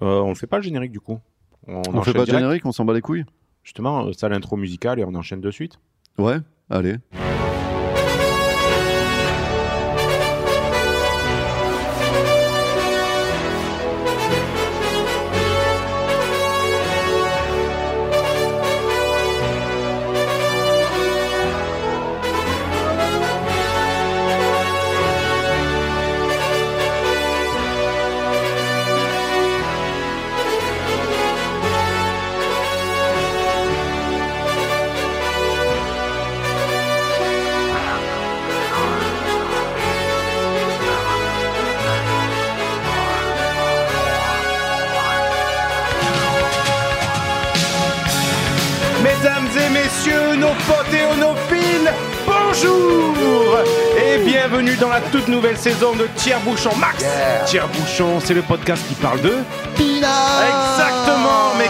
Euh, on fait pas le générique du coup. On, enchaîne fait pas direct. générique, on s'en bat les couilles Justement, euh, ça l'intro musicale et on enchaîne de suite. Ouais, allez. Toute nouvelle saison de Tiers Bouchon. Max Tiers Bouchon, c'est le podcast qui parle de...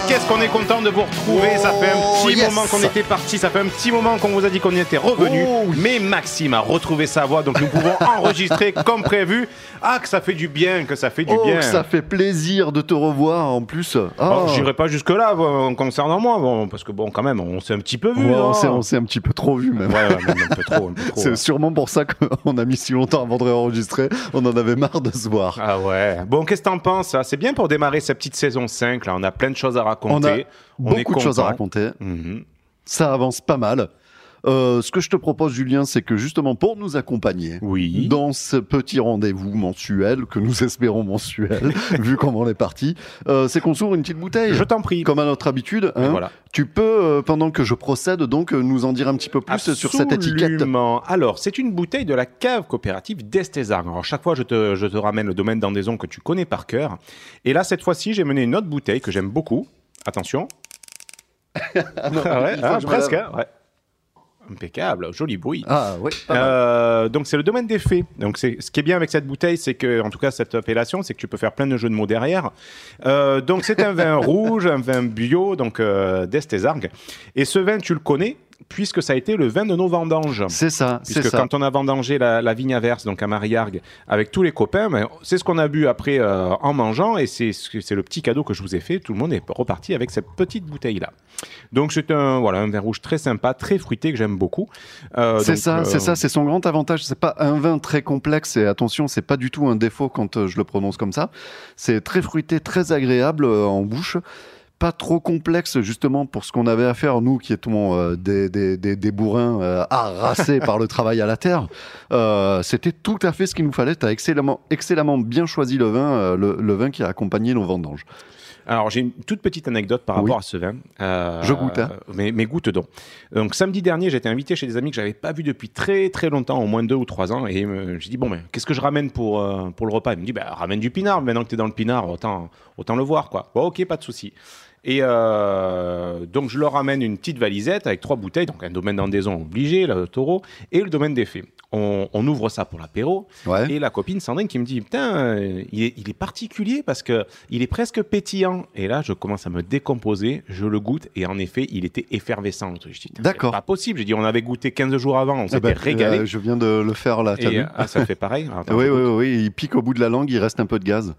qu'est-ce qu'on est content de vous retrouver Ça fait un Oh, petit yes. moment qu'on était parti, ça fait un petit moment qu'on vous a dit qu'on y était revenu. Oh. Mais Maxime a retrouvé sa voix, donc nous pouvons enregistrer comme prévu. Ah, que ça fait du bien, que ça fait du Oh, bien ça fait plaisir de te revoir en plus. Ah. Bon, J'irai pas jusque-là bon, concernant moi, bon, parce que bon, quand même, on s'est un petit peu vu. Ouais, hein. on s'est- un petit peu trop vu même. Ouais, ouais, même un peu trop, C'est ouais. sûrement pour ça qu'on a mis si longtemps avant de réenregistrer. On en avait marre de se voir. Ah ouais. Bon, qu'est-ce que t'en penses C'est bien pour démarrer cette petite saison 5. Là, on a plein de choses à raconter. On a On est beaucoup de choses à raconter. Mhm. Ça avance pas mal. Euh, ce que je te propose, Julien, c'est que justement pour nous accompagner Oui. dans ce petit rendez-vous mensuel, que nous espérons mensuel, vu comment on est parti, euh, c'est qu'on s'ouvre une petite bouteille. Je t'en prie. Comme à notre habitude, hein. Voilà. tu peux, euh, pendant que je procède, donc nous en dire un petit peu plus sur cette étiquette. Alors, c'est une bouteille de la cave coopérative d'Estésargues. Alors, chaque fois, je te, je te ramène le domaine d'Andaison que tu connais par cœur. Et là, cette fois-ci, j'ai mené une autre bouteille que j'aime beaucoup. Attention. Ah non, Ah ouais, me presque. hein, ouais. Impeccable, joli bruit. Ah mal. Euh, donc c'est le domaine des faits. Donc c'est ce qui est bien avec cette bouteille, c'est que en tout cas cette appellation, c'est que tu peux faire plein de jeux de mots derrière. Euh, donc c'est un vin rouge, un vin bio, donc euh, d'Estésargues. Et ce vin, tu le connais puisque ça a été le vin de nos vendanges. C'est ça, c'est Puisque ça. quand on a vendangé la, la vigne averse, donc à Mariargues, avec tous les copains, ben, c'est ce qu'on a bu après euh, en mangeant, et c'est c'est le petit cadeau que je vous ai fait. Tout le monde est reparti avec cette petite bouteille-là. Donc c'est un voilà un vin rouge très sympa, très fruité que j'aime beaucoup. Euh, C'est ça, euh, c'est ça, c'est son grand avantage. C'est pas un vin très complexe et attention, c'est pas du tout un défaut quand euh, je le prononce comme ça. C'est très fruité, très agréable euh, en bouche. Pas trop complexe justement pour ce qu'on avait à faire nous qui étions euh, des, des, des, des bourrins euh, harassés par le travail à la terre. Euh, C'était tout à fait ce qu'il nous fallait. Tu as excellemment, excellemment bien choisi le vin, le, le vin qui a accompagné nos vendanges. Alors, j'ai une toute petite anecdote par Oui. rapport à ce vin. Je goûte, hein. Mais, mais goûte donc. Donc, samedi dernier, été invité chez des amis que j'avais pas vus depuis très très longtemps, au moins deux ou trois ans. Et j'ai dit, bon, ben, qu'est-ce que je ramène pour, pour le repas? Il me dit, ben, ramène du pinard. Maintenant que tu es dans le pinard, autant, autant le voir, quoi. Bon, ok, pas de souci. Et euh, donc, je leur ramène une petite valisette avec trois bouteilles. Donc, un domaine d'endaison obligé, le taureau, et le domaine des fées. On, on ouvre ça pour l'apéro. Ouais. Et la copine Sandrine qui me dit Putain, euh, il, est, il est particulier parce que il est presque pétillant. Et là, je commence à me décomposer, je le goûte, et en effet, il était effervescent. Je dis D'accord. Pas possible. J'ai dit On avait goûté 15 jours avant, on Eh s'était ben, régalé. euh, je viens de le faire là. t'as et vu ah, ça fait pareil. Attends, oui, oui, oui, il pique au bout de la langue, il reste un peu de gaz.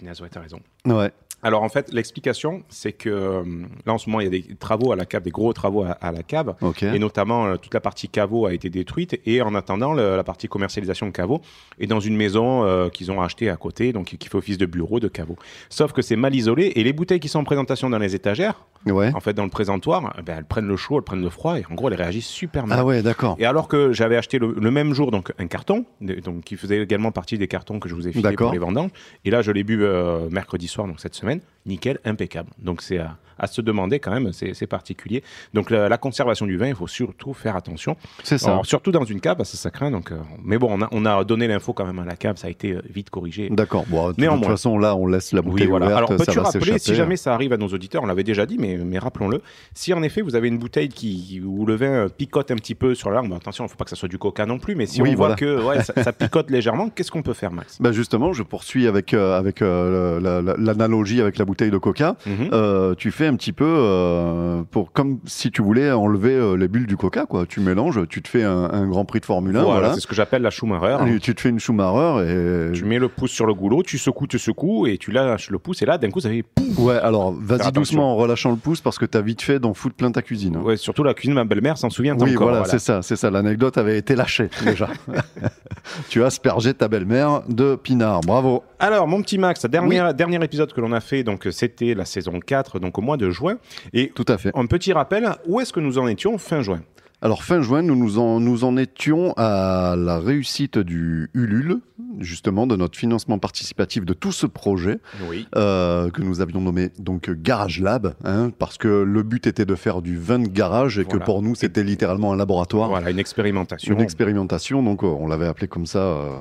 Punaise, ouais, t'as raison. Ouais. Alors en fait, l'explication, c'est que euh, là en ce moment, il y a des travaux à la cave, des gros travaux à, à la cave. Et notamment, euh, toute la partie caveau a été détruite. Et en attendant, le- la partie commercialisation de caveau est dans une maison euh, qu'ils ont achetée à côté, donc qui fait office de bureau de caveau. Sauf que c'est mal isolé. Et les bouteilles qui sont en présentation dans les étagères, Ouais. en fait, dans le présentoir, eh ben, elles prennent le chaud, elles prennent le froid. Et en gros, elles réagissent super mal. Ah ouais, d'accord. Et alors que j'avais acheté le, le même jour donc un carton, donc qui faisait également partie des cartons que je vous ai filés pour les vendanges. Et là, je l'ai bu mercredi soir, donc cette semaine, nickel, impeccable. Donc c'est à, à se demander quand même, c'est particulier. Donc la, la conservation du vin, il faut surtout faire attention. C'est ça. Alors, surtout dans une cave, parce que ça craint. Donc, euh, mais bon, on a, on a donné l'info quand même à la cave, ça a été euh, vite corrigé. D'accord. Bon, de toute façon, là, on laisse la Oui, bouteille voilà. ouverte. Alors, peux-tu rappeler, si jamais ça arrive à nos auditeurs, on l'avait déjà dit, mais, mais rappelons-le, si en effet vous avez une bouteille qui, où le vin picote un petit peu sur la bon, attention, il ne faut pas que ça soit du coca non plus, mais si Oui, on voit que ouais, ça, ça picote légèrement, qu'est-ce qu'on peut faire, Max? Bah justement, je poursuis avec, euh, avec euh, la- la- l'analogie avec la bouteille de coca, Mhm. euh, tu fais un petit peu euh, pour comme si tu voulais enlever euh, les bulles du coca, quoi. Tu mélanges, tu te fais un, un Grand Prix de Formule 1, Voilà, voilà. c'est ce que j'appelle la Schumacher. Et tu te fais une Schumacher et Tu mets le pouce sur le goulot, tu secoues, tu secoues, et tu lâches le pouce, et là, d'un coup, ça fait. pouf. ouais. Alors vas-y doucement en relâchant le pouce parce que t'as vite fait d'en foutre plein ta cuisine. hein. Ouais, surtout la cuisine ma belle-mère s'en souvient Oui, encore. voilà, c'est ça, c'est ça. L'anecdote avait été lâchée déjà. tu as aspergé ta belle-mère de pinard. Bravo. Alors, mon petit Max, dernier, dernier épisode que l'on a fait, donc c'était la saison 4, donc au mois de juin. Et Tout à fait. un petit rappel, où est-ce que nous en étions fin juin? Alors fin juin, nous nous en, nous en étions à la réussite du Ulule, justement de notre financement participatif de tout ce projet Oui. euh, que nous avions nommé donc Garage Lab, hein, parce que le but était de faire du vin de garage et que pour nous c'était littéralement un laboratoire. Voilà, une expérimentation. Une expérimentation, donc euh, on l'avait appelé comme ça euh,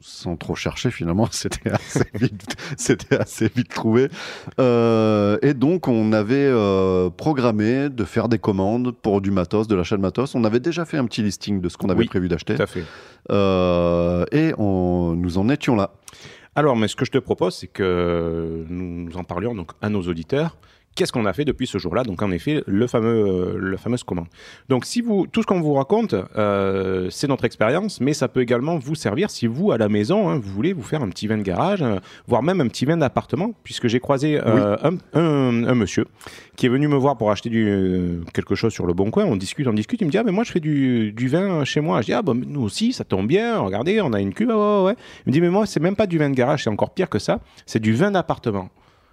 sans trop chercher finalement, c'était assez vite, c'était assez vite trouvé. Euh, et donc on avait programmé de faire des commandes pour du matos, de l'achat de matos. On avait déjà fait un petit listing de ce qu'on avait Oui, prévu d'acheter Tout à fait. Euh, et on, nous en étions là. Alors, mais ce que je te propose, c'est que nous en parlions donc à nos auditeurs. Qu'est-ce qu'on a fait depuis ce jour-là Donc, en effet, le fameux, euh, la fameuse commande. Donc, si vous, tout ce qu'on vous raconte, euh, c'est notre expérience, mais ça peut également vous servir si vous, à la maison, hein, vous voulez vous faire un petit vin de garage, euh, voire même un petit vin d'appartement, puisque j'ai croisé un, un- un monsieur qui est venu me voir pour acheter du, quelque chose sur le bon coin. On discute, on discute. Il me dit Ah, mais moi, je fais du, du vin chez moi. Je dis Ah, bah, nous aussi, ça tombe bien. Regardez, on a une cuve. Ah, ouais, ouais, ouais. Il me dit Mais moi, c'est même pas du vin de garage, c'est encore pire que ça. C'est du vin d'appartement.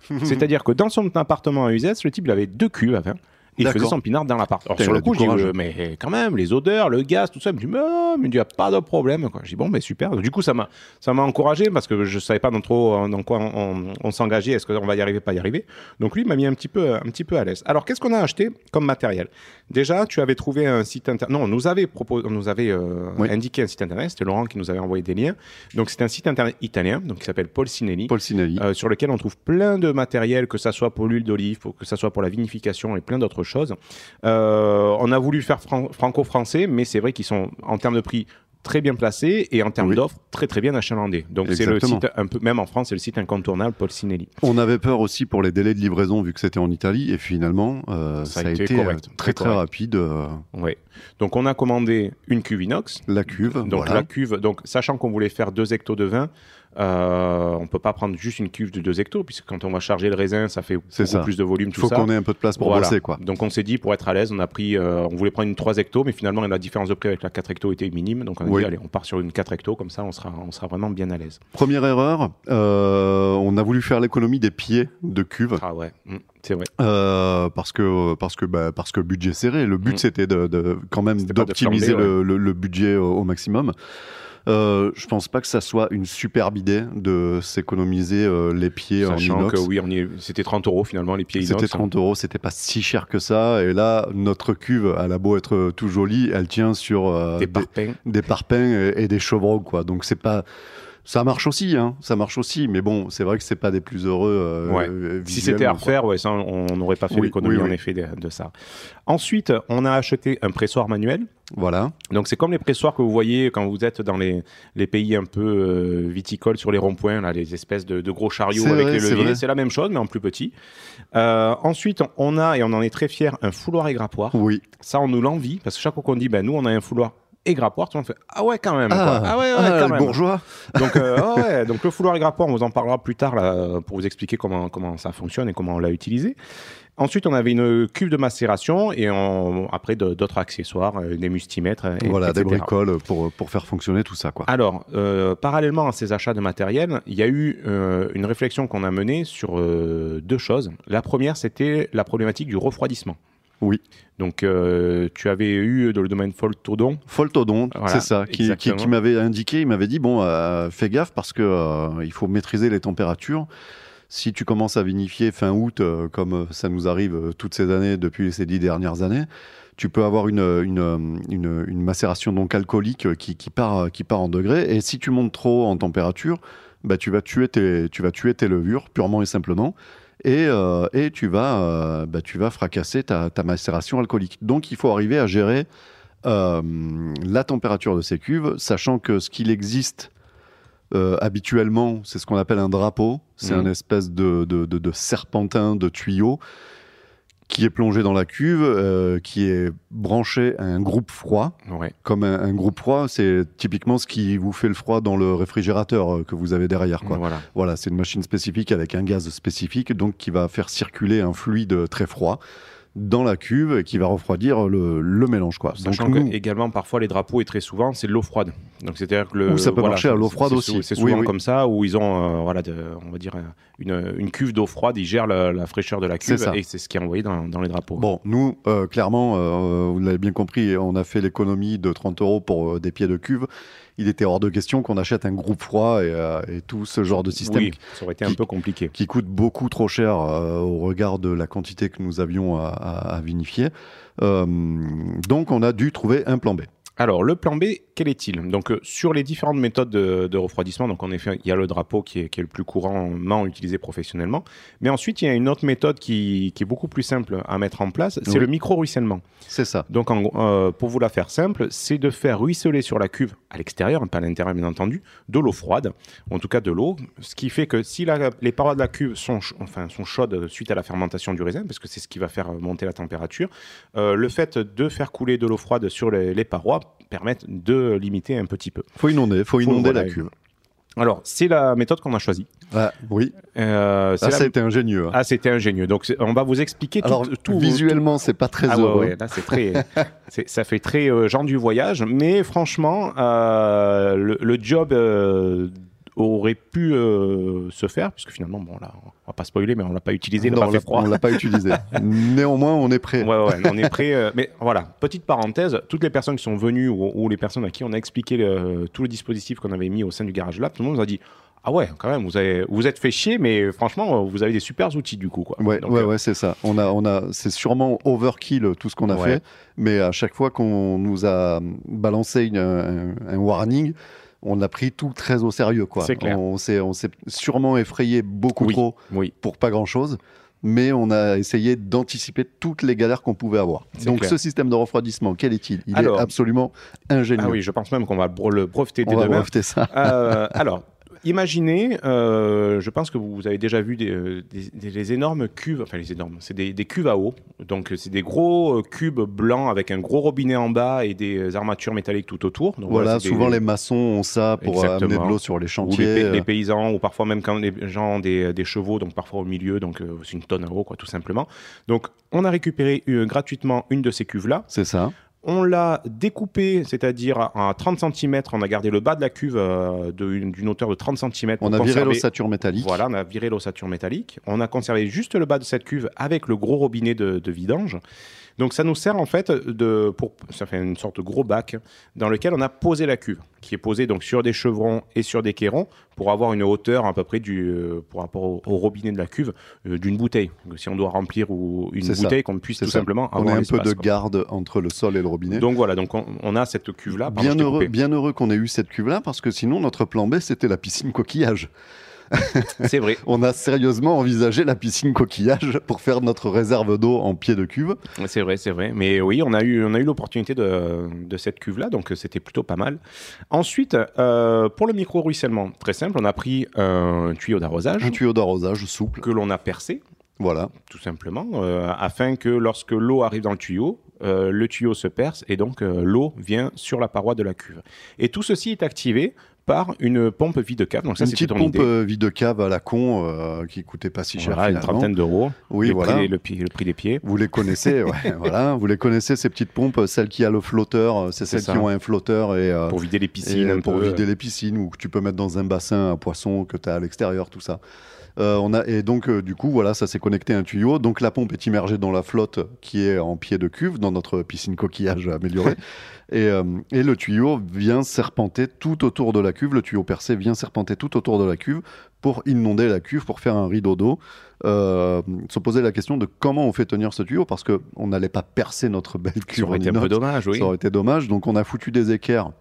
C'est-à-dire que dans son appartement à Uzès, le type, il avait deux cuves à vin. Et il faisait son pinard dans l'appart. Alors, sur il le coup, je dis, euh, mais quand même, les odeurs, le gaz, tout ça. Il me dit, mais, oh, il me dit, y a pas de problème. Quoi. Je dis, bon, ben super. Du coup, ça m'a, ça m'a encouragé parce que je savais pas dans trop euh, dans quoi on, on- on s'engageait. Est-ce qu'on va y arriver, pas y arriver. Donc, lui, il m'a mis un petit peu, un petit peu à l'aise. Alors, qu'est-ce qu'on a acheté comme matériel? Déjà, tu avais trouvé un site internet. Non, on nous avait, proposé, on nous avait euh, Oui. indiqué un site internet. C'était Laurent qui nous avait envoyé des liens. Donc, c'est un site internet italien donc, qui s'appelle Paul Sinelli. Paul Sinelli. Euh, sur lequel on trouve plein de matériel, que ça soit pour l'huile d'olive, que ça soit pour la vinification et plein d'autres choses. Euh, on a voulu faire fran- franco-français, mais c'est vrai qu'ils sont en termes de prix très bien placés et en termes Oui. d'offres très très bien achalandés. Donc c'est le site un peu, même en France, c'est le site incontournable Paul Sinelli. On avait peur aussi pour les délais de livraison vu que c'était en Italie et finalement euh, Ça ça, a été été, correct, euh, très très rapide. euh, Ouais. Donc on a commandé une cuve inox. la cuve, Donc voilà. la cuve, donc sachant qu'on voulait faire 2 hectos de vin, euh, on peut pas prendre juste une cuve de 2 hectos puisque quand on va charger le raisin, ça fait C'est beaucoup ça. plus de volume, Il faut qu'on ait un peu de place pour Voilà. bosser quoi. Donc on s'est dit pour être à l'aise, on a pris, euh, on voulait prendre une 3 hectos, mais finalement la différence de prix avec la 4 hectos était minime, donc on a Oui. dit allez, on part sur une 4 hectos, comme ça on sera, on sera vraiment bien à l'aise. Première erreur, euh, on a voulu faire l'économie des pieds de cuve. Ah ouais, mm, c'est vrai. Euh, parce que parce que bah, parce que budget serré. Le but Mm. c'était de, de- quand même d'optimiser le, le- le budget au, au maximum. Euh, je pense pas que ça soit une superbe idée de s'économiser euh, les pieds en Sachant inox. que oui, on y est- c'était 30 euros finalement les pieds inox. C'était 30 euros, c'était pas si cher que ça. Et là, notre cuve, elle a beau être tout jolie, elle tient sur euh, Des des, parpaings. des parpaings et, et des chevrons, quoi. Donc c'est pas. Ça marche aussi, hein. Ça marche aussi, mais bon, c'est vrai que c'est pas des plus heureux. euh, Ouais. Si c'était à refaire, ouais, ça, on n'aurait pas fait Oui, l'économie oui, en effet de, de ça. Ensuite, on a acheté un pressoir manuel. Voilà. Donc c'est comme les pressoirs que vous voyez quand vous êtes dans les, les pays un peu euh, viticoles sur les ronds-points, là, les espèces de, de gros chariots avec vrai, les leviers. C'est la même chose, mais en plus petit. Euh, ensuite, on a, et on en est très fiers, un fouloir et grappoir. Oui. Ça, on nous l'envie, parce que chaque fois qu'on dit, ben, nous, on a un fouloir et grappoir, tout le monde fait Ah ouais, quand même. quoi. Ah, ouais, ouais, ah, quand le même. bourgeois. Donc, euh, ah ouais, donc le fouloir et grappoir, on vous en parlera plus tard là, pour vous expliquer comment, comment ça fonctionne et comment on l'a utilisé. Ensuite, on avait une cuve de macération et on- après d'autres accessoires, euh, des mustimètres, et- Voilà, des bricoles pour, pour faire fonctionner tout ça, quoi. Alors, euh, parallèlement à ces achats de matériel, il y a eu euh, une réflexion qu'on a menée sur euh, deux choses. La première, c'était la problématique du refroidissement. Oui. Donc, euh, tu avais eu dans le domaine Foltodon. Foltodon, Voilà, c'est ça, qui, qui, exactement. qui m'avait indiqué, il m'avait dit bon, euh, fais gaffe parce que euh, il faut maîtriser les températures. Si tu commences à vinifier fin août, euh, comme euh, ça nous arrive euh, toutes ces années depuis ces dix dernières années, tu peux avoir une, une, euh, une, une macération donc alcoolique euh, qui, qui, part, qui part en degrés. Et si tu montes trop en température, bah, tu, vas tuer tes, tu vas tuer tes levures purement et simplement. Et, euh, et tu, vas, euh, bah, tu vas fracasser ta, ta macération alcoolique. Donc il faut arriver à gérer euh, la température de ces cuves, sachant que ce qu'il existe habituellement, c'est ce qu'on appelle un drapeau. C'est Mhm. un espèce de, de- de- de serpentin de tuyau qui est plongé dans la cuve, euh, qui est branché à un groupe froid. Ouais. Comme un, un groupe froid, c'est typiquement ce qui vous fait le froid dans le réfrigérateur euh, que vous avez derrière. Quoi. Voilà. Voilà, c'est une machine spécifique avec un gaz spécifique, donc qui va faire circuler un fluide très froid dans la cuve et qui va refroidir le, le mélange. Quoi. Sachant donc, que nous- également parfois les drapeaux et très souvent c'est de l'eau froide. Donc c'est-à-dire que le Ou ça peut marcher à l'eau froide aussi. C'est souvent oui. comme ça où ils ont euh, voilà de- on va dire euh, une, une cuve d'eau froide, ils gèrent la, la fraîcheur de la cuve ça. et c'est ce qui est envoyé dans, dans les drapeaux. Bon, nous, euh, clairement, euh, vous l'avez bien compris, on a fait l'économie de 30 euros pour des pieds de cuve. Il était hors de question qu'on achète un groupe froid et, euh, et tout ce genre de système oui, ça aurait été un qui- peu compliqué. qui coûte beaucoup trop cher euh, au regard de la quantité que nous avions à, à- à vinifier. Euh, donc, on a dû trouver un plan B. Alors, le plan B, quel est-il? Donc, euh, sur les différentes méthodes de, de refroidissement, donc en effet, il y a le drapeau qui est, qui est le plus couramment utilisé professionnellement. Mais ensuite, il y a une autre méthode qui, qui est beaucoup plus simple à mettre en place, c'est Oui. le micro-ruissellement. C'est ça. Donc, en euh, pour vous la faire simple, c'est de faire ruisseler sur la cuve, à l'extérieur, pas à l'intérieur bien entendu, de l'eau froide, en tout cas de l'eau, ce qui fait que si la- les parois de la cuve sont, enfin, sont chaudes suite à la fermentation du raisin, parce que c'est ce qui va faire monter la température, euh, le fait de faire couler de l'eau froide sur les, les parois permettent de limiter un petit peu. Faut inonder, faut Faut- inonder voilà, la cuve. Alors, c'est la méthode qu'on a choisie. Ah, oui, Euh, ah, la- ça a été ingénieux. hein. Ah, c'était ingénieux. Donc, on va vous expliquer tout, Alors, tout- visuellement, c'est pas très ah ouais, heureux. ouais, là c'est très, c'est- ça fait très euh, genre du voyage, mais franchement, euh, le, le job euh, aurait pu euh, se faire, puisque finalement, bon là, on va pas spoiler, mais on l'a pas utilisé, Non, pas on l'a- on l'a pas utilisé. Néanmoins, on est prêt. Ouais, ouais, on est prêt. euh, mais voilà, petite parenthèse, toutes les personnes qui sont venues ou, ou les personnes à qui on a expliqué le- tout le dispositif qu'on avait mis au sein du Garage Lab, tout le monde nous a dit Ah ouais, quand même, vous avez, vous êtes fait chier, mais franchement, vous avez des super outils du coup. Quoi. Ouais, Donc, ouais, euh, ouais, c'est ça. On a, on a, c'est sûrement overkill tout ce qu'on a Ouais. fait, mais à chaque fois qu'on nous a balancé une- un, un warning, on a pris tout très au sérieux, quoi. C'est clair. On s'est, on s'est sûrement effrayé beaucoup Oui. trop Oui, pour pas grand chose. Mais on a essayé d'anticiper toutes les galères qu'on pouvait avoir. Donc clair. ce système de refroidissement, quel est-il? Il Alors- est absolument ingénieux. ah oui, je pense même qu'on va le breveter dès on va demain. breveter ça. Euh, alors, imaginez, euh, je pense que vous avez déjà vu des, euh, des- des- les énormes cuves, enfin les énormes, c'est des, des cuves à eau. Donc, c'est des gros euh, cubes blancs avec un gros robinet en bas et des armatures métalliques tout autour. Donc, Voilà, souvent les massons ont ça pour euh, amener Exactement. de l'eau sur les ou les, chantiers. euh, les paysans, ou parfois même quand les gens ont des, chevaux, donc parfois au milieu, donc euh, c'est une tonne à eau, quoi, tout simplement. Donc, on a récupéré euh, gratuitement une de ces cuves-là. C'est ça. On l'a découpé, c'est-à-dire à 30 cm, on a gardé le bas de la cuve euh, d'une hauteur de 30 cm. On a viré l'ossature métallique. Voilà, on a viré l'ossature métallique. On a conservé juste le bas de cette cuve avec le gros robinet de, de vidange. Donc ça nous sert en fait de pour ça fait une sorte de gros bac dans lequel on a posé la cuve, qui est posée donc sur des chevrons et sur des cairons pour avoir une hauteur à peu près du euh, pour rapport au, au robinet de la cuve euh, d'une bouteille. Donc, si on doit remplir ou une bouteille, qu'on puisse tout ça. simplement On avoir a un peu de quoi. garde entre le sol et le robinet. Donc voilà, donc on, on a cette cuve là. bien, heureux, bien heureux qu'on ait eu cette cuve-là, parce que sinon, notre plan B, c'était la piscine coquillage. C'est vrai. On a sérieusement envisagé la piscine coquillage pour faire notre réserve d'eau en pied de cuve. C'est vrai, c'est vrai. Mais oui, on a eu, on a eu l'opportunité de, de cette cuve-là, donc euh, c'était plutôt pas mal. Ensuite, euh, pour le micro-ruissellement, très simple, on a pris un tuyau d'arrosage Un tuyau d'arrosage souple. que l'on a percé, Voilà. tout simplement, euh, afin que lorsque l'eau arrive dans le tuyau, euh, le tuyau se perce et donc euh, l'eau vient sur la paroi de la cuve. Et tout ceci est activé par une pompe vide cave. Donc ça, une petite pompe euh, vide cave à la con euh, qui coûtait pas si cher Voilà, une finalement. trentaine d'euros. Oui, le, voilà. prix, le, prix- le prix des pieds. Vous les connaissez, ouais, voilà. Vous les connaissez ces petites pompes, celles qui a le flotteur, euh, c'est celles ça. qui ont un flotteur et, euh, Pour vider les piscines. euh, pour peu. vider les piscines ou que tu peux mettre dans un bassin à poisson que tu as à l'extérieur, tout ça. Euh, on a, et donc, euh, du coup, voilà, ça s'est connecté à un tuyau. Donc, la pompe est immergée dans la flotte qui est en pied de cuve, dans notre piscine coquillage améliorée. et, euh, et le tuyau vient serpenter tout autour de la cuve. Le tuyau percé vient serpenter tout autour de la cuve pour inonder la cuve, pour faire un rideau d'eau. Se poser la question de comment on fait tenir ce tuyau, parce qu'on n'allait pas percer notre belle Ça cuve en aurait été un peu dommage, oui. Ça aurait été dommage. Donc on a foutu des équerres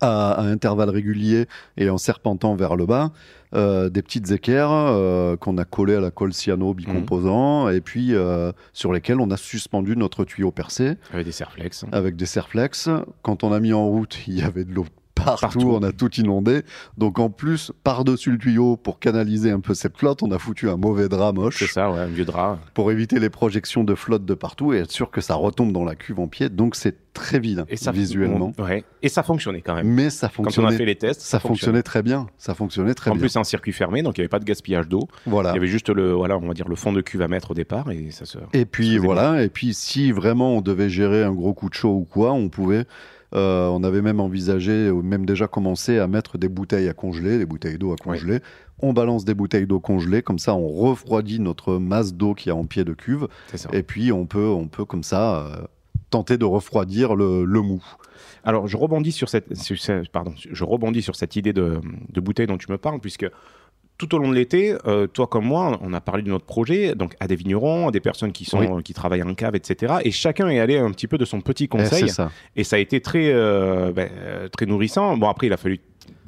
à, à intervalles réguliers et en serpentant vers le bas, euh, des petites équerres euh, qu'on a collées à la colle cyano bicomposant et puis euh, sur lesquelles on a suspendu notre tuyau percé Avec des serflex. avec des serflex. Quand on a mis en route, il y avait de l'eau partout, Partout. on a tout inondé. Donc en plus, par-dessus le tuyau, pour canaliser un peu cette flotte, on a foutu un mauvais drap C'est moche ça, ouais, un vieux drap. pour éviter les projections de flotte de partout et être sûr que ça retombe dans la cuve en pied. Donc c'est très vilain Et ça, visuellement. Ouais. Et ça fonctionnait quand même. Mais ça Quand on a fonctionnait, fait les tests, ça fonctionnait très bien. Ça fonctionnait très En bien. plus, c'est un circuit fermé, donc il n'y avait pas de gaspillage d'eau. voilà. Il y avait juste le, voilà, on va dire le fond de cuve à mettre au départ et ça se. Et puis voilà, et puis si vraiment on devait gérer un gros coup de chaud ou quoi, on pouvait, euh, on avait même envisagé, ou même déjà commencé à mettre des bouteilles à congeler, des bouteilles d'eau à congeler. On balance des bouteilles d'eau congelées, comme ça on refroidit notre masse d'eau qui est en pied de cuve, et puis on peut, on peut comme ça euh, tenter de refroidir le, le mou. Alors, je rebondis sur cette, sur pardon, je rebondis sur cette idée de, de bouteille dont tu me parles, puisque tout au long de l'été, euh, toi comme moi, on a parlé de notre projet, donc à des vignerons, à des personnes qui sont, qui travaillent en cave, etc. Et chacun est allé un petit peu de son petit Eh, conseil, ça. et ça a été très, euh, ben, euh, très nourrissant. Bon, après, il a fallu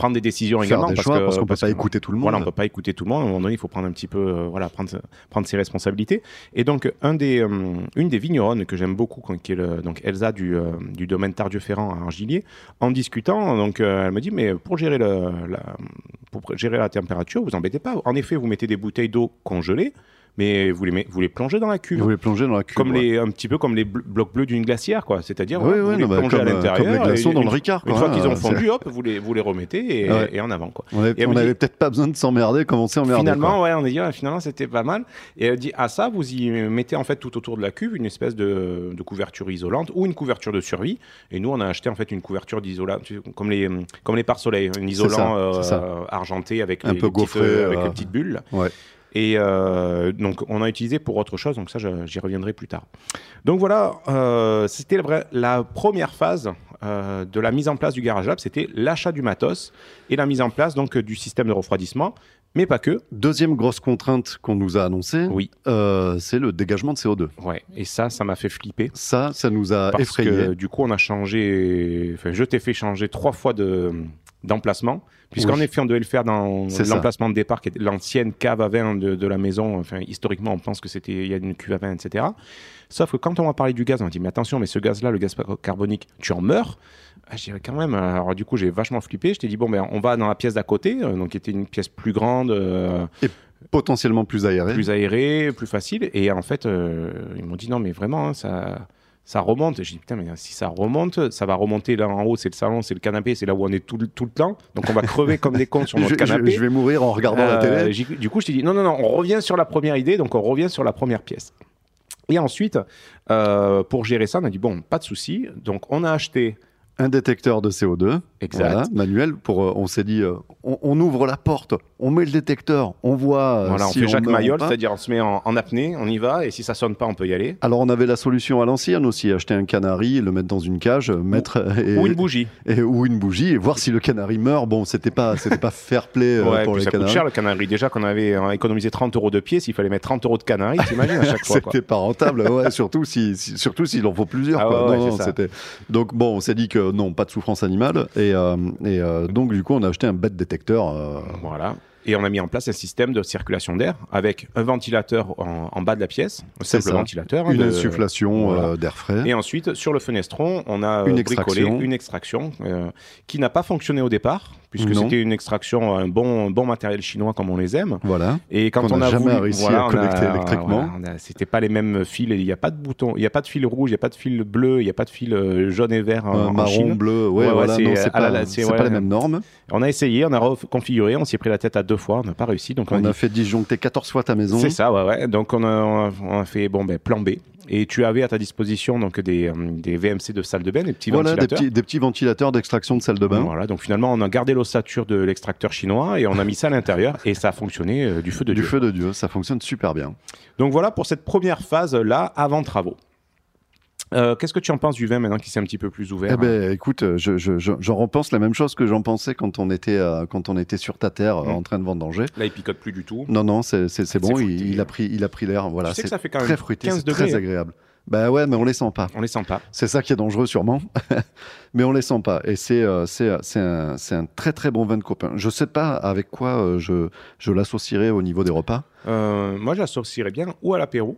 prendre des décisions Faire également des parce choix que parce qu'on peut parce pas écouter tout le monde. Voilà, on peut pas écouter tout le monde. À un moment donné, il faut prendre un petit peu, euh, voilà, prendre, prendre ses responsabilités. Et donc, un des, euh, une des vigneronnes que j'aime beaucoup, qui est le- donc Elsa du, euh, du domaine Tardieu-Ferrand à Argilier, en discutant, donc, elle me dit, mais pour gérer, le, la, pour gérer la température, vous embêtez pas. En effet, vous mettez des bouteilles d'eau congelées, mais vous les, vous les plongez dans la cuve. vous les plongez dans la cuve. Comme ouais. les, un petit peu comme les bl- blocs bleus d'une glacière, quoi. C'est-à-dire, Oui, oui, vous les non, bah, plongez à comme, euh, l'intérieur. comme les glaçons et dans une- le Ricard. Une fois hein, qu'ils ont fondu, hop, vous les, vous les remettez et, Ouais. et en avant, quoi. On avait, avait peut-être pas besoin de s'emmerder comme on s'est emmerdé. quoi. Finalement, ouais, on a dit, ah, finalement, c'était pas mal. Et elle dit, à ça, vous y mettez en fait tout autour de la cuve une espèce de, de couverture isolante ou une couverture de survie. Et nous, on a acheté en fait une couverture d'isolant, comme les, comme les pare-soleil, un isolant ça, euh, argenté avec, Un les, peu petites, gaufré, euh, avec les petites bulles. Ouais. Et euh, donc, on a utilisé pour autre chose. Donc ça, j'y reviendrai plus tard. Donc voilà, euh, c'était la, première phase euh, de la mise en place du Garage Lab. C'était l'achat du matos et la mise en place donc du système de refroidissement, mais pas que. Deuxième grosse contrainte qu'on nous a annoncée, Oui. c'est le dégagement de CO2. Ouais, et ça, ça m'a fait flipper. Ça, ça nous a Parce effrayés. que du coup, on a changé. Enfin, je t'ai fait changer trois fois de d'emplacement, puisqu'en Oui. effet, on devait le faire dans l'emplacement de départ, qui était l'ancienne cave à vin de, de la maison. Enfin, historiquement, on pense que c'était il y a une cuve à vin, etc. Sauf que quand on m'a parlé du gaz, on m'a dit mais attention, mais ce gaz-là, le gaz carbonique, tu en meurs? Ah, je dirais quand même. Alors du coup, j'ai vachement flippé. Je t'ai dit bon ben, on va dans la pièce d'à côté, euh, donc qui était une pièce plus grande. euh, Potentiellement plus aéré. plus aéré, plus facile. Et en fait, euh, ils m'ont dit non, mais vraiment, hein, ça, ça remonte. Et J'ai dit putain, mais si ça remonte, ça va remonter là en haut, c'est le salon, c'est le canapé, c'est là où on est tout, le- tout le temps. Donc on va crever comme des cons sur Je, notre je- canapé. je vais mourir en regardant la Euh, télé. j'ai- Du coup, je t'ai dit non, non, non, on revient sur la première idée, donc on revient sur la première pièce. Et ensuite, euh, pour gérer ça, on a dit bon, pas de souci. Donc on a acheté Un détecteur de CO2, exact. voilà, manuel. Pour, euh, on s'est dit, euh, on, on ouvre la porte, on met le détecteur, on voit. euh, Voilà, on fait Jacques Mayol, c'est-à-dire on se met en, en apnée, on y va, et si ça sonne pas, on peut y aller. Alors on avait la solution à l'ancienne aussi, acheter un canari, le mettre dans une cage, mettre et, Ou une bougie. et- ou une bougie et voir si le canari meurt. Bon, c'était pas, c'était pas fair play euh, Ouais, pour les ça coûte canaris. cher le canari. Déjà qu'on avait économisé 30 euros de pied, s'il fallait mettre 30 euros de canari, t'imagines à chaque fois. C'était pas rentable, ouais, surtout si, si- surtout s'il en faut plusieurs. Ah quoi. ouais, Non, non, Donc bon, on s'est dit que non, pas de souffrance animale, et, euh, et euh, donc du coup on a acheté un bête détecteur. euh, Voilà. Et on a mis en place un système de circulation d'air avec un ventilateur en, en bas de la pièce, un C'est simple ça. ventilateur. hein, une de- insufflation voilà. euh, d'air frais. Et ensuite, sur le fenestron, on a euh, Une bricolé extraction. une extraction euh, qui n'a pas fonctionné au départ, puisque c'était une extraction, un bon, bon matériel chinois comme on les aime. Voilà. Et quand on n'a a jamais voulu, réussi voilà, à on connecter électriquement. voilà, on c'était pas les mêmes fils. Il n'y a pas de bouton, il n'y a pas de fil rouge, il n'y a pas de fil bleu, il n'y a pas de fil euh, jaune et vert en, Euh, en marron, Chine. bleu, ouais, Ouais, voilà, c'est pas, la- pas les mêmes normes. On a essayé, on a reconfiguré, on s'y est pris la tête à deux fois, on n'a pas réussi. Donc on, On a dit, fait disjoncter 14 fois ta maison. c'est ça, ouais, ouais. Donc on a, on a- on a fait bon ben plan B. Et tu avais à ta disposition donc des, euh, des VMC de salle de bain, des petits Voilà, des ventilateurs. petits, des petits ventilateurs d'extraction de salle de bain. Voilà, donc finalement on a gardé l'ossature de l'extracteur chinois et on a mis ça à l'intérieur et ça a fonctionné euh, du feu de Du Dieu. feu de Dieu, ça fonctionne super bien. Donc voilà pour cette première phase là avant travaux. Euh, Qu'est-ce que tu en penses du vin maintenant qui s'est un petit peu plus ouvert Eh ben, écoute, je, je, je- j'en repense la même chose que j'en pensais quand on était, euh, quand on était sur ta terre euh, Mm. en train de vendanger. Là il picote plus du tout. Non, non, c'est, bon, il, a pris, il a pris l'air. Voilà, tu sais que c'est ça fait quand même très fruité, 15 c'est degrés. très hein. agréable. Bah ouais, mais on les sent pas. On les sent pas. C'est ça qui est dangereux sûrement, mais on les sent pas. Et c'est euh, c'est c'est un, c'est un très très bon vin de copain. Je sais pas avec quoi euh, je, je l'associerais au niveau des repas. Euh, moi j'associerais bien ou à l'apéro,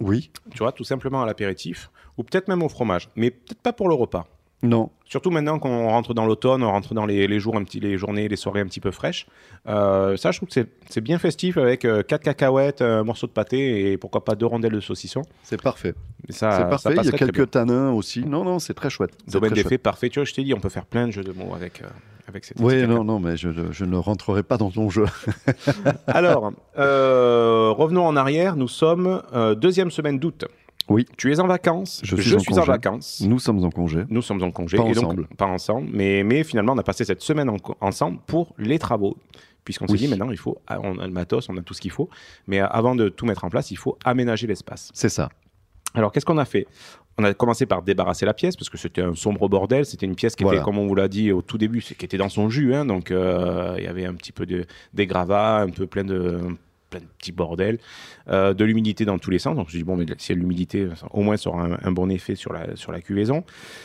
Oui, tu vois, tout simplement à l'apéritif, ou peut-être même au fromage, mais peut-être pas pour le repas. Non. Surtout maintenant qu'on rentre dans l'automne, on rentre dans les, les jours, un petit, les journées, les soirées un petit peu fraîches. Euh, ça, je trouve que c'est- bien festif avec euh, quatre cacahuètes, un morceau de pâté et pourquoi pas deux rondelles de saucisson. C'est parfait. C'est ça parfait. Il y a quelques tanins aussi. Non, non, c'est très chouette. Domaine très d'effet parfait. Tu vois, je t'ai dit, on peut faire plein de jeux de mots avec, euh, avec cette Oui, non, non, mais je, je ne rentrerai pas dans ton jeu. Alors, euh, revenons en arrière. Nous sommes euh, deuxième semaine d'août. Oui. Tu es en vacances. Je suis en vacances. Nous sommes en congé. Nous sommes en congé. Pas et donc, ensemble. pas ensemble. Mais, mais finalement, on a passé cette semaine en- ensemble pour les travaux. Puisqu'on Oui. s'est dit, maintenant, il faut, ah, on a le matos, on a tout ce qu'il faut. Mais euh, avant de tout mettre en place, il faut aménager l'espace. C'est ça. Alors, qu'est-ce qu'on a fait? On a commencé par débarrasser la pièce parce que c'était un sombre bordel. C'était une pièce qui Voilà. était, comme on vous l'a dit au tout début, qui était dans son jus. hein. donc, euh, il y avait un petit peu de, des gravats, un peu plein de, plein de petits bordels, euh, de l'humidité dans tous les sens. Donc, je me suis dit, bon, mais s'il y a de l'humidité, au moins, ça aura un, un bon effet sur la, sur la cuvaison.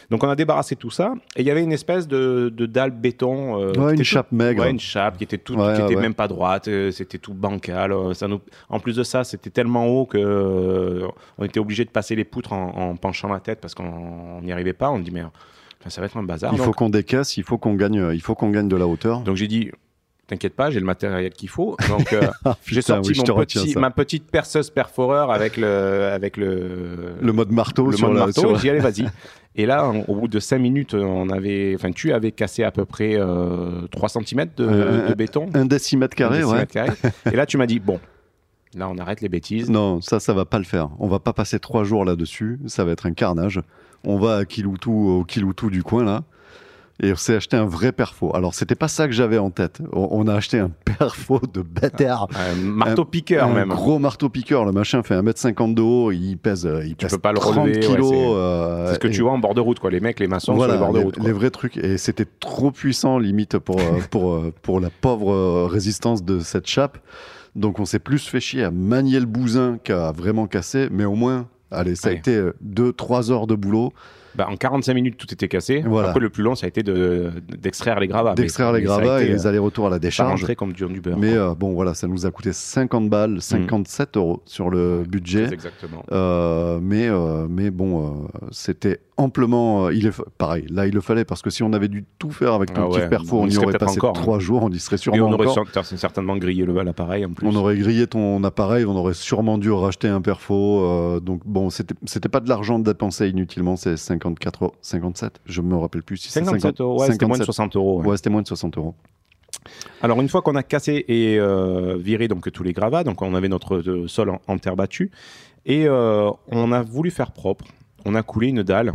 Donc, on a débarrassé tout ça. Et il y avait une espèce de, de dalle béton. euh, Ouais, une chape maigre. Ouais, une chape qui était tout, Ouais, qui était même pas droite, euh, c'était tout bancal. Ça nous... En plus de ça, c'était tellement haut que on était obligé de passer les poutres en, en penchant la tête parce qu'on n'y arrivait pas. On dit mais enfin, ça va être un bazar. Il faut qu'on décaisse, il faut qu'on gagne, il faut qu'on gagne de la hauteur. donc j'ai dit T'inquiète pas, j'ai le matériel qu'il faut. Donc euh, j'ai Putain, sorti oui, mon petit, ma petite perceuse perforeur avec le, avec le, Le mode marteau le sur mode la. marteau. sur J'ai dit allez vas-y. Et là, on- au bout de 5 minutes, on avait, enfin tu avais cassé à peu près euh, 3 cm de, Euh, de béton. Un décimètre carré, Un ouais. carré. Et là, tu m'as dit, bon, là, on arrête les bêtises. Non, ça, ça va pas le faire. On va pas passer trois jours là-dessus. Ça va être un carnage. On va à Kiloutou, au Kiloutou du coin là. Et on s'est acheté un vrai perfo. Alors, c'était pas ça que j'avais en tête. On, on a acheté un perfo de bâtard. Un marteau-piqueur, un même. gros marteau piqueur. Le machin fait 1m50 de haut. Il pèse, euh, il pèse peux pas le 30 relever, ouais, kilos. c'est- euh, C'est ce que tu vois en bord de route, quoi. Les mecs, les maçons voilà, sur les bords de les, route. quoi. les vrais trucs. Et c'était trop puissant, limite, pour, euh, pour, pour la pauvre résistance de cette chape. Donc, on s'est plus fait chier à manier le bousin qu'à vraiment casser. Mais au moins, allez, ça a été 2-3 heures de boulot Bah, en 45 minutes, tout était cassé. Voilà. Après, le plus long, ça a été de- d'extraire les gravats. D'extraire les gravats et les euh, allers-retours à la décharge. comme du, du beurre. Mais euh, bon, voilà, ça nous a coûté 50 balles, 57 euros sur le budget. Exactement. Euh, mais, euh, mais bon, c'était amplement. il est, pareil, là, il le fallait parce que si on avait dû tout faire avec ton Ah petit perfo, on on, y aurait passé encore, hein. trois jours, on y serait Et sûrement on aurait encore. certainement grillé le l'appareil en plus. On aurait grillé ton appareil, on aurait sûrement dû racheter un perfo. donc bon, c'était pas de l'argent dépensé inutilement, c'est 54 euros, 57. Je me rappelle plus si c'est 57 50 euros, ouais, c'était moins de 57. 60 euros. ouais. Ouais, c'était moins de 60 euros. Alors une fois qu'on a cassé et euh, viré donc tous les gravats, donc on avait notre euh, sol en, en terre battue et euh, on a voulu faire propre. On a coulé une dalle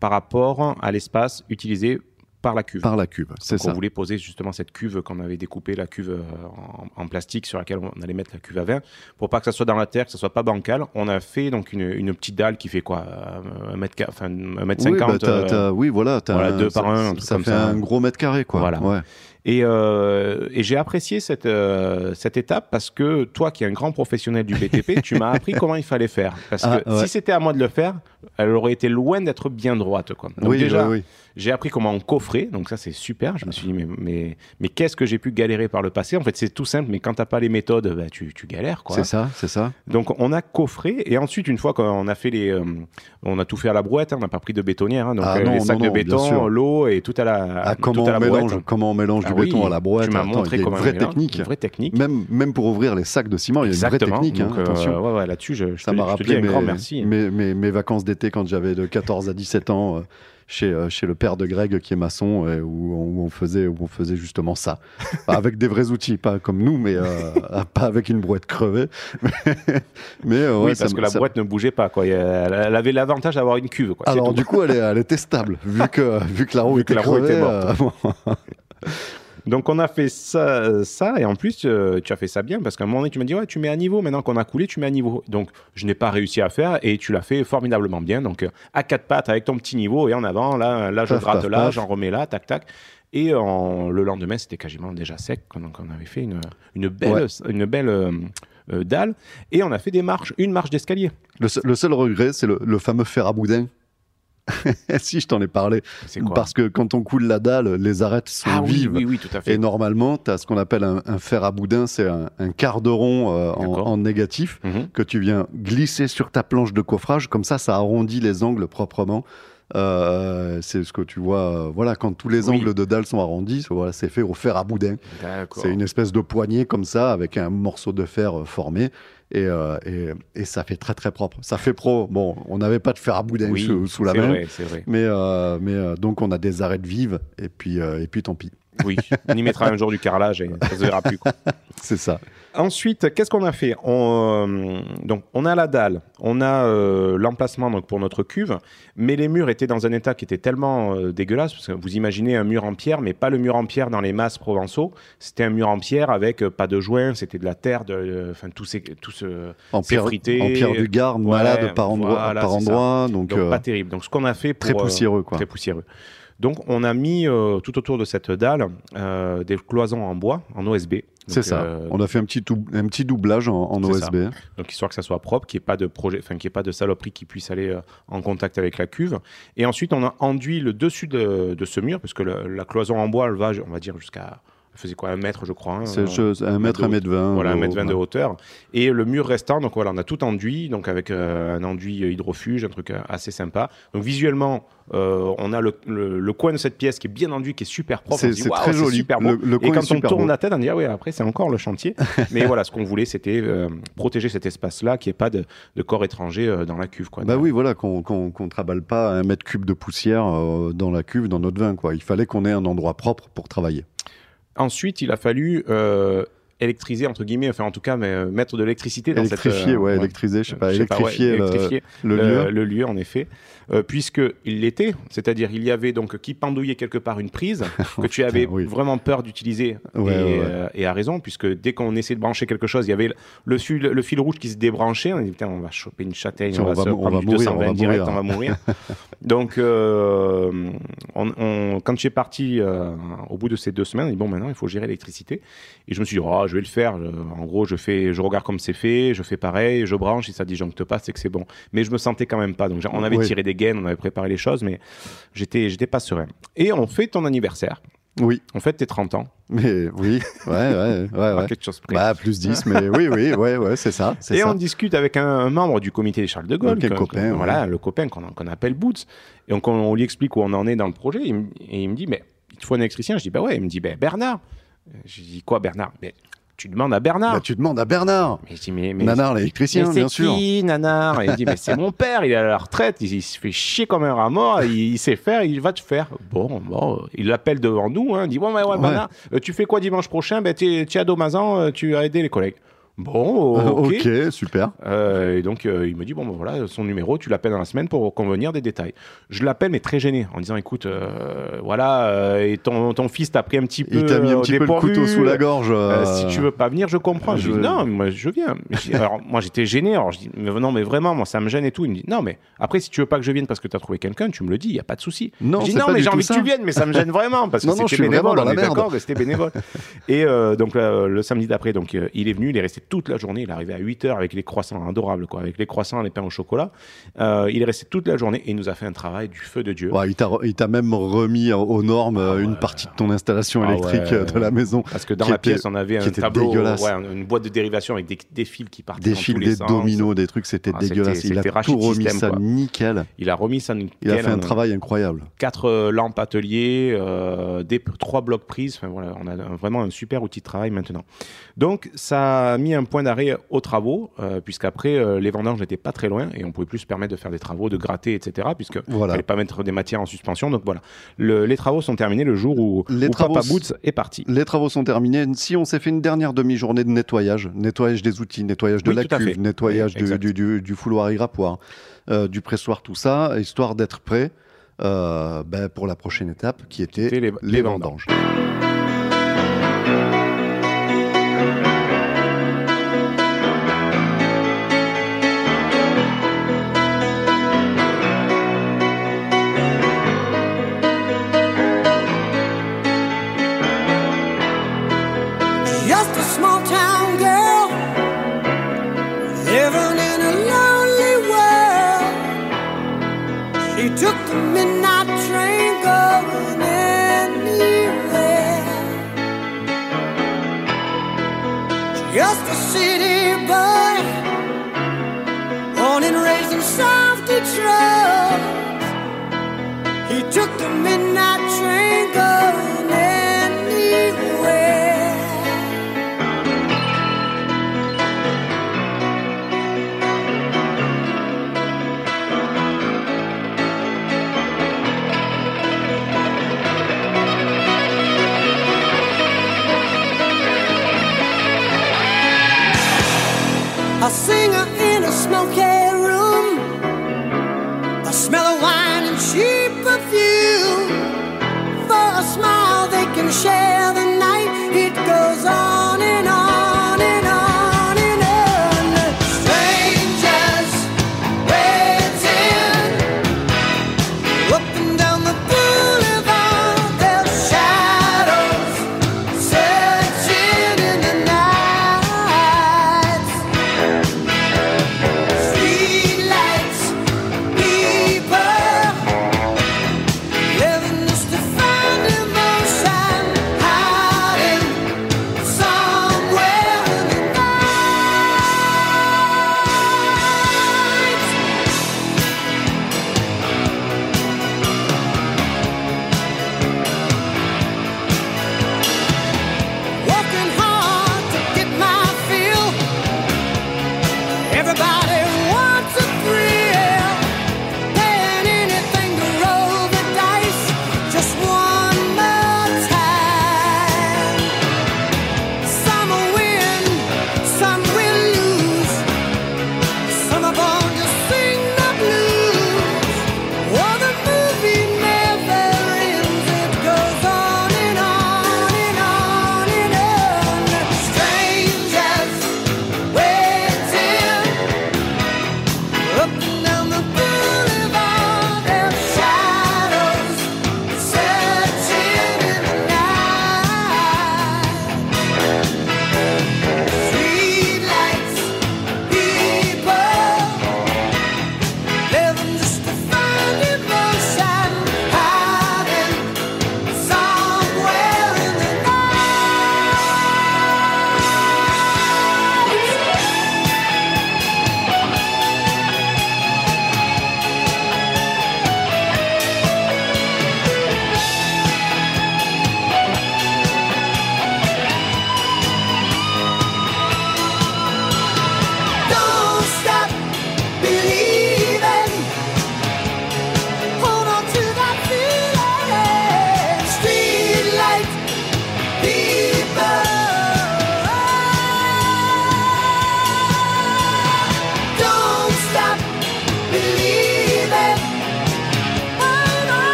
par rapport à l'espace utilisé par la cuve. Par la cube, c'est ça. On voulait poser justement cette cuve qu'on avait découpée, la cuve euh, en, en plastique sur laquelle on allait mettre la cuve à vin, pour pas que ça soit dans la terre, que ça soit pas bancal. On a fait donc une, une petite dalle qui fait quoi, euh, un mètre, enfin, un mètre Oui, bah, cinquante. t'as- euh, oui, voilà, voilà, un- deux ça, par un, ça fait un gros mètre carré, quoi. Voilà. Ouais. Et, euh, et j'ai apprécié cette, euh, cette étape parce que toi, qui es un grand professionnel du BTP, tu m'as appris comment il fallait faire. Parce que Ah, ouais. si c'était à moi de le faire, elle aurait été loin d'être bien droite. Quoi. Donc oui, déjà, oui, j'ai appris comment on coffrait, donc ça c'est super. Je me suis dit, mais, mais, mais qu'est-ce que j'ai pu galérer par le passé? En fait, c'est tout simple, mais quand t'as pas les méthodes, bah, tu, tu galères. C'est ça, c'est ça. Donc on a coffré, et ensuite, une fois qu'on a fait les. euh, on a tout fait à la brouette, hein, on n'a pas pris de bétonnière. hein, donc Ah non, les sacs non, non, de béton, l'eau et tout à la, Ah, tout comment, à la on mélange, brouette. comment on mélange Ah du béton oui, à la Tu m'as montré il y a comment une vraie mélange, technique. Une vraie technique. Même, même pour ouvrir les sacs de ciment, il y a une vraie technique. hein, Donc, euh, ouais, ouais, là-dessus, je, je Ça m'a rappelé un mes, grand merci. mes, mes- mes vacances d'été quand j'avais de 14 à 17 ans euh, chez, euh, chez le père de Greg qui est maçon euh, où, on, où on faisait, où on faisait justement ça. Avec des vrais outils, pas comme nous, mais euh, pas avec une brouette crevée. mais euh, oui, ouais, parce que la ça- brouette ne bougeait pas. Quoi. Elle avait l'avantage d'avoir une cuve. Quoi. Alors du coup, elle est, elle est testable, vu que, vu que la roue que était la roue crevée. était morte. euh, bon. Donc on a fait ça, ça et en plus euh, tu as fait ça bien parce qu'à un moment donné tu m'as dit ouais tu mets à niveau. Maintenant qu'on a coulé tu mets à niveau. Donc je n'ai pas réussi à faire et tu l'as fait formidablement bien. Donc euh, à quatre pattes avec ton petit niveau et en avant là là je Paf, gratte paf, là j'en remets là tac tac. Et en- le lendemain c'était quasiment déjà sec donc on avait fait une, une belle Ouais. une belle euh, euh, dalle. Et on a fait des marches une marche d'escalier. Le, seul- le seul regret, c'est le, le fameux fer à boudin. si, je t'en ai parlé. quoi Parce que quand on coule la dalle, les arêtes sont ah oui, vives. oui oui tout à fait Et normalement, tu as ce qu'on appelle un, un fer à boudin, c'est un, un quart de rond euh, en négatif Mhm. que tu viens glisser sur ta planche de coffrage. Comme ça, ça arrondit les angles proprement. Euh, c'est ce que tu vois, euh, voilà, quand tous les Oui. angles de dalle sont arrondis, voilà, c'est fait au fer à boudin. C'est une espèce de poignée comme ça, avec un morceau de fer euh, formé. Et, euh, et, et ça fait très très propre. Ça fait pro. Bon, on n'avait pas de fer à boudin Oui, sous, sous la main. vrai, c'est vrai. Mais, euh, mais donc on a des arêtes vives et puis, et puis tant pis. Oui, on y mettra un jour du carrelage et ça se verra plus. C'est ça. Ensuite, qu'est-ce qu'on a fait on, euh, Donc, on a la dalle, on a euh, l'emplacement donc pour notre cuve, mais les murs étaient dans un état qui était tellement euh, dégueulasse parce que vous imaginez un mur en pierre, mais pas le mur en pierre dans les masses provençaux. C'était un mur en pierre avec euh, pas de joints, c'était de la terre, de, enfin tout, ces, tout ce En pierre, frité. en pierre du Gard, Ouais, malade par endroit. voilà, par c'est ça. endroit donc donc pas terrible. Donc, ce qu'on a fait pour très poussiéreux. Quoi. très poussiéreux. Donc, on a mis tout autour de cette dalle des cloisons en bois, en OSB. C'est ça. euh, On a fait un petit, un petit doublage en, en C'est ça. OSB. Donc histoire que ça soit propre, qu'il n'y ait pas de projet, enfin qu'il n'y ait pas de saloperie qui puisse aller euh, en contact avec la cuve. Et ensuite on a enduit le dessus de, de ce mur, parce que le- la cloison en bois, elle va, on va dire jusqu'à, faisait quoi, un mètre je crois. hein, C'est euh, un mètre, un mètre vingt. voilà, un au- mètre vingt de hauteur. Et le mur restant, donc voilà, on a tout enduit, donc avec euh, un enduit euh, hydrofuge, un truc euh, assez sympa. Donc visuellement, euh, on a le, le- le coin de cette pièce qui est bien enduit, qui est super propre. C'est très joli. super beau. Le, Et est quand on tourne beau. la tête, on dit ah ouais, après c'est encore le chantier. Mais voilà, ce qu'on voulait, c'était euh, protéger cet espace-là, qu'il n'y ait pas de, de corps étranger euh, dans la cuve. Quoi. Bah oui, voilà, qu'on qu'on qu'on travaille pas un mètre cube de poussière euh, dans la cuve, dans notre vin. Quoi. Il fallait qu'on ait un endroit propre pour travailler. Ensuite, il a fallu euh, électriser entre guillemets, enfin en tout cas, mais, euh, mettre de l'électricité dans Électrifier, cette. euh, ouais, ouais. électriser, je sais pas, Je sais pas, ouais, électrifier, le- électrifier le, lieu. le lieu, en effet, euh, puisque il l'était, c'est-à-dire il y avait donc qui pendouillait quelque part une prise que tu avais oui. vraiment peur d'utiliser Ouais, et, ouais, ouais. euh, et à raison, puisque dès qu'on essayait de brancher quelque chose, il y avait le, fil, le fil rouge qui se débranchait. On dit putain, on va choper une châtaigne, on, on va, va se on prendre va mourir, 220 on va direct, mourir. on va mourir. donc, euh, on, quand suis parti euh, au bout de ces deux semaines, on dit bon, maintenant il faut gérer l'électricité. Et je me suis dit, oh, je vais le faire. En gros, je fais, je regarde comme c'est fait, je fais pareil, je branche, si ça disjoncte pas, c'est que c'est bon. Mais je me sentais quand même pas. Donc, on avait tiré des gaines, on avait préparé les choses, mais j'étais, j'étais pas serein. Et on fait ton anniversaire. Oui, On fait tes 30 ans. mais oui, ouais, ouais, ouais. ouais. quelque chose près. Bah, plus 10, mais oui, oui, ouais, ouais, c'est ça. Et ça. on discute avec un, un membre du comité des Charles de Gaulle, Ok, le que- copain, ouais. voilà, le copain qu'on appelle Boots. Et donc on, on lui explique où on en est dans le projet. Et il, me- et il me dit, mais il te faut un électricien Je dis, bah ouais. Il me dit, ben Bernard. Je dis, quoi Bernard? Ben, Tu demandes à Bernard. Bah, tu demandes à Bernard. mais dis, mais, mais, Nanar, l'électricien, c'est bien sûr. qui, Nanar? Et il dit, mais c'est mon père, il est à la retraite, il, il se fait chier comme un rat mort, il, il sait faire, il va te faire. Bon, bon, il l'appelle devant nous, hein, il dit, bon, ouais, ouais, Ouais. Bernard, euh, tu fais quoi dimanche prochain? Ben, tu es à Domazan, euh, tu as aidé les collègues. Bon, ok. ok, super. Euh, et donc, euh, il me dit, bon, ben voilà, son numéro, tu l'appelles dans la semaine pour convenir des détails. Je l'appelle, mais très gêné, en disant, écoute, euh, voilà, et ton, ton fils t'a pris un petit peu Il t'a mis un petit peu le couteau sous la gorge. si tu veux pas venir, je comprends. Je, je- dis non, moi je viens. Alors moi j'étais gêné. Alors je dis mais non, mais vraiment, moi ça me gêne et tout. Il me dit non, mais après si tu veux pas que je vienne parce que tu as trouvé quelqu'un, tu me le dis, il y a pas de souci. Non, je dis non, mais j'ai envie que tu viennes, mais ça me gêne vraiment parce que Non, non, je c'était bénévole. dans on la est merde. d'accord c'était bénévole. et donc le samedi d'après, donc il est venu, il est resté toute la journée. Il est arrivé à 8 heures avec les croissants adorables, quoi, avec les croissants, les pains au chocolat. Euh, il est resté toute la journée et il nous a fait un travail du feu de Dieu. ouais, il t'a même remis aux normes euh, une partie de ton installation Ah électrique ouais. euh, de la maison. Parce que dans la était- pièce, on avait un tableau, dégueulasse. ouais, une boîte de dérivation avec des, des fils qui partaient Des dans fils, tous les des sens. dominos, des trucs, c'était Ah, dégueulasse. Il a tout remis ça quoi. nickel. Il a remis ça nickel. Il a fait un on travail incroyable. Quatre euh, lampes atelier, euh, des, trois blocs prises. Enfin voilà, on a vraiment un super outil de travail maintenant. Donc ça a mis un point d'arrêt aux travaux, euh, puisqu'après euh, les vendanges n'étaient pas très loin et on pouvait plus se permettre de faire des travaux, de gratter, etc. Puisque Voilà. fallait pas mettre des matières en suspension. Donc voilà, Le- les travaux sont terminés le jour où, Les où travaux Papa Boots est parti. Les travaux sont terminés. Si on s'est fait une dernière demi-journée de nettoyage, nettoyage des outils, nettoyage de Oui, la cuve, nettoyage Oui, du, du, du- du fouloir érappoir, euh, du pressoir, tout ça, histoire d'être prêt euh, ben, pour la prochaine étape qui était les, les vendanges. try.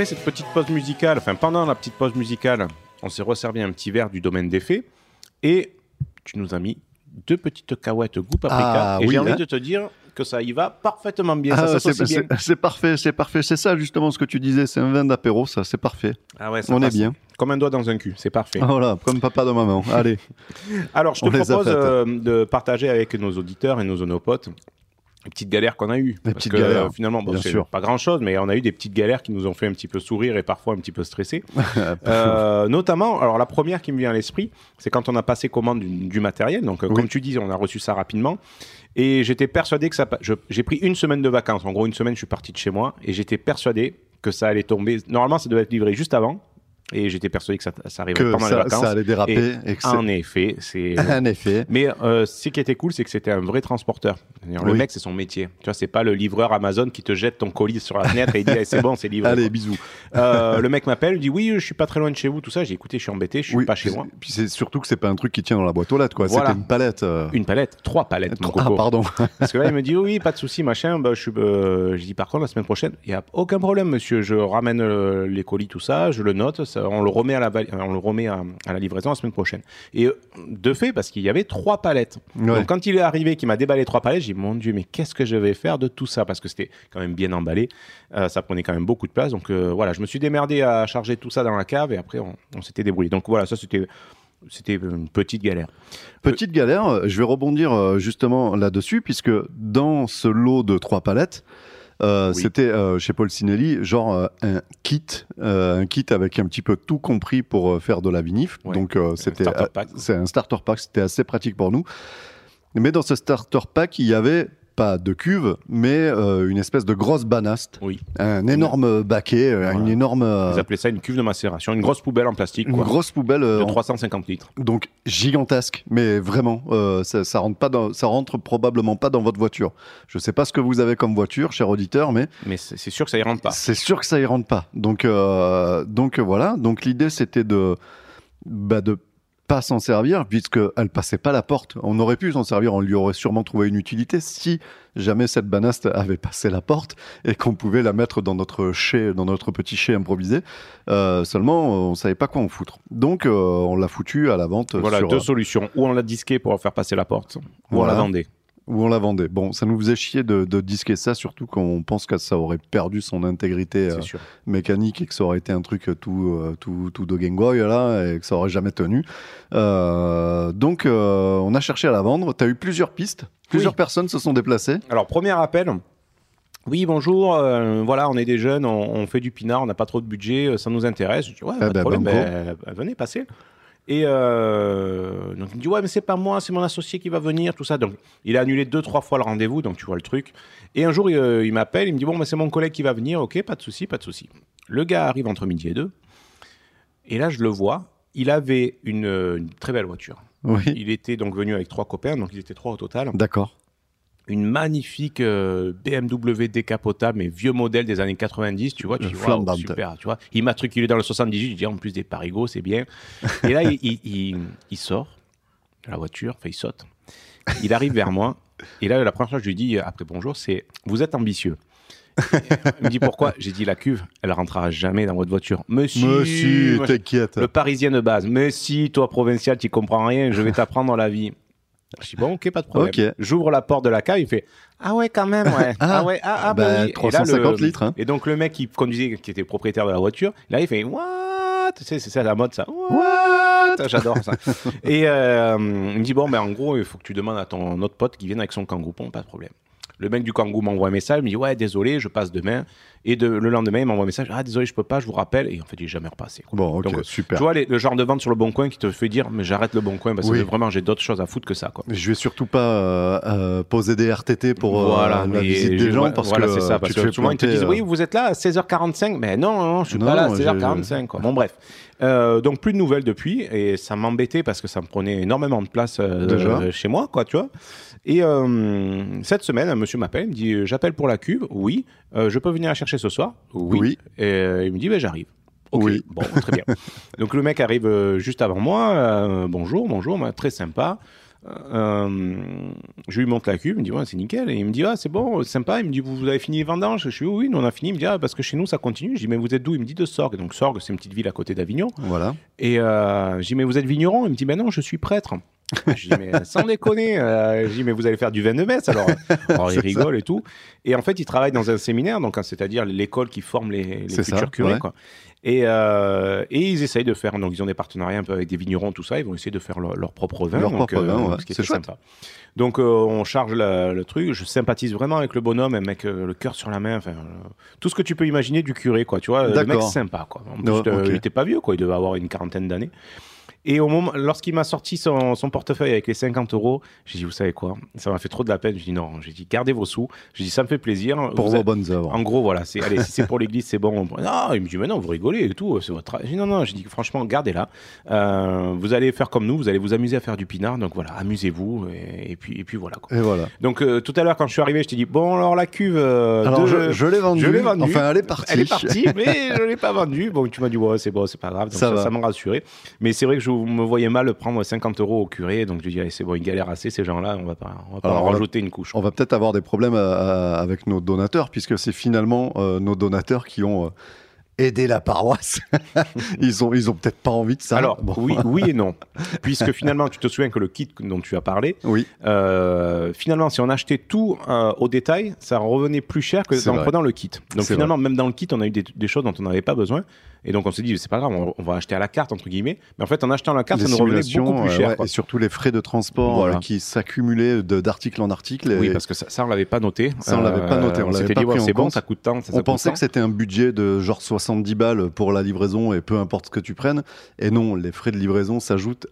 Après cette petite pause musicale, enfin pendant la petite pause musicale, on s'est resservi un petit verre du domaine des fées et tu nous as mis deux petites cahuètes goût paprika. Ah, et oui, j'ai envie hein. de te dire que ça y va parfaitement bien. Ah, c'est bien. c'est- parfait, c'est parfait. C'est ça justement ce que tu disais. C'est un vin d'apéro, ça, c'est parfait. Ah ouais, ça On est bien. Comme un doigt dans un cul, c'est parfait. Voilà, comme papa de maman. Allez. Alors, je te On propose euh, de partager avec nos auditeurs et nos onopotes les petites galères qu'on a eues. Les Parce petites que, galères, euh, finalement, bon, bien sûr. pas grand chose, mais on a eu des petites galères qui nous ont fait un petit peu sourire et parfois un petit peu stresser. Euh, notamment, alors la première qui me vient à l'esprit, c'est quand on a passé commande du, du matériel. Donc, euh, Oui. comme tu dis, on a reçu ça rapidement. Et j'étais persuadé que ça. J'ai pris une semaine de vacances. En gros, une semaine, je suis parti de chez moi et j'étais persuadé que ça allait tomber. Normalement, ça devait être livré juste avant. Et j'étais persuadé que ça, ça arriverait Que pendant les ça, vacances. ça allait déraper. Et Et que en effet, c'est. en effet. Mais euh, ce qui était cool, c'est que c'était un vrai transporteur. Le Oui. mec, c'est son métier. Tu vois, c'est pas le livreur Amazon qui te jette ton colis sur la fenêtre et il dit Eh, c'est bon, c'est livré. Allez, quoi. bisous. Euh, le mec m'appelle, il dit oui, je suis pas très loin de chez vous, tout ça. J'ai écouté, je suis embêté, je suis Oui, pas chez moi. Puis c'est surtout que c'est pas un truc qui tient dans la boîte aux lettres, quoi. Voilà. C'était une palette. euh, Une palette, trois palettes, mon Ah, coco. pardon. Parce que là, il me dit oui, pas de souci, machin. Bah, je suis, euh, je dis par contre la semaine prochaine, il y a aucun problème, monsieur. Je ramène euh, les colis, tout ça, je le note, ça- on le remet à la, on le remet à, à la livraison la semaine prochaine. Et euh, de fait, parce qu'il y avait trois palettes. Ouais. Donc quand il est arrivé, qu'il m'a déballé trois palettes, j'ai dit mon dieu, mais qu'est-ce que je vais faire de tout ça? Parce que c'était quand même bien emballé, Euh, ça prenait quand même beaucoup de place. Donc euh, voilà, je me suis démerdé à charger tout ça dans la cave et après on, on s'était débrouillé. Donc voilà, ça c'était C'était une petite galère. Petite galère, euh, je vais rebondir euh, justement là-dessus, puisque dans ce lot de trois palettes, euh, Oui. c'était euh, chez Paul Sinelli, genre euh, un kit, euh, un kit avec un petit peu tout compris pour euh, faire de la vinif. Ouais. Donc euh, c'était c'est un starter pack, c'était assez pratique pour nous. Mais dans ce starter pack, il y avait pas de cuve, mais euh, une espèce de grosse banaste, Oui. un énorme baquet, euh, Voilà. une énorme, euh, Ils appelaient ça une cuve de macération, une grosse poubelle en plastique, une quoi, grosse poubelle de en- 350 litres. donc gigantesque, mais vraiment, ça, ça rentre pas dans, ça rentre probablement pas dans votre voiture. Je sais pas ce que vous avez comme voiture, cher auditeur, mais Mais c'est sûr que ça y rentre pas. c'est sûr que ça y rentre pas. Donc, donc voilà. Donc l'idée c'était de, bah, de pas s'en servir puisque elle passait pas la porte. On aurait pu s'en servir, on lui aurait sûrement trouvé une utilité si jamais cette banaste avait passé la porte et qu'on pouvait la mettre dans notre chai, dans notre petit chai improvisé. Euh, seulement, on savait pas quoi en foutre. Donc euh, on l'a foutu à la vente Voilà, sur, deux solutions. Ou on l'a disqué pour faire passer la porte, ou Voilà. on la vendait. Où on la vendait. Bon, ça nous faisait chier de, de disquer ça, surtout quand on pense que ça aurait perdu son intégrité euh, mécanique et que ça aurait été un truc tout, euh, tout, tout de Game Boy là, et que ça aurait jamais tenu. Euh, donc, euh, on a cherché à la vendre. Tu as eu plusieurs pistes. Plusieurs Oui. personnes se sont déplacées. Alors, premier appel. Oui, bonjour. euh, voilà, on est des jeunes, on, on fait du pinard, on n'a pas trop de budget, euh, ça nous intéresse. Je dis, ouais, pas de ben, problème, ben, ben, venez, passez. Et euh, donc, il me dit, ouais, mais c'est pas moi, c'est mon associé qui va venir, tout ça. Donc, il a annulé deux, trois fois le rendez-vous, donc tu vois le truc. Et un jour, il, euh, il m'appelle, il me dit, bon, c'est mon collègue qui va venir, ok, pas de souci, pas de souci. Le gars arrive entre midi et deux. Et là, je le vois, il avait une, une très belle voiture. Oui. Il était donc venu avec trois copains, donc ils étaient trois au total D'accord. Une magnifique euh, BMW décapotable, mais vieux modèle des années 90, tu vois, tu flambante. super, tu vois. Immatriculé dans le 78, je dis, en plus des Parigo, c'est bien. Et là, il, il- il- il sort de la voiture, enfin, il saute. Il arrive vers moi, et là, la première chose que je lui dis, après bonjour, c'est, vous êtes ambitieux. Il me dit pourquoi? J'ai dit la cuve, elle rentrera jamais dans votre voiture. Monsieur, Monsieur, t'inquiète. le parisien de base. Mais si, toi, provincial, tu comprends rien, je vais t'apprendre la vie. Je dis, bon, ok, pas de problème. J'ouvre la porte de la cave, il fait, ah ouais, quand même, ouais. ah, Ah, ouais, ah, ah, bah, bah, oui. Et là, 350 le- litres, hein. Et donc, le mec qui conduisait, qui était propriétaire de la voiture, là, il fait, what? C'est ça la mode, ça. What? J'adore ça. Et euh, il me dit, bon, ben, en gros, il faut que tu demandes à ton autre pote qui vienne avec son kangou. Bon, pas de problème. Le mec du kangou m'envoie un message, il me dit, ouais, désolé, je passe demain. Et de- le lendemain, il m'envoie un message, ah, désolé, je peux pas, je vous rappelle. Et en fait, il est jamais repassé. quoi. Bon, ok, Donc, super. Tu vois, les- le genre de vente sur le bon coin qui te fait dire, mais j'arrête le bon coin parce Oui. que vraiment, j'ai d'autres choses à foutre que ça, quoi. Je vais surtout pas euh, euh, poser des RTT pour euh, voilà, la mais visite des gens parce voilà, que c'est ça, parce tu que souvent ils te disent oui, vous êtes là à 16h45, mais non, non, je suis Non, pas là à j'ai- 16h45. Quoi. Bon, bref. Euh, donc plus de nouvelles depuis, et ça m'embêtait parce que ça me prenait énormément de place euh, Déjà. chez moi, quoi, tu vois. Et euh, cette semaine, un monsieur m'appelle, il me dit j'appelle pour la cube, oui, je peux venir la chercher ce soir, oui. Oui. Et euh, il me dit ben j'arrive. Ok, Oui. bon, très bien. Donc le mec arrive euh, juste avant moi. euh, bonjour, bonjour, bah, très sympa. Euh, je lui montre la cube, il me dit ouais, c'est nickel. Et il me dit ah, c'est bon, sympa. Il me dit vous, vous avez fini les vendanges Je suis oui, nous on a fini. Il me dit ah, parce que chez nous ça continue. Je dis mais vous êtes d'où? Il me dit de Sorgue. Donc Sorgue, c'est une petite ville à côté d'Avignon. Voilà. Et euh, je dis mais vous êtes vigneron? Il me dit ben non, je suis prêtre. je dis mais sans déconner. Euh, je dis mais vous allez faire du vin de messe alors. alors il rigole et tout. Et en fait il travaille dans un séminaire, donc hein, c'est-à-dire l'école qui forme les, les ça, futurs curés. ouais. Quoi. Et, euh, et ils essayent de faire, donc ils ont des partenariats un peu avec des vignerons, tout ça, ils vont essayer de faire leur, leur propre vin. Leur donc, propre vin, ouais. Ce qui C'est sympa. Donc euh, on charge la- le truc, je sympathise vraiment avec le bonhomme, un mec euh, le cœur sur la main, enfin euh, tout ce que tu peux imaginer du curé, quoi, tu vois, le mec sympa, quoi. En plus, Ouais, euh, il était pas vieux, quoi, il devait avoir une quarantaine d'années. Et au moment, lorsqu'il m'a sorti son, son portefeuille avec les 50 euros, j'ai dit, vous savez quoi? Ça m'a fait trop de la peine. J'ai dit, non, j'ai dit, gardez vos sous. J'ai dit, ça me fait plaisir. Pour Vous vos êtes- bonnes œuvres. en gros, voilà, c'est, allez, si c'est pour l'église, c'est bon. Non, il me dit, mais non, vous rigolez et tout, c'est votre. J'ai dit, non, non, j'ai dit, franchement, gardez-la. Euh, vous allez faire comme nous, vous allez vous amuser à faire du pinard, donc voilà, amusez-vous, et, et puis, et puis voilà. Quoi. Et voilà. Donc, euh, tout à l'heure, quand je suis arrivé, je t'ai dit, bon, alors la cuve. euh, Alors, de- je, je l'ai vendue. je l'ai vendue. Enfin, elle est partie. Elle est partie, mais je l'ai pas vendue. Bon, tu m'as dit, ouais, c'est bon, c'est pas grave. Donc Ça m'a rassuré. Mais c'est vrai que je me voyais mal prendre 50 euros au curé. Donc, je dis, allez, c'est bon, ils galèrent assez, ces gens-là. On va pas, on va pas Alors, en on va- rajouter une couche. On va peut-être avoir des problèmes à- à- avec nos donateurs, puisque c'est finalement euh, nos donateurs qui ont euh, aidé la paroisse. ils ont, ils ont peut-être pas envie de ça. Alors, Bon. oui, oui et non. Puisque finalement, tu te souviens que le kit dont tu as parlé, Oui, euh, finalement, si on achetait tout euh, au détail, ça revenait plus cher que en vrai. prenant le kit. Donc finalement, même dans le kit, on a eu des, des choses dont on n'avait pas besoin. Et donc on s'est dit, c'est pas grave, on, on va acheter à la carte, entre guillemets. Mais en fait, en achetant la carte, Les ça nous revenait beaucoup plus euh, cher. ouais, et surtout les frais de transport Voilà. euh, qui s'accumulaient d'article en article. Oui, parce que ça, ça on l'avait pas noté. Ça, on l'avait pas noté, on s'était dit, ouais, c'est bon, ça coûte tant. ça, on pensait tant. que c'était un budget de genre 70 balles pour la livraison et peu importe ce que tu prennes. Et non, les frais de livraison s'ajoutent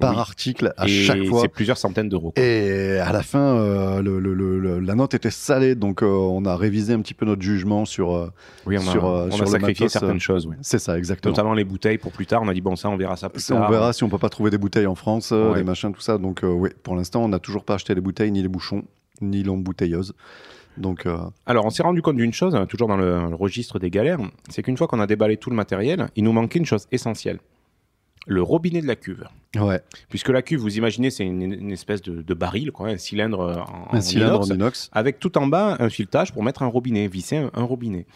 par Oui. article à Et chaque fois. C'est plusieurs centaines d'euros. Et à la fin, euh, le- le- le- le- la note était salée, donc euh, on a révisé un petit peu notre jugement sur. euh, Oui, on a, sur, euh, on sur sacrifié matos, certaines choses. oui. C'est ça, exactement. Notamment les bouteilles pour plus tard. On a dit, bon, ça, on verra ça plus tard. on verra si on peut pas trouver des bouteilles en France, Ouais. des machins, tout ça. Donc, oui, pour l'instant, on n'a toujours pas acheté les bouteilles, ni les bouchons, ni l'embouteilleuse. Donc, euh, Alors, on s'est rendu compte d'une chose, hein, toujours dans le, le registre des galères, c'est qu'une fois qu'on a déballé tout le matériel, il nous manquait une chose essentielle le robinet de la cuve. ouais, Puisque la cuve, vous imaginez, c'est une, une espèce de, de baril, quoi, un cylindre en, un cylindre inox, en inox. avec tout en bas un filetage pour mettre un robinet, visser un, un robinet.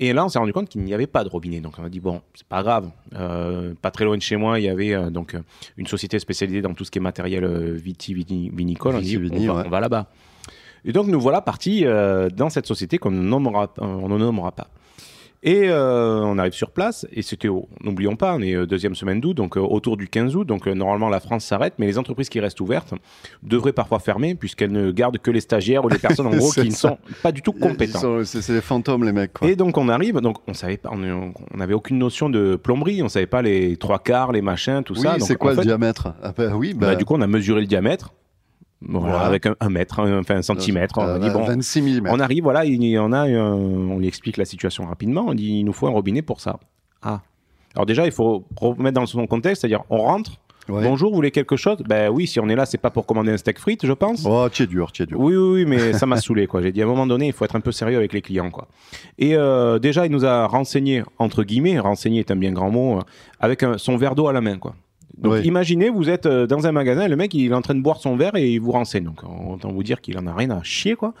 Et là, on s'est rendu compte qu'il n'y avait pas de robinet. Donc, on a dit, bon, c'est pas grave. Euh, pas très loin de chez moi, il y avait euh, donc euh, une société spécialisée dans tout ce qui est matériel vitivinicole. On dit, on va, ouais. on va là-bas. Et donc, nous voilà partis euh, dans cette société qu'on ne nommera, on ne nommera pas. Et euh, on arrive sur place, et c'était, n'oublions pas, on est euh, deuxième semaine d'août, donc euh, autour du 15 août, donc euh, normalement la France s'arrête, mais les entreprises qui restent ouvertes devraient parfois fermer, puisqu'elles ne gardent que les stagiaires ou les personnes en gros qui ne sont pas du tout sont- C'est des fantômes, les mecs. Quoi. Et donc on arrive, donc on savait pas, on n'avait aucune notion de plomberie, on savait pas les trois quarts, les machins, tout oui, ça. C'est quoi en le diamètre? Ah, bah, Oui, bah, bah, Du coup, on a mesuré le diamètre, voilà, Voilà. avec un, un mètre, un- enfin un centimètre. euh, on a dit bon, 26 mm. on arrive, voilà, il y en a, un- on lui explique la situation rapidement. On dit, il nous faut un robinet pour ça. Ah. Alors déjà, il faut remettre dans son contexte, c'est-à-dire, on rentre. Ouais. Bonjour, vous voulez quelque chose? Ben oui, si on est là, c'est pas pour commander un steak frites, je pense. Oh, tu es dur, tu es dur. Oui, oui, oui, mais ça m'a saoulé, quoi. J'ai dit à un moment donné, il faut être un peu sérieux avec les clients, quoi. Et euh, déjà, il nous a renseigné, entre guillemets, renseigné est un bien grand mot, euh, avec son verre d'eau à la main, quoi. Donc Oui. imaginez, vous êtes euh, dans un magasin, le mec il est en train de boire son verre et il vous renseigne. Donc autant vous dire qu'il en a rien à chier, quoi.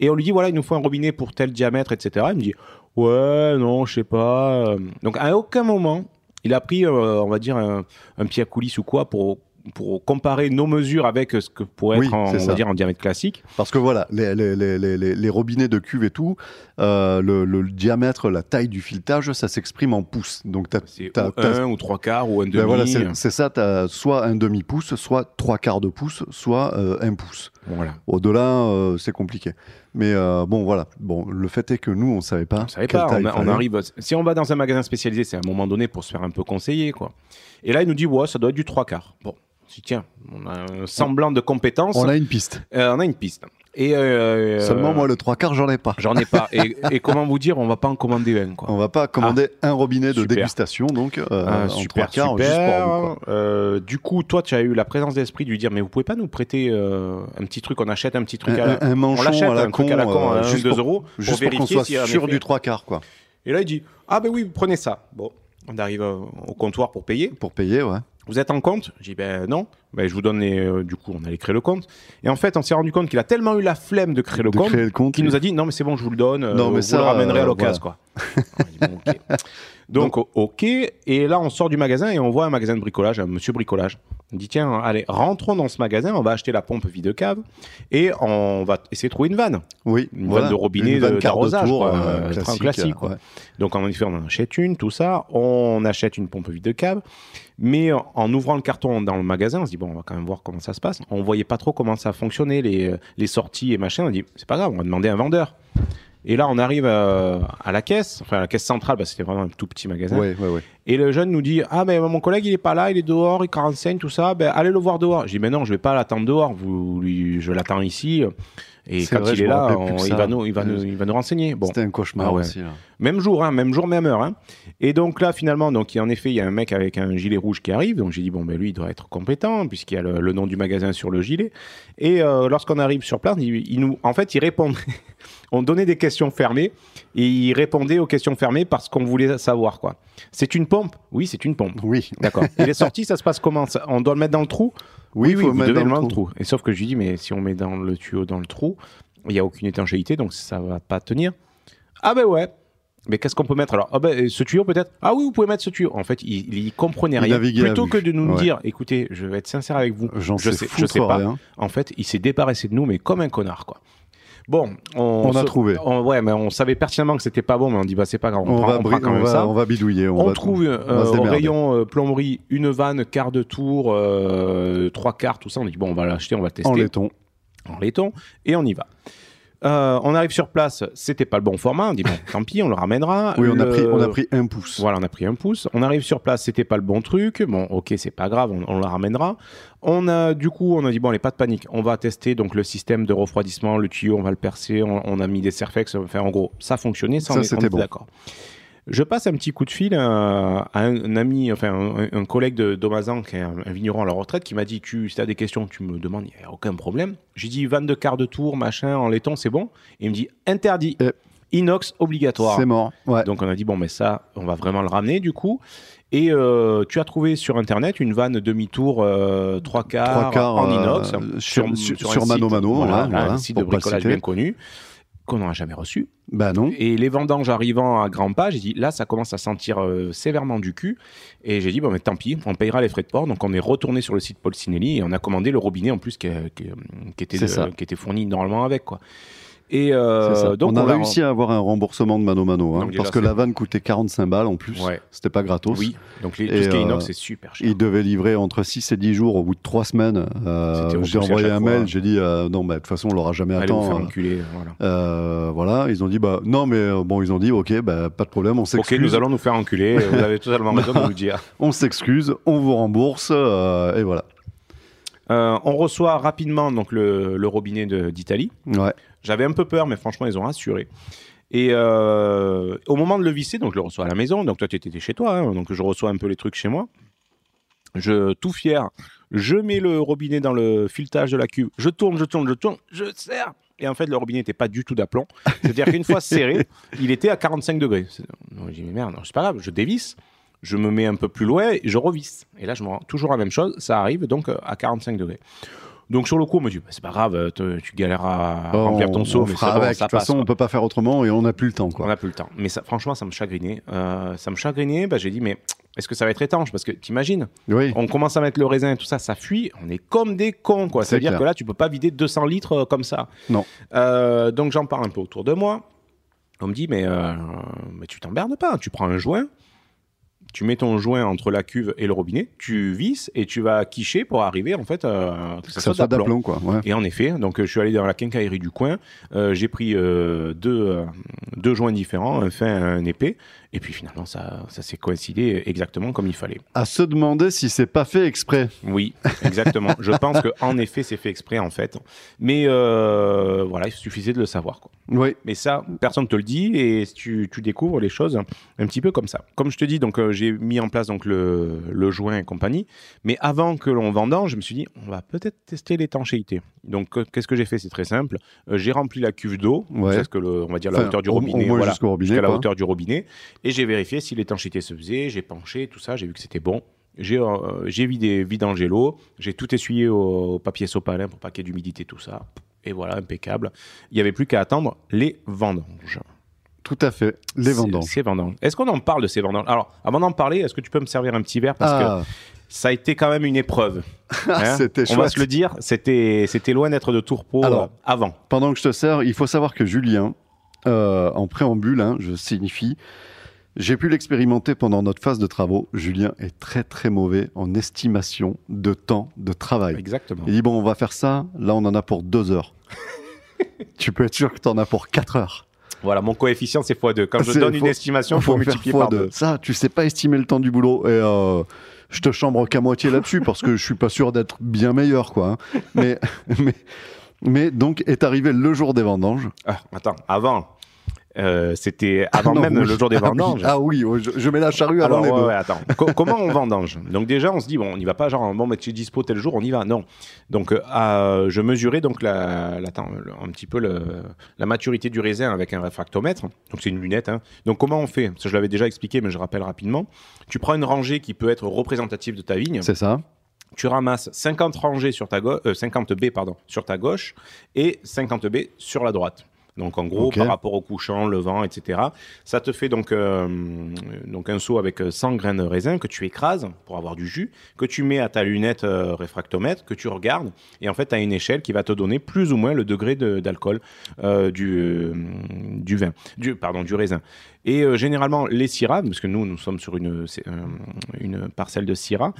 Et on lui dit voilà, il nous faut un robinet pour tel diamètre, etc. Il me dit ouais, non, je sais pas. euh. Donc à aucun moment, il a pris, euh, on va dire, un, un pied à coulisses ou quoi pour, pour comparer nos mesures avec ce que pourrait Oui, être en, on va dire, en diamètre classique. Parce que voilà, les, les, les, les, les- les robinets de cuve et tout, euh, le, le diamètre, la taille du filetage, ça s'exprime en pouces. Donc, t'as- t'as- t'as- un ou trois quarts ou un demi. ben voilà, c'est c'est ça, tu as soit un demi-pouce, soit trois quarts de pouce, soit euh, un pouce. Voilà. Au-delà, euh, c'est compliqué. Mais euh, bon, voilà. Bon, le fait est que nous, on savait pas. On savait pas, on, on arrive. Si on va dans un magasin spécialisé, c'est à un moment donné pour se faire un peu conseiller, quoi. Et là, il nous dit, ouais, ça doit être du trois quarts. Bon, si tiens, on a un semblant de compétence, On a une piste. euh, on a une piste. Et euh, Seulement, euh, moi, le trois quarts, j'en ai pas. j'en ai pas. et, et comment vous dire, on va pas en commander un, quoi. On va pas commander un robinet de super. dégustation, donc euh, Ah, en super, trois quarts, super. juste pour vous. quoi. Euh, du coup, toi, tu as eu la présence d'esprit de lui dire, mais vous pouvez pas nous prêter un petit truc, on achète un petit truc Un, à la... un- un manchon l'achète, à la un truc con, à la con, à juste 2 pour, euros, juste pour qu'on soit sûr du trois quarts, quoi. Et là, il dit, ah ben oui, prenez ça. Bon, on arrive au comptoir pour payer. Pour payer, ouais. Vous êtes en compte? J'ai dit ben non. Ben, je vous donne les. euh, du coup, on allait créer le compte. Et en fait, on s'est rendu compte qu'il a tellement eu la flemme de créer le de compte créer le compte. qu'il nous a dit non, mais c'est bon, je vous le donne. euh, Non, mais vous ça, le ramènerez à euh, l'occasion, quoi. On a dit, bon, ok. Donc, ok. Et là, on sort du magasin et on voit un magasin de bricolage, un monsieur bricolage. On dit tiens, allez, rentrons dans ce magasin, on va acheter la pompe vide cave et on va essayer de trouver une vanne. Oui, Une voilà. vanne de robinet Une vanne de- tour, quoi, euh, euh, classique, classique, quoi. ouais. Donc en effet, on en achète une, tout ça. On achète une pompe vide de cave. Mais en- en ouvrant le carton dans le magasin, on se dit, bon, on va quand même voir comment ça se passe. On voyait pas trop comment ça fonctionnait, les, les sorties et machin. On dit, c'est pas grave, on va demander à un vendeur. Et là, on arrive euh, à la caisse, enfin à la caisse centrale, parce que c'était vraiment un tout petit magasin. Ouais, ouais, ouais. Et le jeune nous dit Ah, mais mon collègue, il est pas là, il est dehors, il renseigne, tout ça. Ben, allez le voir dehors. Je dis Mais non, je vais pas l'attendre dehors. Vous, lui, je l'attends ici. Et quand vrai, il est là, on- il, va nous, il, va nous, il va nous renseigner. Bon. C'était un cauchemar Ah ouais. aussi. là. Même jour, hein, même jour, même heure. hein. Et donc là, finalement, donc, en effet, il y a un mec avec un gilet rouge qui arrive. Donc j'ai dit, bon, ben lui, il doit être compétent, puisqu'il y a le, le nom du magasin sur le gilet. Et euh, lorsqu'on arrive sur place, il, il nous, en fait, il répond. On donnait des questions fermées et il répondait aux questions fermées parce qu'on voulait savoir quoi. C'est une pompe? Oui, c'est une pompe. Oui, D'accord. Et les sorties, ça se passe comment? Ça- On doit le mettre dans le trou? Oui, oui, faut vous mettre devez dans le trou. Et sauf que je lui dis, mais si on met dans le tuyau dans le trou, il n'y a aucune étanchéité, donc ça va pas tenir. Ah ben ouais. Mais qu'est-ce qu'on peut mettre alors? Ah ben ce tuyau peut-être? Ah oui, vous pouvez mettre ce tuyau. En fait, il, il comprenait rien. Plutôt que de nous Ouais. dire, écoutez, je vais être sincère avec vous. Je sais, sais, je sais pas. rien. En fait, il s'est débarrassé de nous, mais comme un connard, quoi. Bon, on, On a se- trouvé. on- ouais, mais on savait pertinemment que c'était pas bon, mais on dit bah c'est pas grave, on, On, prend, va, prend quand on même va- ça. on va bidouiller. On, va, trouve euh, va au rayon euh, plomberie une vanne, quart de tour, euh, trois quarts, tout ça. On dit bon, on va l'acheter, on va tester En laiton. en laiton et on y va. Euh, on arrive sur place, c'était pas le bon format. On dit bon, tant pis, on le ramènera. Oui, on a, Le- pris, on a pris un pouce. Voilà, on a pris un pouce. On arrive sur place, c'était pas le bon truc. Bon, ok, c'est pas grave, on, on la ramènera. On a, du coup, on a dit bon, allez, pas de panique. On va tester donc le système de refroidissement, le tuyau, on va le percer. On, on a mis des Serfex. Enfin, en gros, ça fonctionnait. Ça, Ça, on était bon. D'accord. Je passe un petit coup de fil à, à un, ami, enfin un, un collègue de d'Omazan, qui est un, un vigneron à la retraite, qui m'a dit tu, si tu as des questions, tu me demandes, il n'y a aucun problème. J'ai dit vanne de quart de tour, machin, en laiton, c'est bon. Et il me dit interdit, Eh. inox obligatoire. C'est mort. Ouais. Donc on a dit bon mais ça on va vraiment le ramener du coup. Et euh, tu as trouvé sur internet une vanne demi-tour euh, trois quarts, Trois quarts, en euh, inox sur- Mano Mano, voilà, voilà, voilà, un site de bricolage bien connu qu'on n'aura jamais reçu. Bah non. Et les vendanges arrivant à grands pas, j'ai dit là ça commence à sentir euh, sévèrement du cul. Et j'ai dit bon mais tant pis, on payera les frais de port. Donc on est retourné sur le site Paul Sinelli et on a commandé le robinet en plus qui, qui- qui était, de- qui était fourni normalement avec quoi. Et euh, donc on a réussi à avoir un remboursement de Mano Mano, hein, Donc parce que la vanne coûtait 45 balles en plus. Ouais. C'était pas gratos. Oui, donc les, tout Et, ce qui est euh, inox c'est super cher. Il devait livrer entre 6 et 10 jours au bout de 3 semaines. Euh, j'ai envoyé un fois. mail, j'ai dit euh, non, bah, de toute façon, on l'aura jamais à Allez temps. faire euh, enculer, voilà. voilà, ils ont dit bah non, mais bon, ils ont dit ok, bah, pas de problème, on Ok, s'excuse. nous allons nous faire enculer. Vous avez totalement raison de nous dire. On s'excuse, on vous rembourse, et voilà. Euh, on reçoit rapidement donc le, le robinet d'Italie. Ouais. J'avais un peu peur, mais franchement, ils ont rassuré. Et euh, au moment de le visser, donc je le reçois à la maison. Donc toi, tu étais chez toi, hein, donc je reçois un peu les trucs chez moi. Je, tout fier, je mets le robinet dans le filetage de la cuve. Je tourne, je tourne, je tourne, je serre. Et en fait, le robinet n'était pas du tout d'aplomb. C'est-à-dire qu'une fois serré, il était à 45 degrés. J'ai dit, mais merde, non, c'est pas grave, je dévisse. Je me mets un peu plus loin et je revisse. Et là, je me rends toujours la même chose. Ça arrive donc euh, à 45 degrés. Donc sur le coup, on me dit, bah, c'est pas grave, euh, te- tu galèreras à remplir ton on, seau, mais fera bon, avec. ça de toute façon, on peut pas faire autrement et on n'a plus le temps. On Quoi. n'a plus le temps. Mais ça, franchement, ça me chagrinait. Euh, ça me chagrinait. Bah, j'ai dit, mais est-ce que ça va être étanche? Parce que t'imagines, Oui. on commence à mettre le raisin et tout ça, ça fuit. On est comme des cons, quoi. C'est C'est-à-dire que là, tu peux pas vider 200 litres euh, comme ça. Non. Euh, donc j'en parle un peu autour de moi. On me dit, mais, euh, mais tu t'emmerdes pas. Tu prends un joint. Tu mets ton joint entre la cuve et le robinet, tu visses et tu vas quicher pour arriver en fait euh, que Que ça, ça soit soit d'aplomb. d'aplomb, quoi. Ouais. Et en effet, donc euh, je suis allé dans la quincaillerie du coin, euh, j'ai pris euh, deux, euh, deux joints différents, un fin et un épais, et puis finalement ça, ça s'est coïncidé exactement comme il fallait. À se demander si c'est pas fait exprès. Oui, exactement. je pense qu'en effet c'est fait exprès en fait, mais euh, voilà, il suffisait de le savoir. Quoi. Oui. Mais ça, personne te le dit et tu, tu découvres les choses un petit peu comme ça. Comme je te dis, donc euh, j'ai mis en place donc le, le joint et compagnie. Mais avant que l'on vendange, je me suis dit, on va peut-être tester l'étanchéité. Donc euh, qu'est-ce que j'ai fait? C'est très simple. Euh, j'ai rempli la cuve d'eau, Ouais. que le, on va dire la Enfin, hauteur du au- au robinet, voilà, jusqu'à la hauteur du robinet, et j'ai vérifié si l'étanchéité se faisait. J'ai penché, tout ça, j'ai vu que c'était bon. J'ai euh, vidé, vidangé l'eau, j'ai tout essuyé au, au papier sopalin pour ait d'humidité, tout ça. Et voilà, impeccable. Il n'y avait plus qu'à attendre les vendanges. Tout à fait. Les vendanges. Ces vendanges. Est-ce qu'on en parle de ces vendanges? Alors, avant d'en parler, est-ce que tu peux me servir un petit verre? Parce Ah, que ça a été quand même une épreuve. hein. C'était On va chouette. se le dire, c'était c'était loin d'être de tourpeau Alors, euh, avant. pendant que je te sers, il faut savoir que Julien, euh, en préambule, hein, je signifie, j'ai pu l'expérimenter pendant notre phase de travaux. Julien est très très mauvais en estimation de temps de travail. Exactement. Il dit bon, on va faire ça. Là, on en a pour deux heures. tu peux être sûr que tu en as pour quatre heures. Voilà, mon coefficient, c'est x2. Quand je donne une estimation, il faut multiplier par deux. deux. Ça, tu sais pas estimer le temps du boulot. Et euh, je te chambre qu'à moitié là-dessus parce que je suis pas sûr d'être bien meilleur, quoi. hein. Mais, mais, mais donc est arrivé le jour des vendanges. Ah, attends, avant, euh, c'était avant Ah non, même oui. le jour des Ah vendanges. Ah oui, oh, je, je mets la charrue Alors, avant les ouais, bœufs. ouais, attends. Co- comment on vendange? Donc déjà, on se dit bon, on n'y va pas genre bon, mais tu es dispo tel jour, on y va. Non. Donc, euh, je mesurais donc la, la- attends, le- un petit peu le- la maturité du raisin avec un réfractomètre. Donc c'est une lunette. hein. Donc comment on fait? Ça, je l'avais déjà expliqué, mais je rappelle rapidement. Tu prends une rangée qui peut être représentative de ta vigne. C'est ça. Tu ramasses 50 rangées sur ta gauche, 50 baies pardon, sur ta gauche et 50 baies sur la droite. Donc en gros, par rapport au couchant, le vent, etc. Ça te fait donc, euh, donc un seau avec euh, 100 graines de raisin que tu écrases pour avoir du jus, que tu mets à ta lunette euh, réfractomètre, que tu regardes, et en fait, tu as une échelle qui va te donner plus ou moins le degré de- d'alcool euh, du, euh, du vin, du, pardon, du raisin. Et euh, généralement, les syrahs, parce que nous, nous sommes sur une, euh, une parcelle de syrah,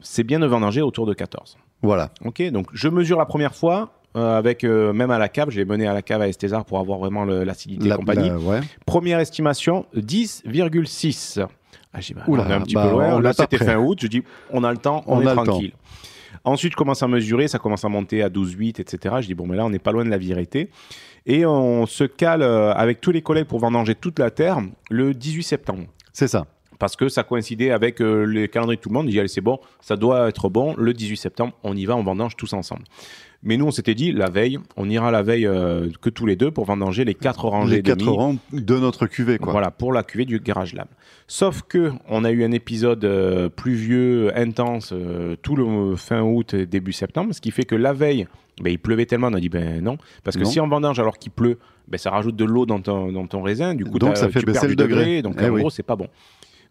c'est bien de vendanger autour de 14. Voilà. Ok, donc je mesure la première fois. Euh, avec euh, même à la cave, je l'ai mené à la cave à Estésar pour avoir vraiment l'acidité et La- compagnie. la- ouais. Première estimation, 10,6. Ah, j'ai bah, on est un petit bah, peu loin. Là, c'était fin août. Je dis, on a le temps, on, On est a le tranquille. Ensuite, je commence à mesurer, ça commence à monter à 12,8, etc. Je dis, bon, mais là, on n'est pas loin de la vérité. Et on se cale euh, avec tous les collègues pour vendanger toute la terre le 18 septembre. C'est ça. Parce que ça coïncidait avec euh, les calendriers de tout le monde. Il dit, allez, c'est bon, ça doit être bon. Le 18 septembre, on y va, on vendange tous ensemble. Mais nous, on s'était dit, la veille, on ira la veille euh, que tous les deux pour vendanger les quatre rangées Les quatre rangs de notre cuvée, quoi. Voilà, pour la cuvée du Garage Lab. Sauf que on a eu un épisode euh, pluvieux, intense, euh, tout le fin août et début septembre, ce qui fait que la veille, ben, il pleuvait tellement, on a dit ben non, parce que Non. si on vendange alors qu'il pleut, ben, ça rajoute de l'eau dans ton, dans ton raisin, du coup Donc, ça fait tu baisser perds le degré. donc Eh en oui. gros c'est pas bon.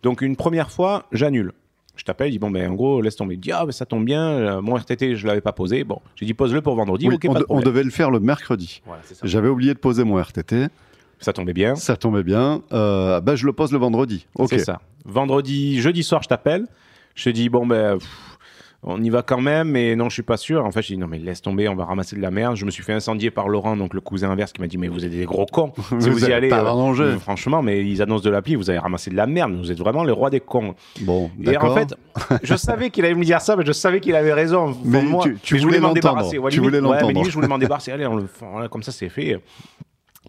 Donc une première fois, j'annule. Je t'appelle, je dis bon ben en gros laisse tomber. Il dit ah ben ça tombe bien, euh, mon RTT je l'avais pas posé. Bon, j'ai dit pose-le pour vendredi. Oui, on, pas de de- on problème. devait le faire le mercredi. Voilà. J'avais oublié de poser mon RTT. Ça tombait bien. Ça tombait bien. Euh, bah, je le pose le vendredi. Ok. C'est ça. Vendredi, jeudi soir, je t'appelle. Je te dis, bon, ben, pff, on y va quand même, mais non, je suis pas sûr. En fait, je dis, non, mais laisse tomber, on va ramasser de la merde. Je me suis fait incendier par Laurent, donc le cousin inverse, qui m'a dit, mais vous êtes des gros cons. si Vous vous, y allez, pas euh, franchement, mais ils annoncent de la pluie, vous avez ramassé de la merde. Vous êtes vraiment les rois des cons. Bon, Et en fait, je savais qu'il allait me dire ça, mais je savais qu'il avait raison. Mais moi. tu- tu Mais je voulais m'en débarrasser. Ouais, Tu limite- voulais ouais, mais limite, je voulais m'en débarrasser. Allez, on le fait. Voilà, comme ça, c'est fait.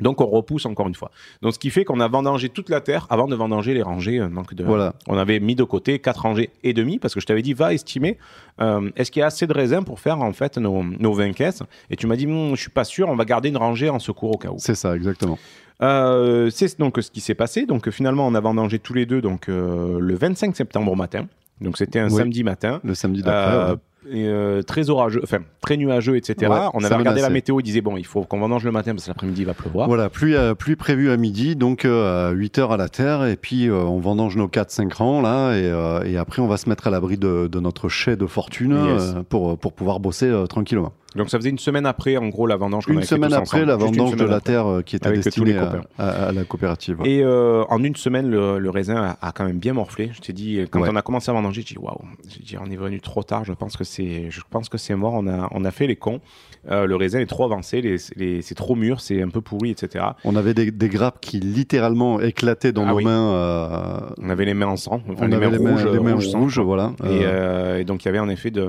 Donc, on repousse encore une fois. Donc, ce qui fait qu'on a vendangé toute la terre avant de vendanger les rangées. euh, Donc de, Voilà. On avait mis de côté quatre rangées et demi parce que je t'avais dit, va estimer, euh, est-ce qu'il y a assez de raisins pour faire en fait nos, nos 20 caisses? Et tu m'as dit, Hum, je suis pas sûr, on va garder une rangée en secours au cas où. C'est ça, exactement. Euh, c'est donc ce qui s'est passé. Donc finalement, on a vendangé tous les deux donc, le 25 septembre au matin. Donc c'était un Oui. samedi matin. Le samedi d'après. Ouais. Et, euh, très orageux, enfin très nuageux, etc. Ouais, on avait regardé la météo, il disait bon, il faut qu'on vendange le matin parce que l'après-midi il va pleuvoir. Voilà, pluie, à- pluie prévue à midi, donc euh, à 8 heures à la terre, et puis euh, on vendange nos 4-5 rangs là, et, euh, et après on va se mettre à l'abri de, de notre chai de fortune Yes. euh, pour, pour pouvoir bosser euh, tranquillement. Donc ça faisait une semaine après, en gros, la vendange. Une semaine après, ensemble. la vendange de la après. terre euh, qui était Avec destinée à, à- à la coopérative. Et euh, en une semaine, le, le raisin a, a quand même bien morflé. Je t'ai dit, quand Ouais. on a commencé à vendanger, j'ai dit waouh, j'ai dit on est venu trop tard. Je pense que c'est, je pense que c'est mort. On a, on a fait les cons. Euh, le raisin est trop avancé, les, les- c'est trop mûr, c'est un peu pourri, etc. On avait des, des grappes qui littéralement éclataient dans Ah nos oui. mains. euh, On avait les mains en sang, enfin, on les avait mains les mains rouges, les mains rouges rouges, quoi. voilà. Et, Euh, et donc il y avait en effet de,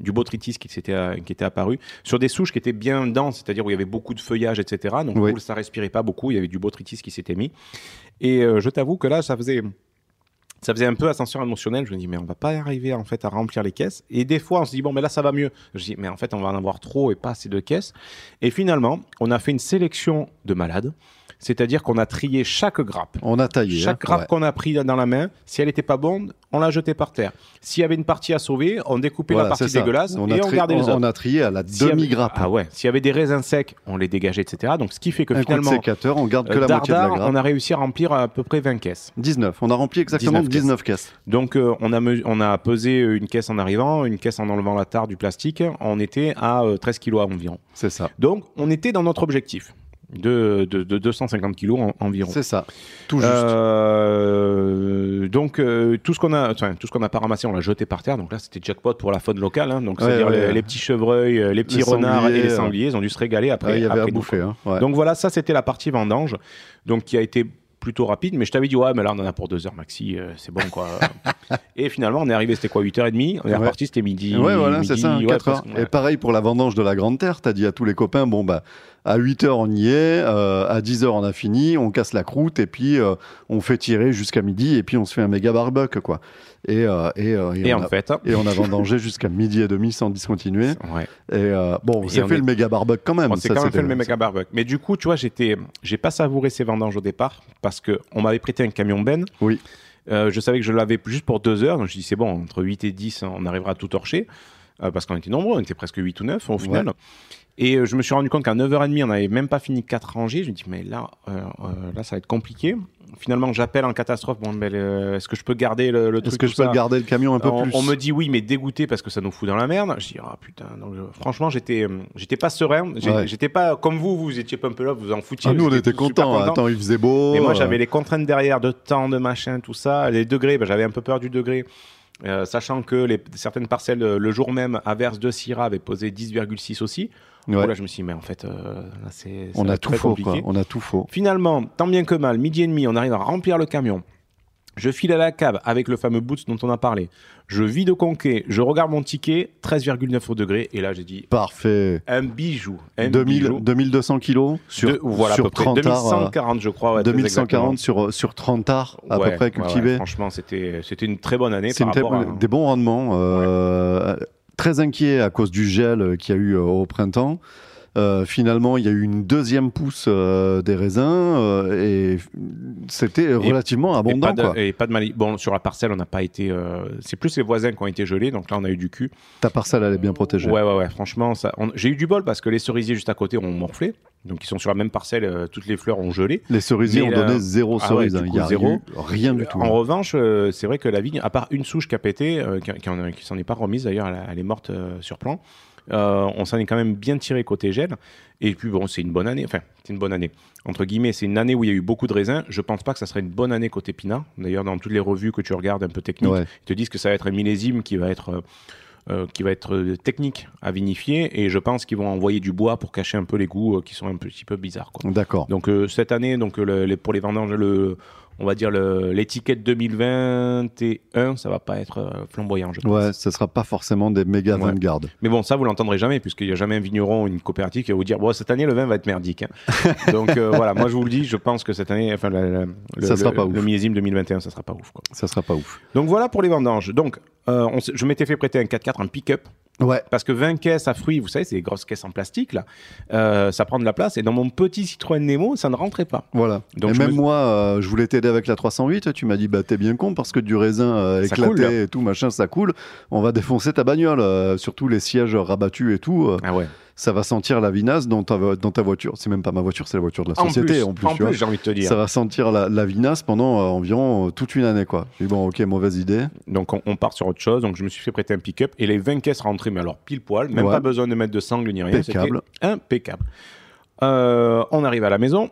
du botrytis qui, était apparu sur des souches qui étaient bien denses, c'est-à-dire où il y avait beaucoup de feuillage, etc. Donc Oui. coup, ça respirait pas beaucoup, il y avait du botrytis qui s'était mis. Et je t'avoue que là, ça faisait, ça faisait un peu ascension émotionnelle. Je me dis, mais on va pas arriver en fait à remplir les caisses. Et des fois, on se dit, bon, mais là, ça va mieux. Je dis, mais en fait, on va en avoir trop et pas assez de caisses. Et finalement, on a fait une sélection de malades. C'est-à-dire qu'on a trié chaque grappe. on a taillé. Chaque hein, grappe ouais. qu'on a pris dans la main, si elle était pas bonne, on la jetait par terre. S'il y avait une partie à sauver, on découpait Voilà, la partie dégueulasse on a et on gardait les autres. on a trié à la demi-grappe. Ah ouais. S'il y avait des raisins secs, on les dégageait, etc. Donc ce qui fait que Un coup de finalement, sécateur, on garde que euh, la moitié de la grappe. on a réussi à remplir à peu près 20 caisses. 19. On a rempli exactement 19 19 caisses. Donc euh, on, a on a pesé une caisse en arrivant, une caisse en enlevant la tare du plastique. On était à euh, 13 kilos environ. C'est ça. Donc on était dans notre objectif de, de, de 250 kilos en- environ. C'est ça. Tout juste. Euh, donc euh, tout ce qu'on a, enfin, tout ce qu'on n'a pas ramassé, on l'a jeté par terre. Donc là, c'était jackpot pour la faune locale. hein. Donc Ouais, c'est-à-dire ouais, les, ouais. les petits chevreuils, euh, les petits Les renards et les sangliers, ils ont dû se régaler après. Il y avait après à bouffer. hein. Donc voilà, ça c'était la partie vendange, donc qui a été plutôt rapide. Mais je t'avais dit ouais, mais là on en a pour deux heures maxi, euh, c'est bon quoi. et finalement, on est arrivé, c'était quoi, 8h30 On est Ouais. reparti, c'était midi. Ouais, voilà, c'est ça, ouais, 4 heures. presque, ouais. Et pareil pour la vendange de la Grande Terre, t'as dit à tous les copains, bon, bah, à 8 heures on y est, euh, à 10 heures on a fini, on casse la croûte, et puis euh, on fait tirer jusqu'à midi, et puis on se fait un méga barbecue, quoi. Et, euh, et, et Et on en a, fait, et on a vendangé jusqu'à midi et demi sans discontinuer. ouais. Et bon, on s'est fait est- le méga barbecue quand même. On s'est quand même fait le méga barbecue. Mais du coup, tu vois, j'étais, j'ai pas savouré ces vendanges au départ parce que on m'avait prêté un camion ben. Oui. Euh, je savais que je l'avais juste pour deux heures. Donc je dis c'est bon, entre 8 et 10, on arrivera à tout torcher. euh, parce qu'on était nombreux, on était presque 8 ou 9 au final. Et euh, je me suis rendu compte qu'à 9h30, on n'avait même pas fini 4 rangées. Je me dis, mais là, euh, euh, là, ça va être compliqué. Finalement, j'appelle en catastrophe. Bon, ben, euh, est-ce que je peux garder le, le truc Est-ce que je peux garder le camion un peu on, plus on me dit oui, mais dégoûté parce que ça nous fout dans la merde. Je dis, ah putain, donc, euh, franchement, j'étais j'étais pas serein. Ouais. J'étais pas comme vous, vous étiez pump up, vous en foutiez. Ah, nous, on était contents. Attends, il faisait beau. mais moi, j'avais les contraintes derrière de temps, de machin, tout ça. Les degrés, ben, j'avais un peu peur du degré. Sachant que les, certaines parcelles, le jour même, Averse de Syrah avait posé 10,6 aussi. Ouais, Là, je me suis dit, mais en fait, euh, là, c'est ça on a tout faux, compliqué. quoi. On a tout faux. Finalement, tant bien que mal, midi et demi, on arrive à remplir le camion. Je file à la cave avec le fameux boots dont on a parlé. Je vide au conquet, je regarde mon ticket, 13,9 au degré. Et là, j'ai dit, Parfait. un bijou. Un 2000, bijou. 2200 kilos sur, De- voilà, sur peu près. 30 arts. euh, 2140, je crois. ouais, très 2140 sur, sur 30 arts à Ouais, peu près cultivés. ouais, franchement, c'était une très bonne année C'est des bons rendements. euh, Très inquiet à cause du gel euh, qu'il y a eu euh, au printemps. Euh, finalement, il y a eu une deuxième pousse euh, des raisins euh, et c'était relativement Et abondant. pas, de, quoi. et pas de mali- Bon, sur la parcelle, on n'a pas été. C'est plus les voisins qui ont été gelés, donc là, on a eu du cul. Ta parcelle, elle est bien protégée. Ouais, ouais, ouais. Franchement, ça... on- j'ai eu du bol parce que les cerisiers juste à côté ont morflé. Donc, ils sont sur la même parcelle, euh, toutes les fleurs ont gelé. Les cerisiers ont donné zéro Ah cerise. hein. Il y a zéro. rien du tout. En revanche, euh, c'est vrai que la vigne, à part une souche qui a pété, euh, qui, qui en- qui s'en est pas remise d'ailleurs, elle, elle est morte sur plan. Euh, on s'en est quand même bien tiré côté gel. Et puis bon, c'est une bonne année. Enfin, c'est une bonne année. Entre guillemets, c'est une année où il y a eu beaucoup de raisins. Je pense pas que ça serait une bonne année côté pinard. D'ailleurs, dans toutes les revues que tu regardes un peu techniques, Ouais. ils te disent que ça va être un millésime qui va être, euh, euh, qui va être technique à vinifier. Et je pense qu'ils vont envoyer du bois pour cacher un peu les goûts euh, qui sont un petit peu bizarres. D'accord. Donc euh, cette année, donc le- les- pour les vendanges, le, on va dire l'étiquette 2021, ça va pas être euh, flamboyant, je pense. Ouais, ce sera pas forcément des méga Ouais. Vanguard. Mais bon, ça vous l'entendrez jamais, puisqu'il n'y a jamais un vigneron ou une coopérative qui va vous dire, bon, cette année le vin va être merdique. hein. donc euh, voilà, moi je vous le dis, je pense que cette année, enfin la- la- le, sera le- pas ouf. le millésime 2021, ça sera pas ouf. Quoi. Ça sera pas ouf. Donc voilà pour les vendanges. Donc euh, on je m'étais fait prêter un 4x4 en pick-up. Ouais. Parce que 20 caisses à fruits, vous savez, c'est des grosses caisses en plastique, là, euh, ça prend de la place. Et dans mon petit Citroën Nemo, ça ne rentrait pas. Voilà. Donc et même me- moi, euh, je voulais t'aider avec la 308. Tu m'as dit, bah t'es bien con parce que du raisin euh, éclaté coule. et tout machin, ça coule. On va défoncer ta bagnole, surtout les sièges rabattus et tout. Ah ouais. Ça va sentir la vinasse dans ta, dans ta voiture. C'est même pas ma voiture, c'est la voiture de la société en plus. en j'ai envie de te dire. Ça va sentir la, la vinasse pendant euh, environ euh, toute une année, quoi. J'ai bon, ok, mauvaise idée. Donc on, on part sur autre chose. Donc je me suis fait prêter un pick-up et les 20 caisses rentraient, mais alors pile poil, même Ouais. pas besoin de mettre de sangle ni rien. Impeccable. Impeccable. Euh, on arrive à la maison.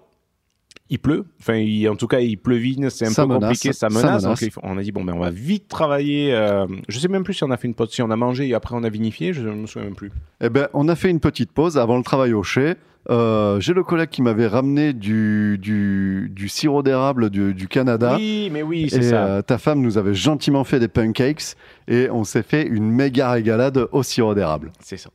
Il pleut, enfin il- en tout cas il pleuvine, c'est un Ça peu menace, compliqué, ça ça menace. menace. donc il faut- on a dit bon ben on va vite travailler. euh, je sais même plus si on a fait une pause, si on a mangé et après on a vinifié, je me souviens même plus. Eh ben, on a fait une petite pause avant le travail au chai. Euh, J'ai le collègue qui m'avait ramené du, du, du sirop d'érable du, du Canada. Oui, mais oui, c'est ça. euh, ta femme nous avait gentiment fait des pancakes et on s'est fait une méga régalade au sirop d'érable. C'est ça.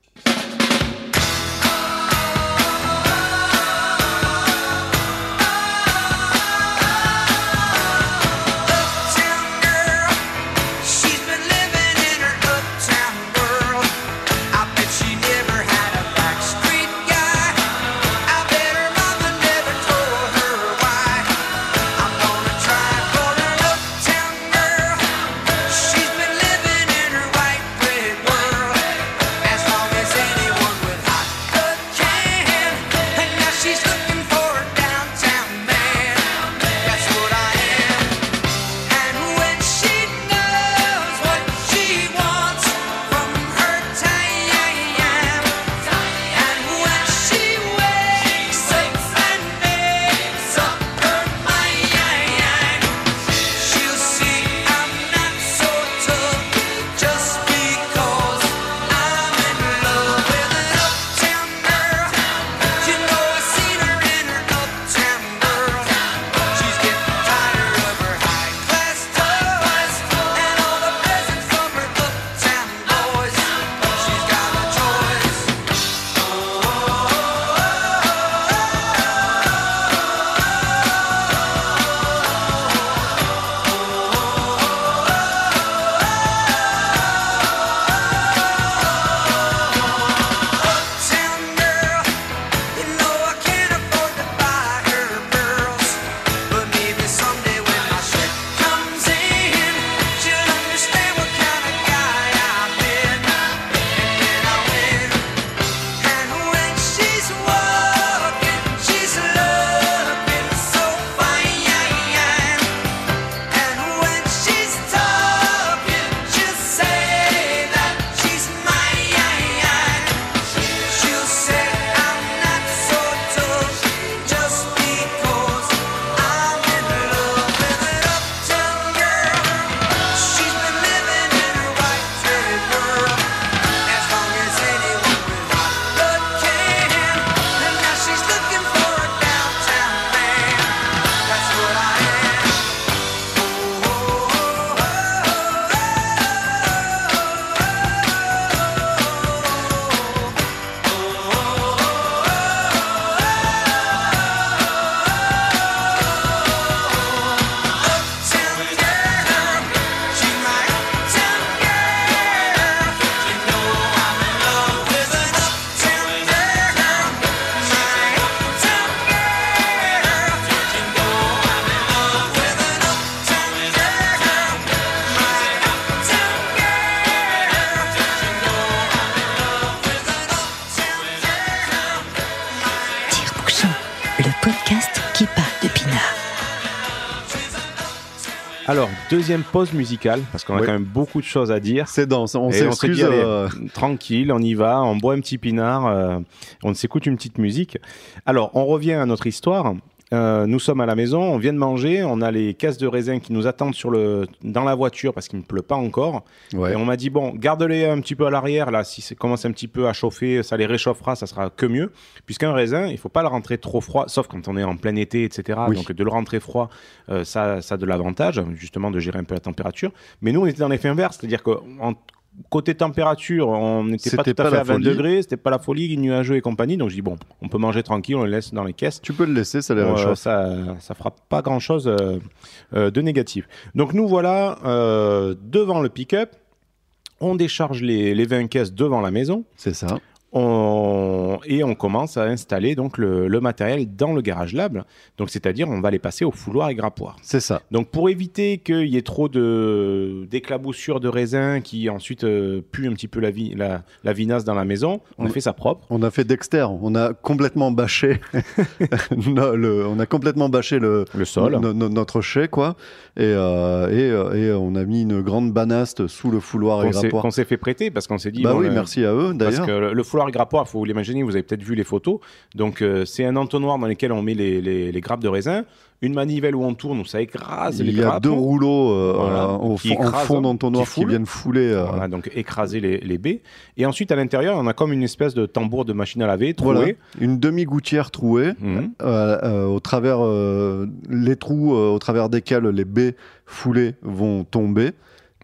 Deuxième pause musicale, parce qu'on a quand même beaucoup de choses à dire. C'est dense. On s'excuse. euh, tranquille, on y va, on boit un petit pinard, euh, on s'écoute une petite musique. Alors, on revient à notre histoire. Euh, nous sommes à la maison, on vient de manger, on a les caisses de raisin qui nous attendent sur le, dans la voiture parce qu'il ne pleut pas encore. ouais. Et on m'a dit, bon, garde-les un petit peu à l'arrière, là, si ça commence un petit peu à chauffer, ça les réchauffera, ça sera que mieux. Puisqu'un raisin, il faut pas le rentrer trop froid, sauf quand on est en plein été, etc. Oui. Donc de le rentrer froid, euh, ça, ça a de l'avantage, justement, de gérer un peu la température. Mais nous, on était dans l'effet inverse, c'est-à-dire que en- côté température, on n'était pas tout à fait à 20 folie. degrés, c'était pas la folie, nuageux et compagnie. Donc je dis, bon, on peut manger tranquille, on les laisse dans les caisses. Tu peux le laisser, ça les Euh, réchauffe. ça, ça fera pas grand chose de négatif. Donc nous voilà euh, devant le pick-up. On décharge les, les 20 caisses devant la maison C'est ça. On- et on commence à installer donc le, le matériel dans le garage lab. Donc c'est-à-dire on va les passer au fouloir et grappoir. C'est ça. Donc pour éviter qu'il y ait trop de d'éclaboussures de raisin qui ensuite euh, puent un petit peu la, vi- la, la vinasse dans la maison, on a fait ça propre. On a fait Dexter. On a complètement bâché. No- le- on a complètement bâché le, Le sol. no- no- notre chai, quoi. Et, euh, et, euh, et on a mis une grande banaste sous le fouloir et grappoir. qu'on s'est fait prêter parce qu'on s'est dit Bah bon, oui, le- merci à eux, Parce d'ailleurs. que le, le fouloir grappoir, il faut l'imaginer, vous avez peut-être vu les photos. Donc, euh, c'est un entonnoir dans lequel on met les, les- les grappes de raisin, une manivelle où on tourne, où ça écrase les Il y a grappes. deux rouleaux euh, Voilà, au qui fond, en fond d'entonnoir qui viennent fouler. euh, Voilà, donc écraser les, les baies. Et ensuite, à l'intérieur, on a comme une espèce de tambour de machine à laver. Voilà, une demi-gouttière trouée, Mhm. euh, euh, au travers euh, les trous euh, au travers desquels les baies foulées vont tomber.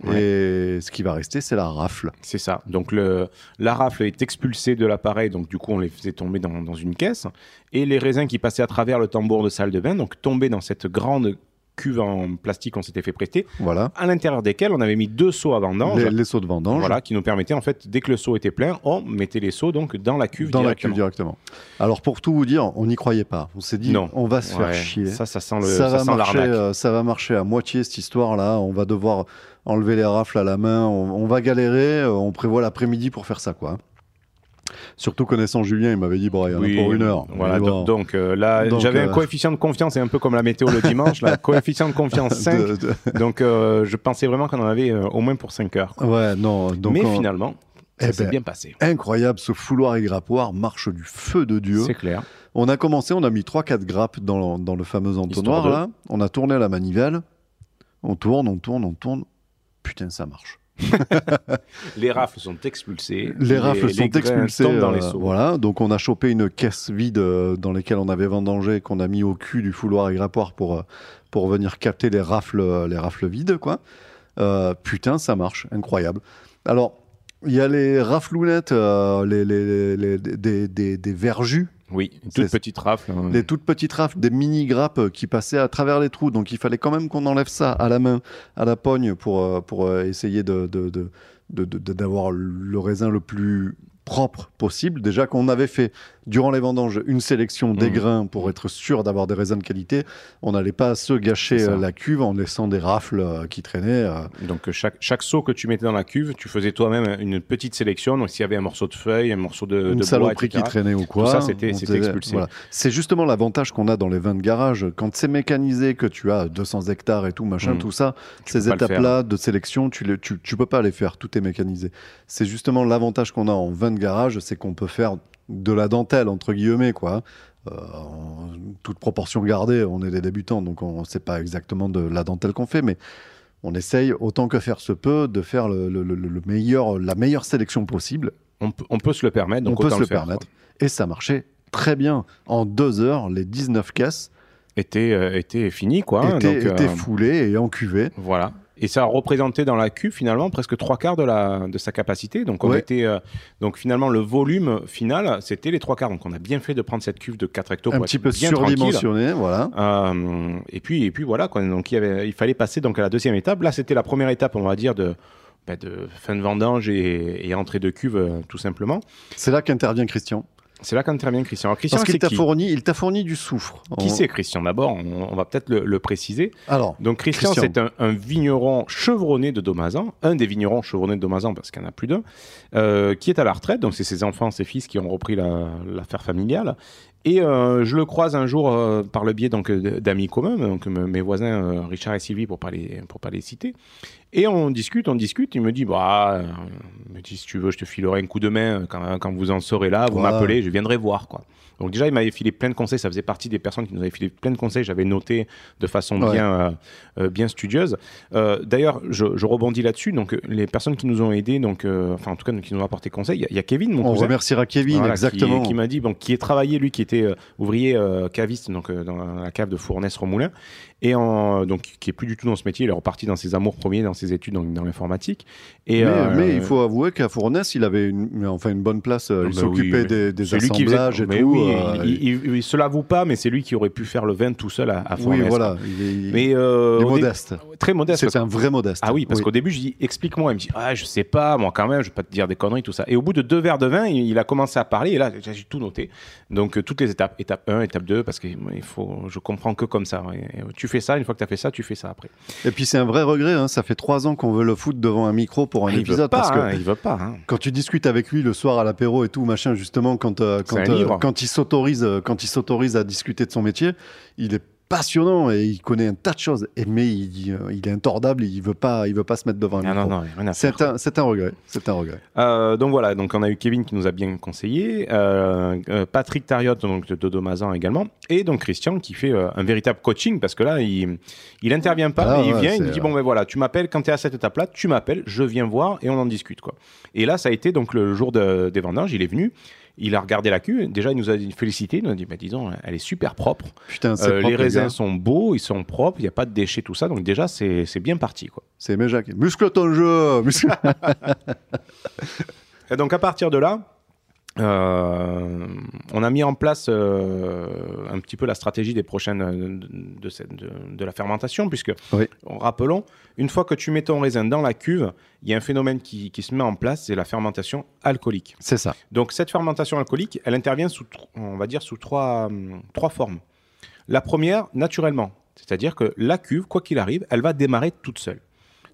Et ce qui va rester, c'est la rafle. C'est ça. Donc, le, la rafle est expulsée de l'appareil, donc du coup, on les faisait tomber dans, dans une caisse. Et les raisins qui passaient à travers le tambour de salle de bain, donc tombaient dans cette grande cuve en plastique qu'on s'était fait prêter, Voilà. à l'intérieur desquels on avait mis deux seaux à vendange. Les, les seaux de vendange Voilà, qui nous permettait en fait, dès que le seau était plein, on mettait les seaux donc dans la cuve dans la cuve directement. Alors pour tout vous dire, on n'y croyait pas. On s'est dit, Non. on va se Ouais, faire chier. Ça, ça sent le, ça, ça va sent marcher, l'arnaque. euh, ça va marcher à moitié cette histoire-là. On va devoir enlever les rafles à la main. On, on va galérer. euh, On prévoit l'après-midi pour faire ça, quoi. Surtout connaissant Julien, il m'avait dit, bon, il y en a Oui, pour une heure. Voilà, Mais bon, donc, donc, euh, là, j'avais euh, un coefficient de confiance, c'est un peu comme la météo le dimanche, là, coefficient de confiance 5. de- de- Donc, euh, je pensais vraiment qu'on en avait euh, au moins pour 5 heures. Ouais, non. Donc Mais on- finalement, ça Eh s'est ben, bien passé. incroyable, ce fouloir et grappoir marche du feu de Dieu. C'est clair. On a commencé, on a mis 3-4 grappes dans, dans le fameux entonnoir là. On a tourné la manivelle. On tourne, on tourne, on tourne. Putain, ça marche. Les rafles sont expulsées. Les rafles sont grains expulsées. dans les euh, seaux. voilà, donc on a chopé une caisse vide euh, dans laquelle on avait vendangé, qu'on a mis au cul du fouloir et grappoir pour, euh, pour venir capter les rafles, les rafles vides, quoi. Euh, putain, ça marche, incroyable. Alors, il y a les raflounettes, les, les, les- les- des, des, des verjus, Oui, une toute petite rafle. hein. des toutes petites rafles, des mini grappes euh, qui passaient à travers les trous. Donc il fallait quand même qu'on enlève ça à la main, à la pogne, pour, euh, pour euh, essayer de- de- de- d'avoir le raisin le plus propre possible. Déjà qu'on avait fait durant les vendanges une sélection des Mhm. grains pour être sûr d'avoir des raisins de qualité, on n'allait pas se gâcher euh, la cuve en laissant des rafles euh, qui traînaient. euh. Donc chaque, chaque seau que tu mettais dans la cuve, tu faisais toi-même une petite sélection. Donc s'il y avait un morceau de feuille, un morceau de, une de saloperie qui traînait ou quoi. ça, c'était- expulsé. voilà. C'est justement l'avantage qu'on a dans les vins de garage. Quand c'est mécanisé, que tu as 200 hectares et tout, machin, Mhm. tout ça, Tu ces étapes-là de sélection, tu, les- tu, tu peux pas les faire. Tout est mécanisé. C'est justement l'avantage qu'on a en vin de garage, c'est qu'on peut faire de la dentelle, entre guillemets, quoi. Euh, en toute proportion gardée, on est des débutants, donc on ne sait pas exactement de la dentelle qu'on fait, mais on essaye autant que faire se peut de faire le, le- le- le meilleur, la meilleure sélection possible On, peut, on peut se le permettre. Donc on peut se le faire, permettre. Et ça marchait très bien. En deux heures, les 19 caisses. Était, euh, était fini, quoi. hein. étaient, Donc, étaient euh, foulées et encuvées. Voilà. Et ça a représenté dans la cuve finalement presque trois quarts de, la, de sa capacité. Donc, on Ouais. était, euh, donc finalement, le volume final, c'était les trois quarts. Donc on a bien fait de prendre cette cuve de 4 hectos Un pour petit être peu bien surdimensionnées, voilà. Euh, et puis, et puis voilà, quoi. Donc il, y avait, il fallait passer donc à la deuxième étape. Là, c'était la première étape, on va dire, de, bah, de fin de vendange et, et entrée de cuve, euh, tout simplement. C'est là qu'intervient Christian. C'est là qu'intervient Christian. Alors, Christian, Parce qu'il c'est t'a fourni, il t'a fourni du soufre. Qui On- c'est Christian D'abord, on, on va peut-être le, le préciser. Alors, Donc Christian, Christian. c'est un, un vigneron chevronné de Domazan, un des vignerons chevronnés de Domazan, parce qu'il y en a plus d'un, euh, qui est à la retraite. Donc c'est ses enfants, ses fils qui ont repris la- l'affaire familiale. Et euh, je le croise un jour euh, par le biais donc d'amis communs, donc me- mes voisins euh, Richard et Sylvie pour pas les pour pas les citer. Et on discute, on discute. Il me dit bah, il me dit si tu veux, je te filerai un coup de main quand, quand vous en serez là, vous Ouais. m'appelez, je viendrai voir quoi. Donc déjà, il m'avait filé plein de conseils. Ça faisait partie des personnes qui nous avaient filé plein de conseils. J'avais noté de façon Ouais. bien, euh, euh, bien studieuse. Euh, D'ailleurs, je, je rebondis là-dessus. Donc, les personnes qui nous ont aidés, donc, euh, enfin, en tout cas, qui nous ont apporté conseil, il y a- il y, a Kevin, mon on cousin. remerciera Kevin, Voilà, exactement. Qui, qui m'a dit, bon, qui est travaillé, lui, qui était ouvrier caviste donc, dans la cave de Fournès-Remoulin, et en, donc, qui est plus du tout dans ce métier. Il est reparti dans ses amours premiers, dans ses études dans l'informatique. Et, mais, euh, mais il faut avouer qu'à Fournès, il avait une, enfin une bonne place. euh, Il bah s'occupait oui, des, des c'est lui qui faisait- assemblages et tout. oui, euh, il, il, il- il se l'avoue pas, mais c'est lui qui aurait pu faire le vin tout seul à, à oui, Fournès. voilà. Il est, Mais euh, dé- modeste. Très modeste. C'est un vrai modeste. Ah oui, parce Oui. qu'au début, je dis explique-moi. Il me dit ah, je sais pas, moi quand même, je vais pas te dire des conneries, tout ça. Et au bout de deux verres de vin, il, a commencé à parler et là, j'ai tout noté. Donc, toutes les étapes, étape 1, étape 2, parce que il faut, je comprends que comme ça. Et, tu fais ça, une fois que tu as fait ça, tu fais ça après. Et puis c'est un vrai regret. hein, Ça fait trois ans qu'on veut le foutre devant un micro pour un Ah, veut épisode pas, parce que hein, il veut pas. hein. quand tu discutes avec lui le soir à l'apéro et tout machin justement quand euh, quand, s'autorise euh, quand il s'autorise à discuter de son métier il est passionnant et il connaît un tas de choses mais il, euh, il est intordable il veut pas il veut pas se mettre devant un Ah, micro non, non, rien à faire. c'est un regret c'est un regret Euh, donc voilà, donc on a eu Kevin qui nous a bien conseillé, euh, euh, Patrick Tariot donc de Dodo Mazan également, et donc Christian qui fait un véritable coaching parce que là il il intervient pas, Ah mais il ouais, vient, il me dit bon ben voilà, tu m'appelles quand tu es à cette étape-là, tu m'appelles, je viens voir et on en discute quoi. Et là ça a été donc le jour de- des vendanges, il est venu. Il a regardé la cuve, déjà il nous a félicité, il nous a dit bah, disons elle est super propre, putain c'est Euh, propre, les raisins sont beaux, ils sont propres, il n'y a pas de déchets tout ça, donc déjà c'est bien parti quoi. c'est mes Jacques muscle ton jeu muscle Et donc à partir de là, euh, on a mis en place euh, un petit peu la stratégie des prochaines euh, de, de cette- de- de la fermentation, puisque Oui. rappelons, une fois que tu mets ton raisin dans la cuve, il y a un phénomène qui, qui se met en place, c'est la fermentation alcoolique. c'est ça Donc cette fermentation alcoolique, elle intervient sous, on va dire, sous trois, hum, trois formes. La première, naturellement, c'est-à-dire que la cuve, quoi qu'il arrive, elle va démarrer toute seule.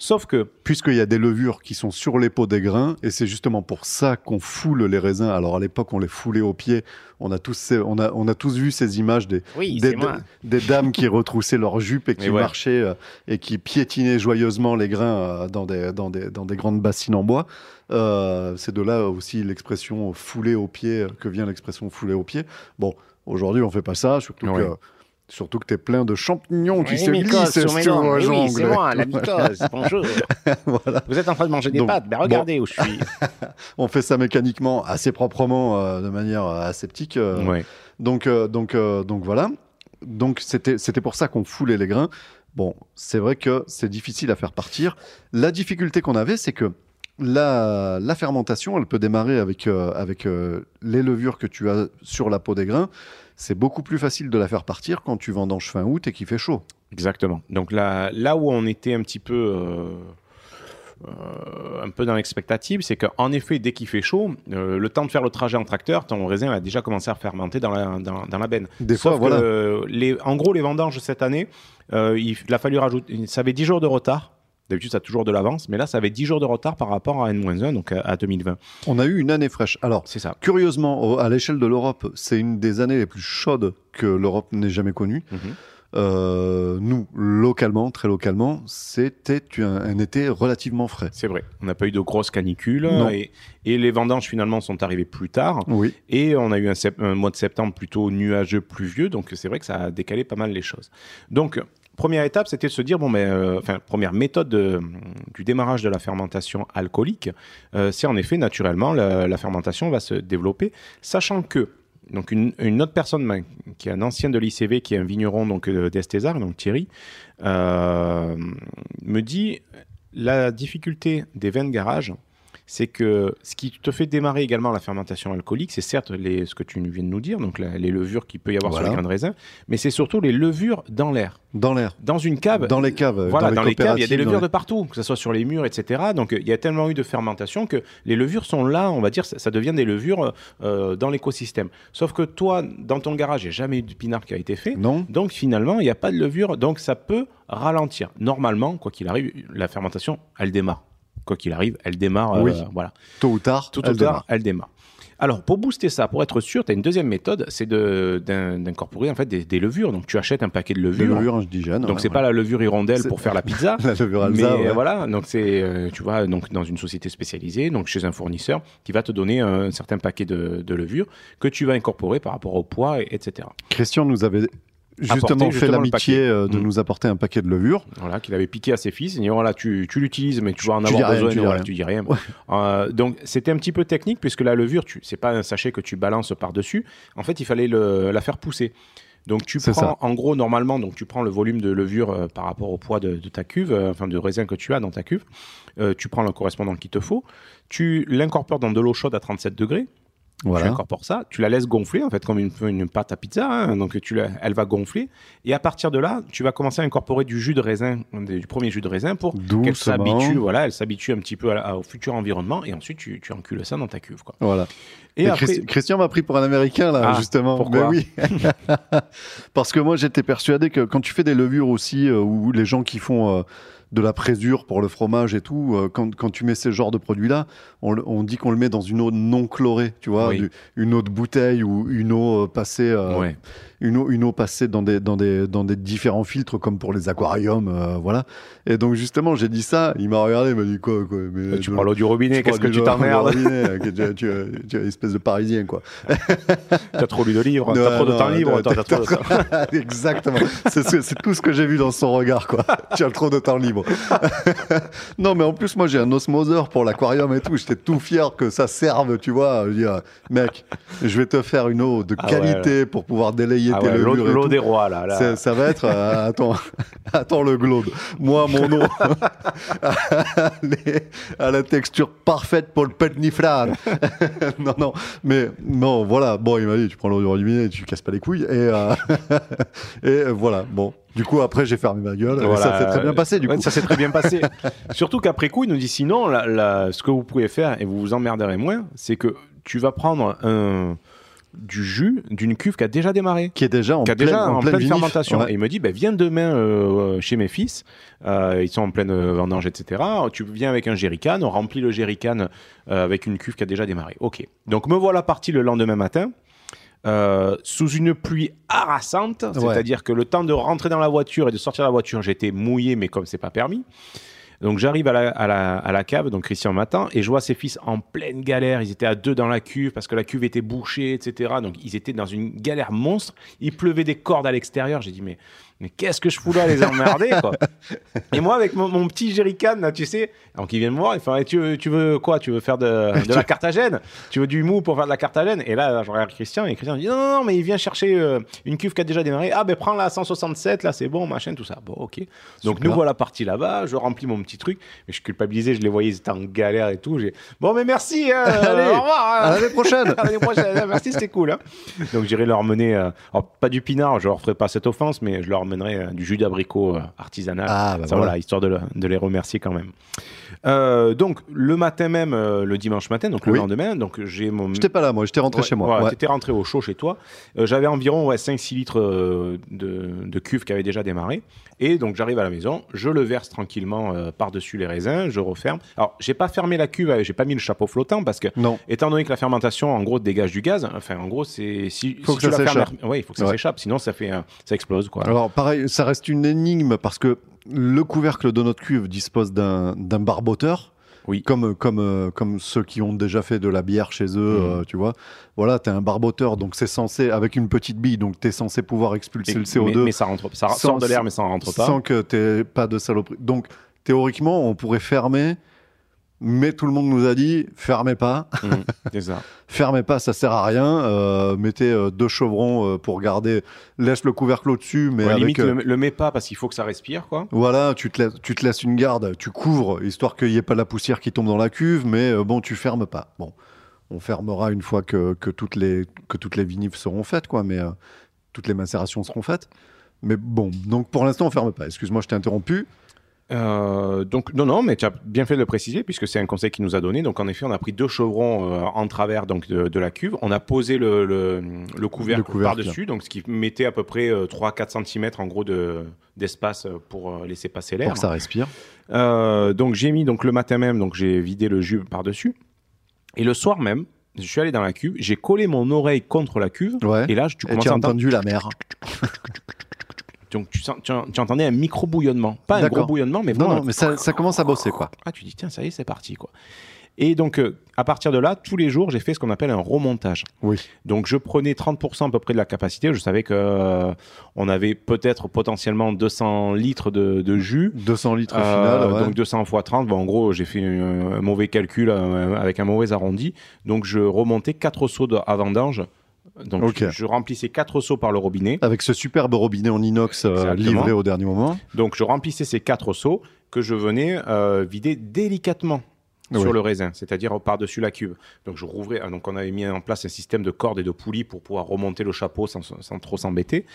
Sauf que puisqu'il y a des levures qui sont sur les peaux des grains, et c'est justement pour ça qu'on foule les raisins. Alors à l'époque, on les foulait au pied. On a tous, ces- on a, on a tous vu ces images des, oui, des, des dames qui retroussaient leurs jupes et qui ouais. marchaient euh, et qui piétinaient joyeusement les grains euh, dans, des, dans, des, dans des grandes bassines en bois. Euh, c'est de là aussi l'expression fouler au pied, euh, que vient l'expression fouler au pied. Bon, aujourd'hui, on fait pas ça, surtout Ouais. que. Surtout que tu es plein de champignons qui Oui, se mycose glissent sur vos jambes. Oui, c'est moi, la mycose. Bonjour. Voilà. Vous êtes en train de manger des Donc, pâtes. Ben, regardez où je suis. On fait ça mécaniquement, assez proprement, euh, de manière euh, aseptique. euh. Donc, euh, donc, donc voilà. Donc c'était c'était pour ça qu'on foulait les grains. Bon, c'est vrai que c'est difficile à faire partir. La difficulté qu'on avait, c'est que la, la fermentation, elle peut démarrer avec, avec les levures que tu as sur la peau des grains. C'est beaucoup plus facile de la faire partir quand tu vendanges fin août et qu'il fait chaud. Exactement. Donc là, là où on était un petit peu, euh, euh, un peu dans l'expectative, c'est qu'en effet, dès qu'il fait chaud, euh, le temps de faire le trajet en tracteur, ton raisin a déjà commencé à fermenter dans la, dans, dans la benne. Des Sauf fois, voilà. que, les, en gros, les vendanges cette année, il, il a fallu rajouter, ça avait 10 jours de retard. D'habitude, ça a toujours de l'avance, mais là, ça avait 10 jours de retard par rapport à N-1, donc à, à 2020. On a eu une année fraîche. Alors, C'est ça. curieusement, à l'échelle de l'Europe, c'est une des années les plus chaudes que l'Europe n'ait jamais connues. Mhm. Euh, nous, localement, très localement, c'était un, un été relativement frais. C'est vrai. On n'a pas eu de grosses canicules et, et les vendanges finalement sont arrivées plus tard. Oui. Et on a eu un, un mois de septembre plutôt nuageux, pluvieux, donc c'est vrai que ça a décalé pas mal les choses. Donc, première étape, c'était de se dire, euh, première méthode de- du démarrage de la fermentation alcoolique, euh, c'est en effet, naturellement, la, fermentation va se développer, sachant que, donc une, autre personne ben, qui est un ancien de l'ICV, qui est un vigneron donc euh, d'Estésar, donc Thierry, euh, me dit la difficulté des vins de garage, c'est que ce qui te fait démarrer également la fermentation alcoolique, c'est certes les, ce que tu viens de nous dire, donc la- les levures qu'il peut y avoir sur les grains de raisin, mais c'est surtout les levures dans l'air. Dans l'air. Dans une cave, Dans les caves. voilà, dans, les caves, il y a des levures de partout, que ce soit sur les murs, etc. Donc euh, il y a tellement eu de fermentation que les levures sont là, on va dire, ça, ça devient des levures euh, dans l'écosystème. Sauf que toi, dans ton garage, il n'y a jamais eu de pinard qui a été fait. Non Donc finalement, il n'y a pas de levure, donc ça peut ralentir. Normalement, quoi qu'il arrive, la fermentation, elle démarre. Quoi qu'il arrive, elle démarre. euh, voilà. Tôt ou tard, Tout elle au tard, démarre. elle démarre. Alors, pour booster ça, pour être sûr, tu as une deuxième méthode, c'est de- d'incorporer en fait des, des levures. Donc, tu achètes un paquet de Des levures. levures indigènes. Donc, ouais, c'est pas la levure hirondelle pour faire la pizza. la levure Mais Alsa. ouais. voilà, donc c'est, euh, tu vois, donc dans une société spécialisée, donc chez un fournisseur, qui va te donner un certain paquet de, de levures que tu vas incorporer par rapport au poids, et- etc. Christian nous avait justement fait l'amitié euh, de Mm. nous apporter un paquet de levures. Voilà, qu'il avait piqué à ses fils. Il dit voilà, tu, tu l'utilises, mais tu vas en Tu avoir rien, besoin. tu voilà, rien. tu dis rien. Ouais. Euh, donc c'était un petit peu technique puisque la levure, tu, c'est pas un sachet que tu balances par dessus. En fait, il fallait le- la faire pousser. Donc tu prends, ça. en gros, normalement, donc tu prends le volume de levure euh, par rapport au poids de, de ta cuve, euh, enfin de raisin que tu as dans ta cuve. Euh, tu prends le correspondant qu'il te faut. Tu l'incorpores dans de l'eau chaude à 37 degrés. Tu Voilà. incorpores ça, tu la laisses gonfler en fait comme une, une pâte à pizza, hein. donc tu la- elle va gonfler et à partir de là, tu vas commencer à incorporer du jus de raisin, du premier jus de raisin pour qu'elle s'habitue, voilà, elle s'habitue un petit peu à au futur environnement et ensuite tu, tu encules ça dans ta cuve quoi. Voilà. Et Et après, Christi- Christian m'a pris pour un Américain, là, Ah, justement. pourquoi oui. Parce que moi, j'étais persuadé que quand tu fais des levures aussi, euh, ou les gens qui font euh, de la présure pour le fromage et tout, euh, quand, quand tu mets ce genre de produit-là, on, on dit qu'on le met dans une eau non chlorée, tu vois, Oui. du- une eau de bouteille ou une eau euh, passée, euh, ouais. une eau, une eau passée dans des, dans des, dans des différents filtres comme pour les aquariums, euh, voilà. Et donc justement, j'ai dit ça, il m'a regardé, il m'a dit quoi, quoi mais, tu je- prends l'eau du robinet, qu'est-ce que tu t'emmerdes tu, tu- tu es une espèce de parisien, quoi. T'as trop lu de livres, t'as trop de temps libre, t'as trop de. Exactement. C'est ce- c'est tout ce que j'ai vu dans son regard, quoi. Tu as trop de temps libre. non, mais en plus, moi, j'ai un osmoseur pour l'aquarium et tout. J'étais tout fier que ça serve, tu vois. Je dis, ah, mec, je vais te faire une eau de Ah ouais, qualité pour pouvoir délayer Ah tes ouais, l'eau levures et l'eau tout. des rois là. Ça va être. euh, attends, attends le glaude. Moi, mon eau. À la texture parfaite pour le petniflard. non, non. Mais non, voilà. Bon, il m'a dit tu prends l'eau du robinet, tu casses pas les couilles. Et, euh, et euh, voilà. Bon. Du coup, après, j'ai fermé ma gueule. et. Ça s'est très bien passé, du Ouais, coup. Ça s'est très bien passé. Surtout qu'après coup, il nous dit sinon, la- la- ce que vous pouvez faire, et vous vous emmerderez moins, c'est que tu vas prendre un, du jus d'une cuve qui a déjà démarré. Qui est déjà en Qui a pleine, déjà en pleine, vinif. fermentation. Ouais. Et il me dit, bah, viens demain euh, chez mes fils, euh, ils sont en pleine euh, vendange, etc. Tu viens avec un jerrycan, on remplit le jerrycan euh, avec une cuve qui a déjà démarré. Ok. Donc me voilà parti le lendemain matin. Euh, sous une pluie harassante, c'est-à-dire que le temps de rentrer dans la voiture et de sortir de la voiture, j'étais mouillé, mais comme c'est pas permis. Donc j'arrive à la, à, la, à la cave, donc Christian m'attend, et je vois ses fils en pleine galère. Ils étaient à deux dans la cuve parce que la cuve était bouchée, etc. Donc ils étaient dans une galère monstre. Il pleuvait des cordes à l'extérieur. J'ai dit, mais, mais qu'est-ce que je fous là les emmerder, quoi Et moi, avec mon, mon petit jerrycan, là, tu sais, donc il vient me voir, il fait, Eh, tu, veux, tu veux quoi Tu veux faire de, de la cartagène Tu veux du mou pour faire de la cartagène Et là, je regarde Christian, et Christian dit, non, non, non, mais il vient chercher euh, une cuve qui a déjà démarré. Ah, ben prends la 167, là, c'est bon, machin, tout ça. Bon, ok. Donc Super. nous voilà partis là-bas, je remplis mon petit truc, mais je culpabilisais, je les voyais, ils étaient en galère et tout. Bon, mais merci, hein, Allez, au revoir. hein. À l'année prochaine. À l'année prochaine, merci, c'était cool. hein. Donc j'irai leur mener, euh, alors pas du pinard, je leur ferai pas cette offense, mais je leur mènerai euh, du jus d'abricot euh, artisanal. Ah, bah Ça, voilà. voilà, histoire de, le- de les remercier quand même. Euh, donc le matin même, le dimanche matin, donc le Oui. lendemain, donc j'ai mon. J'étais pas là, moi. J'étais rentré Ouais, chez moi. ouais, Ouais. T'étais rentré au chaud chez toi. Euh, J'avais environ ouais, 5-6 litres euh, de, de cuve qui avait déjà démarré. Et donc j'arrive à la maison, je le verse tranquillement par-dessus les raisins, je referme. Alors j'ai pas fermé la cuve, j'ai pas mis le chapeau flottant parce que Non. étant donné que la fermentation en gros dégage du gaz, enfin en gros c'est si, Faut si que ça s'échappe. ouais, il faut que ça s'échappe, sinon ça fait ça explose quoi. Alors pareil, ça reste une énigme parce que le couvercle de notre cuve dispose d'un barboteur. Oui. Comme, comme, euh, comme ceux qui ont déjà fait de la bière chez eux, Mhm. euh, tu vois. Voilà, tu as un barboteur, donc c'est censé, avec une petite bille, donc tu es censé pouvoir expulser Et- le CO2 mais, mais ça rentre, ça sans- sort de l'air mais ça rentre pas. sans que tu pas de saloperie. Donc théoriquement, on pourrait fermer Mais tout le monde nous a dit fermez pas, c'est ça. fermez pas, ça sert à rien. euh, mettez euh, deux chevrons euh, pour garder, laisse le couvercle au-dessus, mais Ouais, avec limite, le, le mets pas parce qu'il faut que ça respire, quoi. Voilà, tu te, laisses, tu te laisses une garde, tu couvres, histoire qu'il n'y ait pas de la poussière qui tombe dans la cuve, mais bon, tu fermes pas. Bon, on fermera une fois que, que toutes, les, que toutes les vinifs seront faites, quoi, mais toutes les macérations seront faites. Mais bon, donc pour l'instant, on ferme pas. Excuse-moi, je t'ai interrompu. Euh, donc non, non, mais tu as bien fait de le préciser puisque c'est un conseil qu'il nous a donné. Donc en effet, on a pris deux chevrons euh, en travers donc de, de la cuve. On a posé le, le, le couvercle, Le couvercle. par-dessus, donc ce qui mettait à peu près euh, 3-4 cm en gros de, d'espace euh, pour laisser passer l'air. Pour que ça respire. Donc j'ai mis donc le matin même, donc j'ai vidé le jus par-dessus. Et le soir même, je suis allé dans la cuve, j'ai collé mon oreille contre la cuve. Ouais. Et là, tu Et commences tu as entendu la mer. donc tu, sens- tu, tu entendais un micro bouillonnement, pas un gros bouillonnement, mais Non, vraiment non, mais ça, ça commence à bosser, quoi. ah, tu dis, tiens, ça y est, c'est parti, quoi. Et donc, euh, à partir de là, tous les jours, j'ai fait ce qu'on appelle un remontage. Oui. Donc, je prenais 30% à peu près de la capacité. Je savais que euh, on avait peut-être potentiellement 200 litres de, de jus. 200 litres au Euh, final. ouais. Donc 200 x 30, bon, en gros j'ai fait un, un mauvais calcul euh, avec un mauvais arrondi. Donc je remontais 4 seaux de- à vendange. Donc je, je remplissais 4 seaux par le robinet. Avec ce superbe robinet en inox euh, livré au dernier moment. Donc je remplissais ces 4 seaux que je venais euh, vider délicatement Oui. sur le raisin, c'est-à-dire par-dessus la cuve. Donc je rouvrais, ah, donc on avait mis en place un système de cordes et de poulies pour pouvoir remonter le chapeau sans, sans trop s'embêter.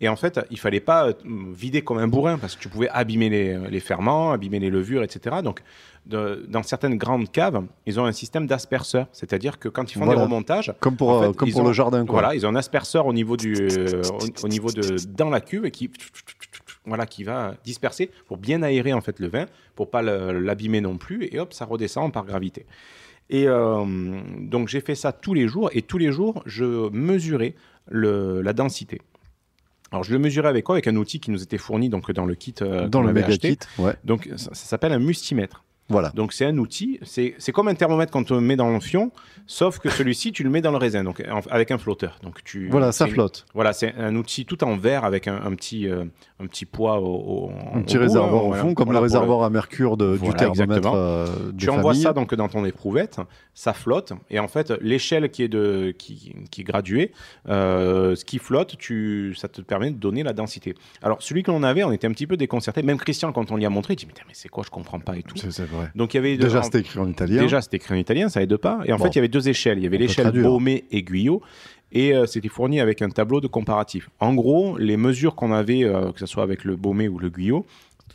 Et en fait, il fallait pas euh, vider comme un bourrin parce que tu pouvais abîmer les, les ferments, abîmer les levures, etc. Donc de- dans certaines grandes caves, ils ont un système d'asperceur, c'est-à-dire que quand ils font Voilà. des remontages, Comme pour, En fait, euh, comme pour ont- le jardin, quoi. voilà, ils ont un asperceur au niveau du, euh, au, au niveau de dans la cuve et qui voilà qui va disperser pour bien aérer en fait le vin pour pas l'abîmer non plus et hop ça redescend par gravité. Et euh, donc j'ai fait ça tous les jours et tous les jours je mesurais le, la densité. Alors je le mesurais avec quoi? Avec un outil qui nous était fourni donc dans le kit euh, Dans le méga kit. Ouais. Donc ça, ça s'appelle un mustimètre. Voilà. Donc c'est un outil, c'est comme un thermomètre quand on le met dans le fion, sauf que celui-ci tu le mets dans le raisin, donc en- avec un flotteur. Donc tu Voilà, ça flotte. Voilà, c'est un outil tout en verre avec un, un petit euh, un petit poids au, au- Un petit bout, réservoir hein, au voilà. fond, comme Voilà, le réservoir à mercure de- du Voilà, thermomètre exactement. euh, de Tu envoies ça donc dans ton éprouvette, ça flotte et en fait l'échelle qui est de qui, qui est graduée, euh, ce qui flotte, tu ça te permet de donner la densité. Alors celui que l'on avait, on était un petit peu déconcerté. Même Christian quand on lui a montré, il dit mais, mais c'est quoi, je comprends pas et tout. C'est c'est Donc il y avait Déjà, c'était écrit en italien. Déjà, c'était écrit en italien, ça aide pas. Et en Bon. fait, il y avait deux échelles. Il y avait l'échelle. Baumé et Guyot. Et euh, c'était fourni avec un tableau de comparatif. En gros, les mesures qu'on avait, euh, que ce soit avec le Baumé ou le Guyot,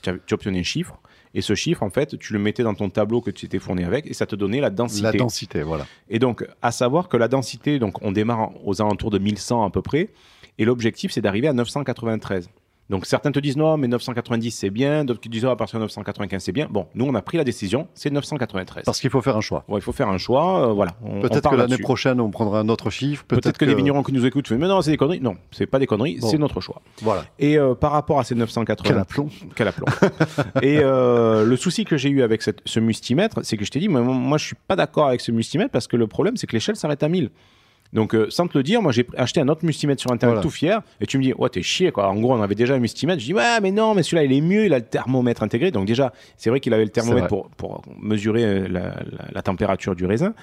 tu, obtenais un chiffre. Et ce chiffre, en fait, tu le mettais dans ton tableau que tu étais fourni avec et ça te donnait la densité. La densité, voilà. Et donc, à savoir que la densité, donc on démarre aux alentours de 1100 à peu près. Et l'objectif, c'est d'arriver à 993. Donc certains te disent non, mais 990 c'est bien, d'autres qui disent oh, à partir de 995 c'est bien. Bon, nous on a pris la décision, c'est 993. Parce qu'il faut faire un choix. Ouais, il faut faire un choix, euh, voilà. Peut-être que l'année prochaine, on prendra un autre chiffre. Peut-être que, les vignerons qui nous écoutent font mais non, c'est des conneries. Non, c'est pas des conneries, Bon. c'est notre choix. Voilà. Et euh, par rapport à ces 980, Quel aplomb. quel aplomb. et euh, le souci que j'ai eu avec cette- ce mustimètre, c'est que je t'ai dit, moi, moi je suis pas d'accord avec ce mustimètre parce que le problème c'est que l'échelle s'arrête à 1000. Donc euh, sans te le dire, moi j'ai acheté un autre mustimètre sur internet Voilà. tout fier et tu me dis, ouais t'es chier quoi. En gros on avait déjà un mustimètre. Je dis, ouais mais non, mais celui-là il est mieux, il a le thermomètre intégré. Donc déjà c'est vrai qu'il avait le thermomètre pour, pour mesurer euh, la, la- la température du raisin.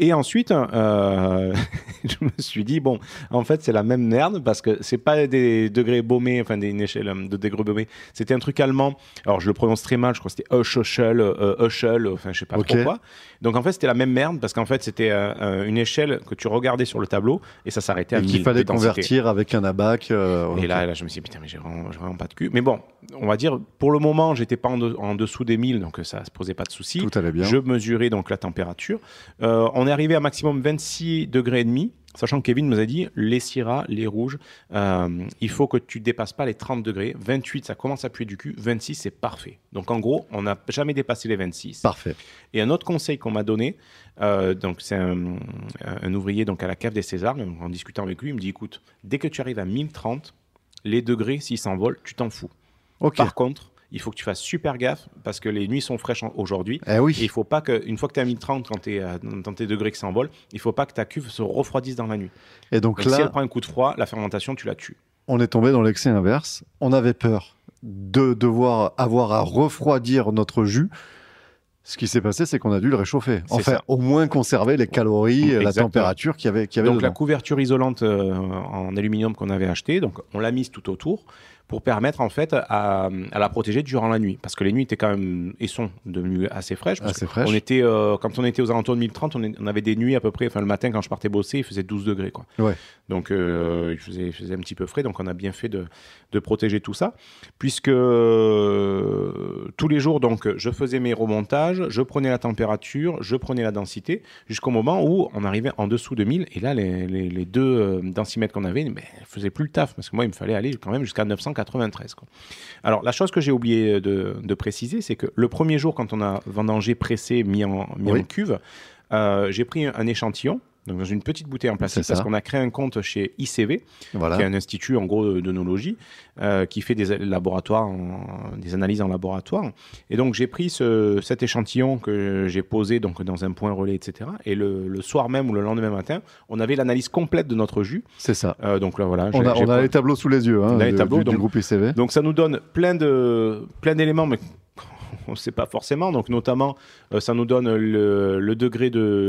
Et ensuite, euh, je me suis dit, bon, en fait, c'est la même merde parce que c'est pas des degrés baumés, enfin, des, une échelle euh, de degrés baumés. C'était un truc allemand. Alors, je le prononce très mal, je crois que c'était Huschel, euh, enfin, je sais pas Ok. trop quoi. Donc, en fait, c'était la même merde parce qu'en fait, c'était euh, une échelle que tu regardais sur le tableau et ça s'arrêtait à Et qu'il 1000 fallait convertir avec un abac. Et là, là, je me suis dit, putain, mais j'ai vraiment, vraiment pas de cul. Mais bon, on va dire, pour le moment, j'étais pas en, de- en dessous des 1000, donc ça se posait pas de souci. Tout allait bien. Je mesurais donc la température. On est arrivé à maximum 26 degrés et demi, sachant que Kevin nous a dit les syrahs, les rouges, euh, il faut que tu dépasses pas les 30 degrés. 28, ça commence à puer du cul. 26, c'est parfait. Donc en gros, on n'a jamais dépassé les 26. Parfait. Et un autre conseil qu'on m'a donné, euh, donc c'est un, un ouvrier donc à la cave des Césars, en discutant avec lui, il me dit écoute, dès que tu arrives à 1030, les degrés s'ils s'envolent, tu t'en fous. Ok. Par contre, il faut que tu fasses super gaffe parce que les nuits sont fraîches aujourd'hui. Eh Et oui. il faut pas que, une fois que tu es à 1030, quand tu es dans tes degrés qui s'envolent, il faut pas que ta cuve se refroidisse dans la nuit. Et donc Donc, si elle là, prend un coup de froid, la fermentation, tu la tues. on est tombé dans l'excès inverse. On avait peur de devoir avoir à refroidir notre jus. Ce qui s'est passé, c'est qu'on a dû le réchauffer. Enfin, ça. au moins conserver les calories, et la température qu'il y avait, qu'il y avait Donc la couverture isolante euh, en aluminium qu'on avait acheté, donc on l'a mise tout autour pour permettre en fait à, à la protéger durant la nuit, parce que les nuits étaient quand même et sont devenues assez fraîches. parce Assez que fraîche. On était euh, quand on était aux alentours de 1030, on, est- on avait des nuits à peu près. Enfin le matin quand je partais bosser, il faisait 12 degrés quoi. Ouais. Donc euh, il, faisait, il faisait un petit peu frais, donc on a bien fait de, de protéger tout ça, puisque euh, tous les jours donc je faisais mes remontages, je prenais la température, je prenais la densité, jusqu'au moment où on arrivait en dessous de 1000, et là les, les- les deux euh, densimètres qu'on avait, ne faisaient plus le taf, parce que moi il me fallait aller quand même jusqu'à 993. quoi. Alors la chose que j'ai oublié de, de préciser, c'est que le premier jour quand on a vendangé, pressé, mis en, mis Oui. en cuve, euh, j'ai pris un échantillon. Donc dans une petite bouteille en plastique parce qu'on a créé un compte chez ICV Voilà. qui est un institut en gros de d'œnologie euh, qui fait des laboratoires, en- des analyses en laboratoire. Et donc j'ai pris ce- cet échantillon que j'ai posé donc dans un point relais, etc. Et le, le soir même ou le lendemain matin, on avait l'analyse complète de notre jus. C'est ça. Euh, donc là voilà. On a, j'ai on a pas- les tableaux sous les yeux hein, On a les tableaux, du, du donc- groupe ICV. donc ça nous donne plein de plein d'éléments, mais on ne sait pas forcément. Donc notamment, euh, ça nous donne le, le degré de,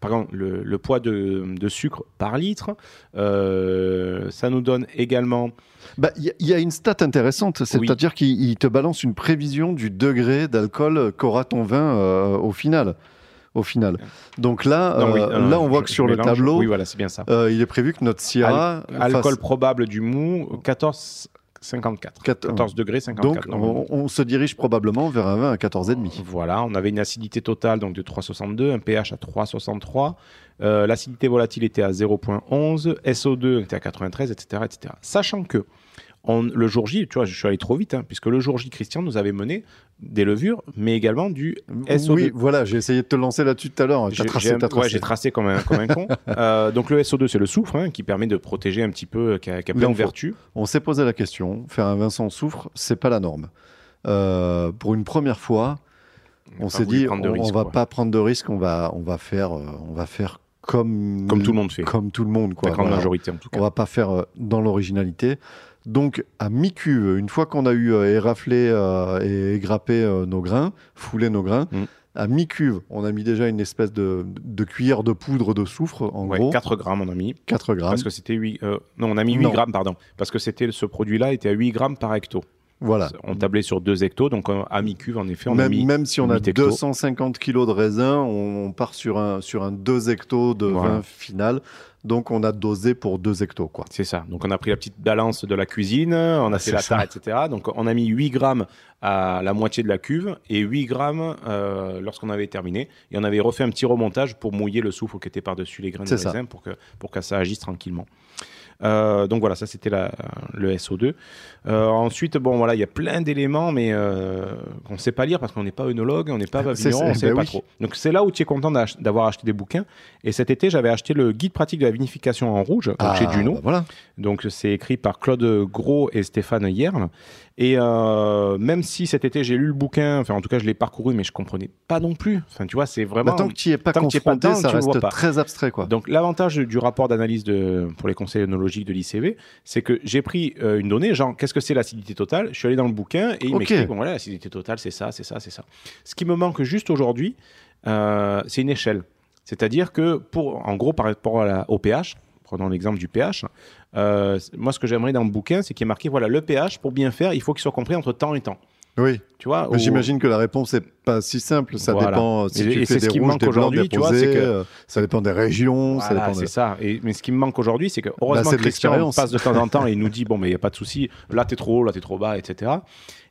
par exemple, le, le poids de, de sucre par litre. Euh, ça nous donne également Bah, Il y, a- il y a une stat intéressante, c'est-à-dire qu'il il te balance une prévision du degré d'alcool qu'aura ton vin euh, au final. Au final. Donc là, Non, oui, euh, non, là, on voit que sur le tableau, Oui, voilà, c'est bien ça. euh, il est prévu que notre Al- alcool probable du mou, 14, 54. Quat- 14 degrés, 54. Donc, on se dirige probablement vers un vin à 14,5. Voilà, on avait une acidité totale donc de 3,62, un pH à 3,63, euh, l'acidité volatile était à 0,11, SO2 était à 93, etc. etc. Sachant que on- le jour J, tu vois, je suis allé trop vite, hein, puisque le jour J, Christian nous avait mené des levures, mais également du SO2. Oui, voilà, j'ai essayé de te lancer là-dessus tout à l'heure. T'as J'ai- tracé, ouais, j'ai comme un, comme un con. Euh, donc le SO2, c'est le soufre, hein, qui permet de protéger un petit peu, euh, qui a, qui a plein de vertus. On s'est posé la question, faire un vin sans soufre, c'est pas la norme. Euh, pour une première fois, on s'est dit, on, risques, on va quoi. pas prendre de risques, on va, on va faire, euh, on va faire comme Comme tout le monde fait. comme tout le monde, quoi. la grande Voilà. majorité en tout cas. On va pas faire dans l'originalité. Donc, à mi-cuve, une fois qu'on a eu euh, éraflé euh, et égrappé euh, nos grains, foulé nos grains, Mm. à mi-cuve, on a mis déjà une espèce de, de cuillère de poudre de soufre, en Ouais, gros, 4 grammes on a mis. 4 grammes. Parce que c'était 8. euh, non, on a mis 8 Non. grammes, pardon. Parce que c'était ce produit-là était à 8 grammes par hecto. Voilà. On tablait sur 2 hectos, donc à mi-cuve, en effet, on a Même, mis. même si on a 8 hectos. 250 kilos de raisin, on, on part sur un, sur un 2 hectos de Voilà. vin final. Donc, on a dosé pour 2 hectos, quoi. C'est ça. Donc on a pris la petite balance de la cuisine, on a fait la ça. tare, etc. Donc on a mis 8 grammes à la moitié de la cuve et 8 grammes euh, lorsqu'on avait terminé. Et on avait refait un petit remontage pour mouiller le soufre qui était par-dessus les grains de raisin pour que, pour que ça agisse tranquillement. Euh, donc voilà, ça c'était le SO2. Euh, ensuite, bon voilà, il y a plein d'éléments, mais euh, qu'on ne sait pas lire parce qu'on n'est pas œnologue, on n'est pas vigneron, ça, on ne sait ben pas oui. trop. Donc c'est là où tu es content d'avoir acheté des bouquins. Et cet été, j'avais acheté le guide pratique de la vinification en rouge donc chez Juno. bah voilà. Donc c'est écrit par Claude Gros et Stéphane Yerle. Et euh, même si cet été j'ai lu le bouquin, enfin en tout cas je l'ai parcouru, mais je comprenais pas non plus. Enfin tu vois, c'est vraiment. Bah, tant que tu n'y es pas es pas confronté, dedans, ça reste pas. très abstrait, quoi. Donc l'avantage du rapport d'analyse pour les conseils œnologiques de l'ICV, c'est que j'ai pris euh, une donnée, genre qu'est-ce que c'est l'acidité totale? Je suis allé dans le bouquin et il Ok. m'explique, bon voilà, l'acidité totale c'est ça, c'est ça, c'est ça. Ce qui me manque juste aujourd'hui, euh, c'est une échelle. C'est-à-dire que, pour, en gros, par rapport à la- au pH, prenons l'exemple du pH, euh, moi ce que j'aimerais dans le bouquin, c'est qu'il y ait marqué, voilà, le pH, pour bien faire, il faut qu'il soit compris entre temps et temps. Oui, Tu vois mais au- j'imagine que la réponse n'est pas si simple. Ça Voilà. dépend si Et- tu et fais c'est ce des qui me rouges, manque des blancs, des que- euh, ça dépend des régions, ça Voilà, dépend de- c'est ça. Et, mais ce qui me manque aujourd'hui, c'est que Bah, heureusement c'est que Christian passe de temps en temps et il nous dit bon, mais il n'y a pas de souci, là t'es trop haut, là t'es trop bas, etc.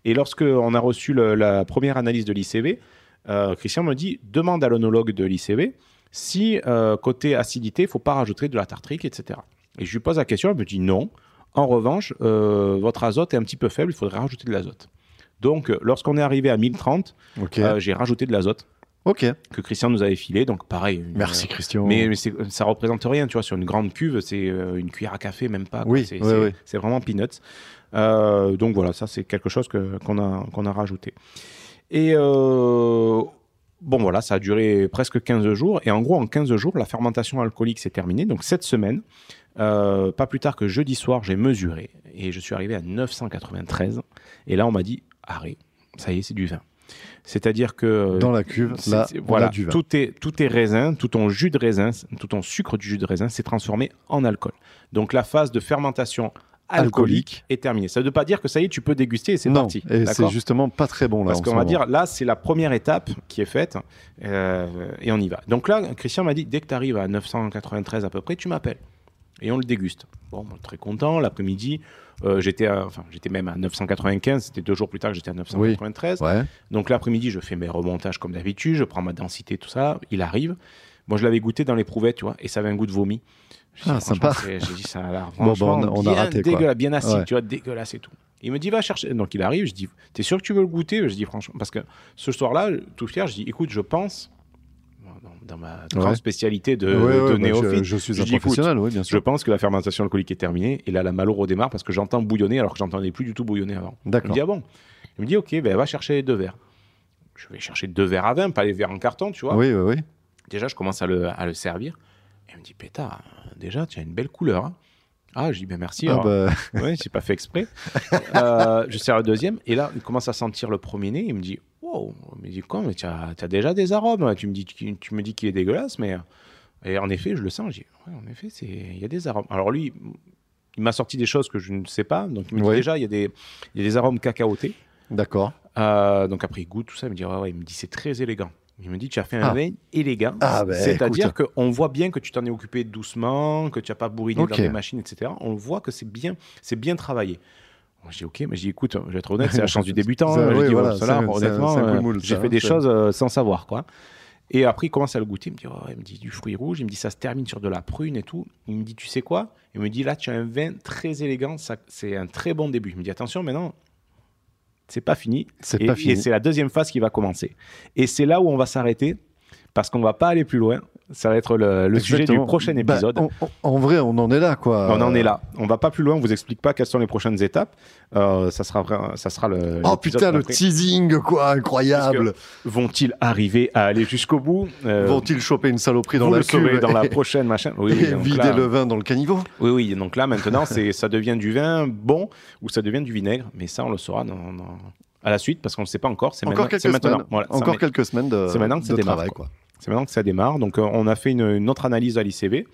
Et lorsque on a reçu le- la première analyse de l'ICV, euh, Christian me dit demande à l'onologue de l'ICV si euh, côté acidité, il faut pas rajouter de la tartrique, etc. Et je lui pose la question, elle me dit non. En revanche, votre azote est un petit peu faible, il faudrait rajouter de l'azote. Donc, euh, lorsqu'on est arrivé à 1030, Ok. euh, j'ai rajouté de l'azote que Christian nous avait filé. Donc, pareil. une- Merci Christian. mais, mais ça représente rien, tu vois. Sur une grande cuve, c'est euh, une cuillère à café, même pas. quoi. Oui, c'est oui, oui. vraiment peanuts. Euh, donc voilà, ça c'est quelque chose qu'on a, rajouté. Et euh, bon voilà, ça a duré presque 15 jours. Et en gros, en 15 jours, la fermentation alcoolique s'est terminée. Donc cette semaine, euh, pas plus tard que jeudi soir, j'ai mesuré et je suis arrivé à 993. Et là, on m'a dit, arrête, ça y est, c'est du vin. C'est-à-dire que Dans la cuve, là, voilà, du vin. tout est tout est raisin, tout ton jus de raisin, tout ton sucre du jus de raisin s'est transformé en alcool. Donc la phase de fermentation alcoolique, Alcoolique. est terminée. Ça ne veut pas dire que ça y est, tu peux déguster et c'est parti. et c'est justement pas très bon là. Parce qu'on va dire, là, c'est la première étape qui est faite euh, et on y va. Donc là, Christian m'a dit, dès que tu arrives à 993 à peu près, tu m'appelles. Et on le déguste. Bon, très content. L'après-midi, euh, j'étais enfin, j'étais même à 995. C'était deux jours plus tard que j'étais à 993. Ouais. Donc l'après-midi, je fais mes remontages comme d'habitude. Je prends ma densité, tout ça. Il arrive. Moi, je l'avais goûté dans l'éprouvette, tu vois, et ça avait un goût de vomi. Ah, sympa. J'ai dit, ça a l'air Bon, on a- on a bien raté, quoi. dégueulasse, bien acide, Ouais. tu vois, dégueulasse et tout. Il me dit, va chercher. Donc il arrive, je dis, t'es sûr que tu veux le goûter? Je dis, franchement, parce que ce soir-là, tout fier, je dis, écoute, je pense, dans, ma grande Ouais. spécialité de, Ouais, de bah, je- néophyte, je, suis je un professionnel, oui, bien je sûr. pense que la fermentation alcoolique est terminée. Et là, la malo redémarre parce que j'entends bouillonner alors que j'entendais plus du tout bouillonner avant. Il me D'accord. dit, ah bon? Il me dit, ok, ben, va chercher les deux verres. Je vais chercher deux verres à vin, pas les verres en carton, tu vois. Oui, oui, oui. Déjà, je commence à le, à le servir. Et il me dit, pétard, déjà, tu as une belle couleur. hein. Ah, je dis, ben merci. Ah, bah, Ouais, j'ai pas fait exprès. Euh, je sers le deuxième. Et là, il commence à sentir le premier nez. Il me dit, wow. Il me dit, quoi, mais tu as, déjà des arômes. Tu me dis, tu, tu me dis qu'il est dégueulasse, mais. Et en effet, je le sens. Je dis, ouais, en effet, c'est- il y a des arômes. Alors lui, il m'a sorti des choses que je ne sais pas. Donc il me dit Ouais. déjà, il y, a des, il y a des arômes cacaotés. D'accord. Euh, donc après, il goûte tout ça. Il me dit, ouais, ouais. Il me dit, c'est très élégant. Il me dit, tu as fait un Ah. vin élégant. Ah, ben, C'est-à-dire qu'on voit bien que tu t'en es occupé doucement, que tu n'as pas bourriné dans des machines, etc. On voit que c'est bien, c'est bien travaillé. Dis, ok, mais dis, écoute, je vais être honnête, c'est la chance du débutant. Ça, hein. Oui, dis, voilà, bon, ça, honnêtement, euh, j'ai fait des choses euh, sans savoir, quoi. Et après, il commence à le goûter. Il me dit, oh, il me dit du fruit rouge. Il me dit, ça se termine sur de la prune et tout. Il me dit, tu sais quoi? Il me dit, là, tu as un vin très élégant. C'est un très bon début. Il me dit, attention, maintenant, c'est pas fini. C'est pas et fini. c'est la deuxième phase qui va commencer. Et c'est là où on va s'arrêter parce qu'on va pas aller plus loin. Ça va être le, le sujet du prochain Bah, épisode. en, vrai, on en est là, quoi. on en est là. On va pas plus loin. On vous explique pas quelles sont les prochaines étapes. Euh, ça sera vrai- ça sera le. Oh putain, le teasing, quoi, incroyable. Vont-ils arriver à aller jusqu'au bout Euh, Vont-ils choper une saloperie dans la cuve dans la prochaine machin. Oui, oui, et donc vider là- le vin dans le caniveau oui, oui. Donc là, maintenant, c'est ça devient du vin bon ou ça devient du vinaigre. Mais ça, on le saura dans- dans- à la suite parce qu'on ne sait pas encore. C'est Encore maintenant. quelques maintenant. semaines. Voilà, Encore quelques semaines de, c'est maintenant que ça de démarre, travail, quoi. quoi. C'est maintenant que ça démarre. Donc, euh, on a fait une, une autre analyse à l'ICV.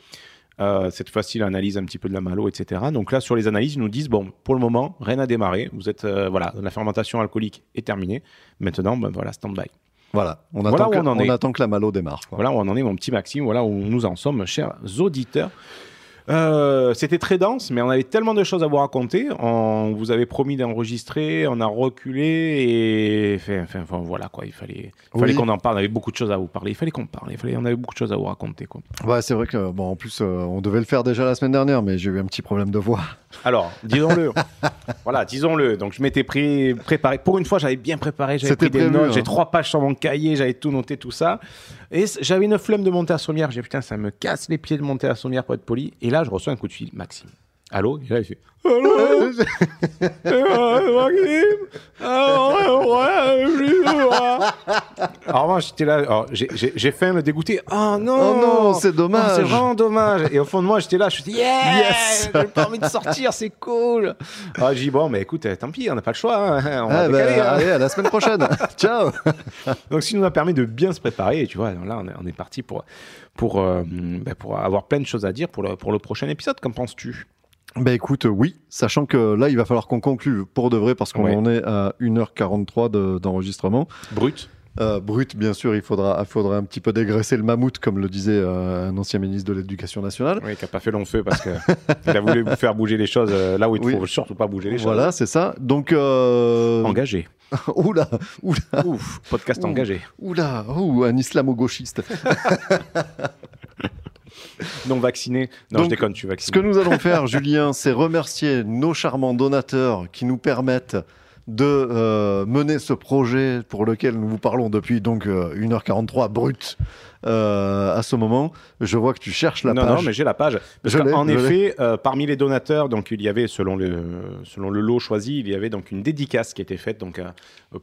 Euh, cette fois-ci, l'analyse un petit peu de la malo, etc. Donc là, sur les analyses, ils nous disent bon, pour le moment, rien n'a démarré. Vous êtes, euh, voilà, la fermentation alcoolique est terminée. Maintenant, ben, voilà, stand-by. Voilà, on, Voilà attend, où que, on attend que la malo démarre. quoi. Voilà où on en est, mon petit Maxime. Voilà où nous en sommes, chers auditeurs. Euh, C'était très dense, mais on avait tellement de choses à vous raconter. On vous avait promis d'enregistrer, on a reculé et enfin, enfin, enfin, voilà quoi. Il fallait, il fallait Oui. qu'on en parle. On avait beaucoup de choses à vous parler. Il fallait qu'on parle. Il fallait, on avait beaucoup de choses à vous raconter quoi. Ouais, c'est vrai que, bon, en plus, euh, on devait le faire déjà la semaine dernière, mais j'ai eu un petit problème de voix. Alors, disons-le. voilà, disons-le. Donc, je m'étais pré- préparé. Pour une fois, j'avais bien préparé. J'avais pris des prévu, notes. hein. J'ai trois pages sur mon cahier. J'avais tout noté, tout ça. Et j'avais une flemme de monter à Sommière. J'ai putain, ça me casse les pieds de monter à Sommière pour être poli. Et là, je reçois un coup de fil. Maxime. Allô? Et là, il fait Allô? Alors. Alors, moi, j'étais là. alors, j'ai- faim le dégoûter. Oh non Oh non, c'est Oh, dommage. c'est vraiment dommage. Et au fond de moi, j'étais là, je me suis dit, yes, Yes. J'ai pas envie de sortir, c'est cool. Ah, j'ai dit, bon, mais écoute, tant pis, on n'a pas le choix. hein, On va Ah, bah, décaler, hein. allez, à la semaine prochaine. Ciao. Donc, ce qui nous a permis de bien se préparer. Et tu vois, là, on est, on est parti pour, pour, euh, bah, pour avoir plein de choses à dire pour le, pour le prochain épisode. Qu'en penses-tu? Bah écoute, oui, sachant que là, il va falloir qu'on conclue pour de vrai, parce qu'on Ouais. en est à 1h43 de- d'enregistrement. Brut. Euh, brut, bien sûr, il faudra, il faudra un petit peu dégraisser le mammouth, comme le disait euh, un ancien ministre de l'Éducation nationale. Oui, qui n'a pas fait long feu parce qu'il a voulu vous faire bouger les choses euh, là où il ne Oui. faut surtout pas bouger les choses. Voilà, c'est ça. Donc. Engagé. oula, oula, Ouf, podcast Ouh. engagé. oula, ouh, un islamo-gauchiste. Non vacciné. Non, Donc, je déconne, tu Ce vacciné. que nous allons faire, Julien, c'est remercier nos charmants donateurs qui nous permettent de euh, mener ce projet pour lequel nous vous parlons depuis donc euh, 1h43 brut. Euh, à ce moment. Je vois que tu cherches la non, page. non, mais j'ai la page. Parce l'ai. effet, euh, parmi les donateurs, donc il y avait selon le selon le lot choisi, il y avait donc une dédicace qui était faite donc euh,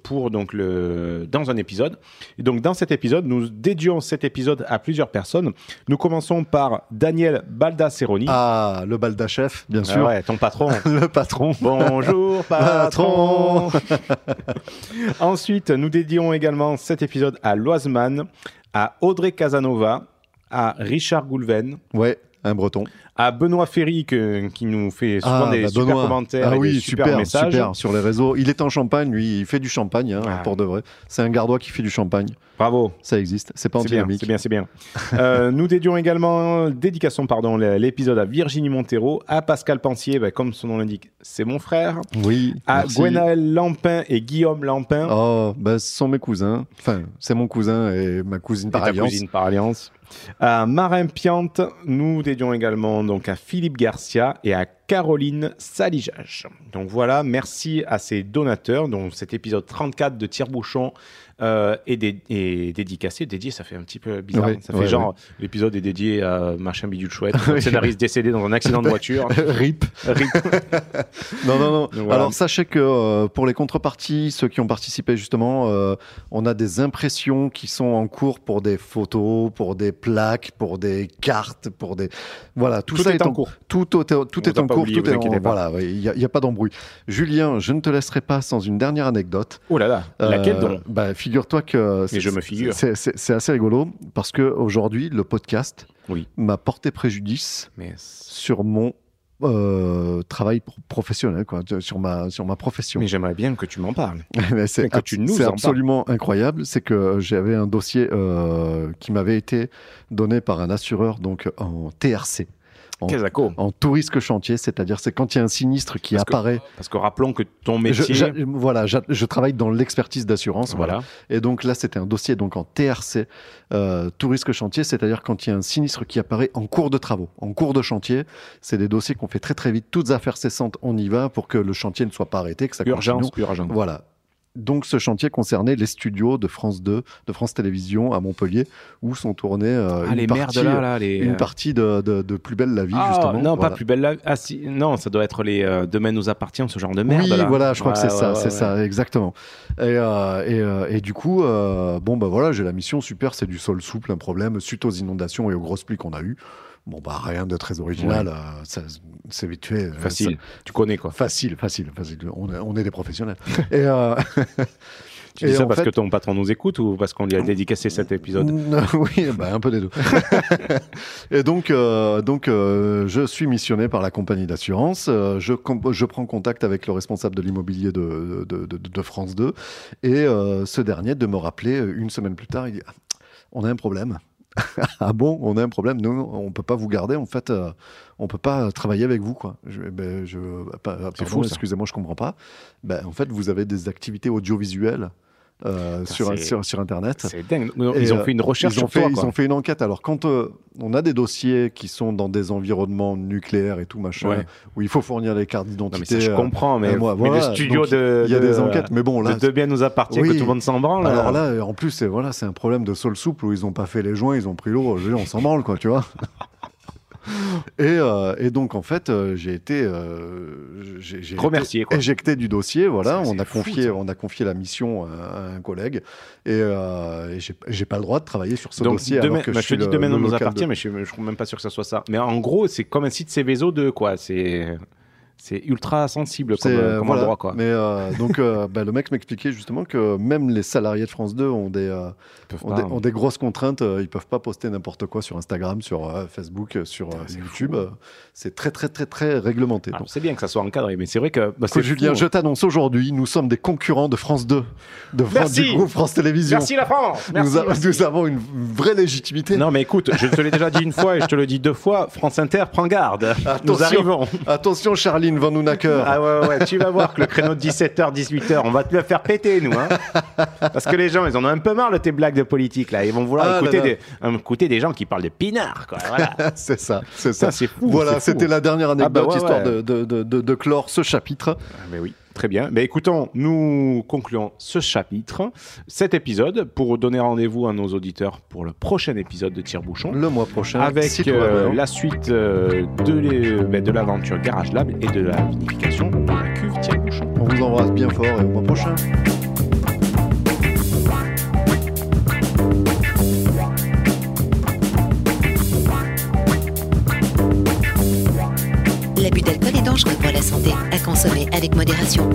pour donc le dans un épisode. Et donc dans cet épisode, nous dédions cet épisode à plusieurs personnes. Nous commençons par Daniel Baldasseroni. Ah, le balda chef, bien Ah sûr. ouais, ton patron. Le patron. Bonjour patron. Ensuite, nous dédions également cet épisode à Loiseman, à Audrey Casanova, à Richard Goulven, un breton. à Benoît Ferry que- qui nous fait souvent des bah, super Benoît. commentaires Ah et oui, des super, super, messages. super, sur les réseaux. Il est en Champagne, lui, il fait du champagne, hein, Ah. pour de vrai. C'est un gardois qui fait du champagne. Bravo. Ça existe, c'est pas antinomique. c'est bien, c'est bien. Euh, nous dédions également, dédications, pardon, l'épisode à Virginie Montero, à Pascal Pensier, bah, comme son nom l'indique, c'est mon frère, Oui, à. Gwenaël Lampin et Guillaume Lampin, Oh, bah, ce sont mes cousins. Enfin, c'est mon cousin et ma cousine par et alliance. cousine par alliance. À Marin Piante, nous dédions également donc à Philippe Garcia et à Caroline Salijage. Donc voilà, merci à ces donateurs. Donc cet épisode 34 de Tire-Bouchon euh, est, dé- est dédicacé. Dédié, ça fait un petit peu bizarre. Ouais, ça fait ouais, genre, l'épisode est dédié à machin bidule chouette, scénariste décédé dans un accident de voiture. Rip. Rip. Non, non, non. Voilà. Alors, sachez que euh, pour les contreparties, ceux qui ont participé justement, euh, on a des impressions qui sont en cours pour des photos, pour des plaques, pour des cartes, pour des. Voilà, tout, Tout ça est en cours. Tout, tout, tout On est en cours. Tout est en-. Voilà, il n'y a, pas d'embrouille. Julien, je ne te laisserai pas sans une dernière anecdote. Oh là là, laquelle Euh, donc? bah, Figure-toi que. c'est- je me figure. C'est c'est- c'est assez rigolo parce que aujourd'hui, le podcast Oui. m'a porté préjudice Mais sur mon euh, travail pro- professionnel, quoi, sur ma, sur ma profession. mais j'aimerais bien que tu m'en parles. Mais c'est que tu nous c'est en parles. absolument incroyable. C'est que j'avais un dossier euh, qui m'avait été donné par un assureur donc en TRC, en, en tout risque chantier, c'est-à-dire c'est quand il y a un sinistre qui Parce que- apparaît. Parce que rappelons que ton Je, métier. j'a- voilà, je travaille dans l'expertise d'assurance. Voilà. voilà. Et donc là, c'était un dossier donc en TRC, euh, tout risque chantier, c'est-à-dire quand il y a un sinistre qui apparaît en cours de travaux, en cours de chantier. C'est des dossiers qu'on fait très très vite, toutes affaires cessantes, on y va pour que le chantier ne soit pas arrêté, que ça Urgence, continue. urgence. Voilà. Donc ce chantier concernait les studios de France 2, de France Télévisions à Montpellier, où sont tournés euh, Ah, une les partie, merdes là, là, les. une partie de, de- de Plus belle la vie, Ah, justement. non, Voilà. pas plus belle la Ah, si, non, ça doit être les euh, Demain nous appartient, ce genre de merde. oui, là. voilà, je crois que Ouais, c'est ça, ouais, c'est ça, exactement. Et, euh, et, euh, et du coup, bon, bah voilà, j'ai la mission, super, c'est du sol souple, un problème, suite aux inondations et aux grosses pluies qu'on a eues. Bon, bah rien de très original, euh, ça, c'est vite fait. euh, Facile. Tu connais quoi. facile, facile, facile. On est, on est des professionnels. et, euh, Tu dis et ça parce fait- que ton patron nous écoute ou parce qu'on lui a dédicacé cet épisode oui, bah, un peu des deux. et donc, euh, donc euh, je suis missionné par la compagnie d'assurance. Euh, je, prends contact avec le responsable de l'immobilier de, de, de- de France 2. Et euh, ce dernier de me rappeler euh, une semaine plus tard, il dit Ah, On a un problème. ah bon, on a un problème. Nous, on peut pas vous garder. En fait, euh, on peut pas travailler avec vous, quoi. Je, ben, pardon, fou, ça. excusez-moi, je comprends pas. Ben, en fait, vous avez des activités audiovisuelles euh, sur, sur, sur Internet. C'est dingue. Ils Et, ont euh, fait une recherche Ils ont, fait, toi. ils ont fait une enquête. Alors, quand euh, on a des dossiers qui sont dans des environnements nucléaires et tout, machin, Ouais. où il faut fournir les cartes d'identité. je euh, comprends, mais, euh, moi, mais voilà. le studio Donc, de. Il y a de- des enquêtes, mais bon, là. de, bien nous appartient, Oui. que tout le monde s'en branle. Alors là, euh, en plus, c'est voilà, un problème de sol souple où ils n'ont pas fait les joints, ils ont pris l'eau. On s'en branle, quoi, tu vois. Et, euh, et donc, en fait, euh, j'ai été, euh, j'ai, été Remercié, éjecté du dossier. Voilà, on a fou, confié, ça. on a confié la mission à, un collègue, et, euh, et j'ai, pas le droit de travailler sur ce Donc, dossier. demain, alors que bah, je je te dis demain le nous appartient, de- mais je ne suis même pas sûr que ça soit ça. Mais en gros, c'est comme un site Céveso 2, quoi. C'est c'est ultra sensible comme, C'est, euh, comme voilà. endroit, quoi. Mais euh, donc, euh, bah, le mec m'expliquait justement que même les salariés de France 2 ont des, euh, ont pas, des, ont des grosses contraintes. euh, Ils peuvent pas poster n'importe quoi sur Instagram, sur euh, Facebook, sur euh, c'est YouTube. C'est très, très, très, très réglementé. Alors, Donc, c'est bien que ça soit encadré, mais c'est vrai que. bah, c'est Julien, fou. je t'annonce aujourd'hui, nous sommes des concurrents de France 2, de France, Merci. du groupe France Télévisions. Merci la France Merci, nous, a- merci. nous avons une vraie légitimité. Non, mais écoute, je te l'ai déjà dit une fois et je te le dis deux fois. France Inter, prends garde. Nous Attention. arrivons. Attention, Charline Van Nunacker. Ah ouais, tu vas voir que le créneau de 17h, 18h, on va te le faire péter, nous. Hein Parce que les gens, ils en ont un peu marre de tes blagues de politique, là. Ils vont vouloir Ah écouter, là. Des, euh, écouter des gens qui parlent de pinard, quoi. Voilà. c'est ça, c'est ça. Ça, c'est fou. Voilà, c'était la dernière Ah bah anecdote ouais, histoire ouais. De, de, de, de- de clore ce chapitre. Ah, mais oui. Très bien. Mais écoutons, nous concluons ce chapitre, cet épisode, pour donner rendez-vous à nos auditeurs pour le prochain épisode de Tire-Bouchon. Le mois prochain, Avec si euh, la suite euh, de les- ben, de l'aventure Garage Lab et de la vinification de la cuve Tire-Bouchon. On vous embrasse bien fort et au mois prochain. L'abus d'alcool dangereux pour la santé, à consommer avec modération.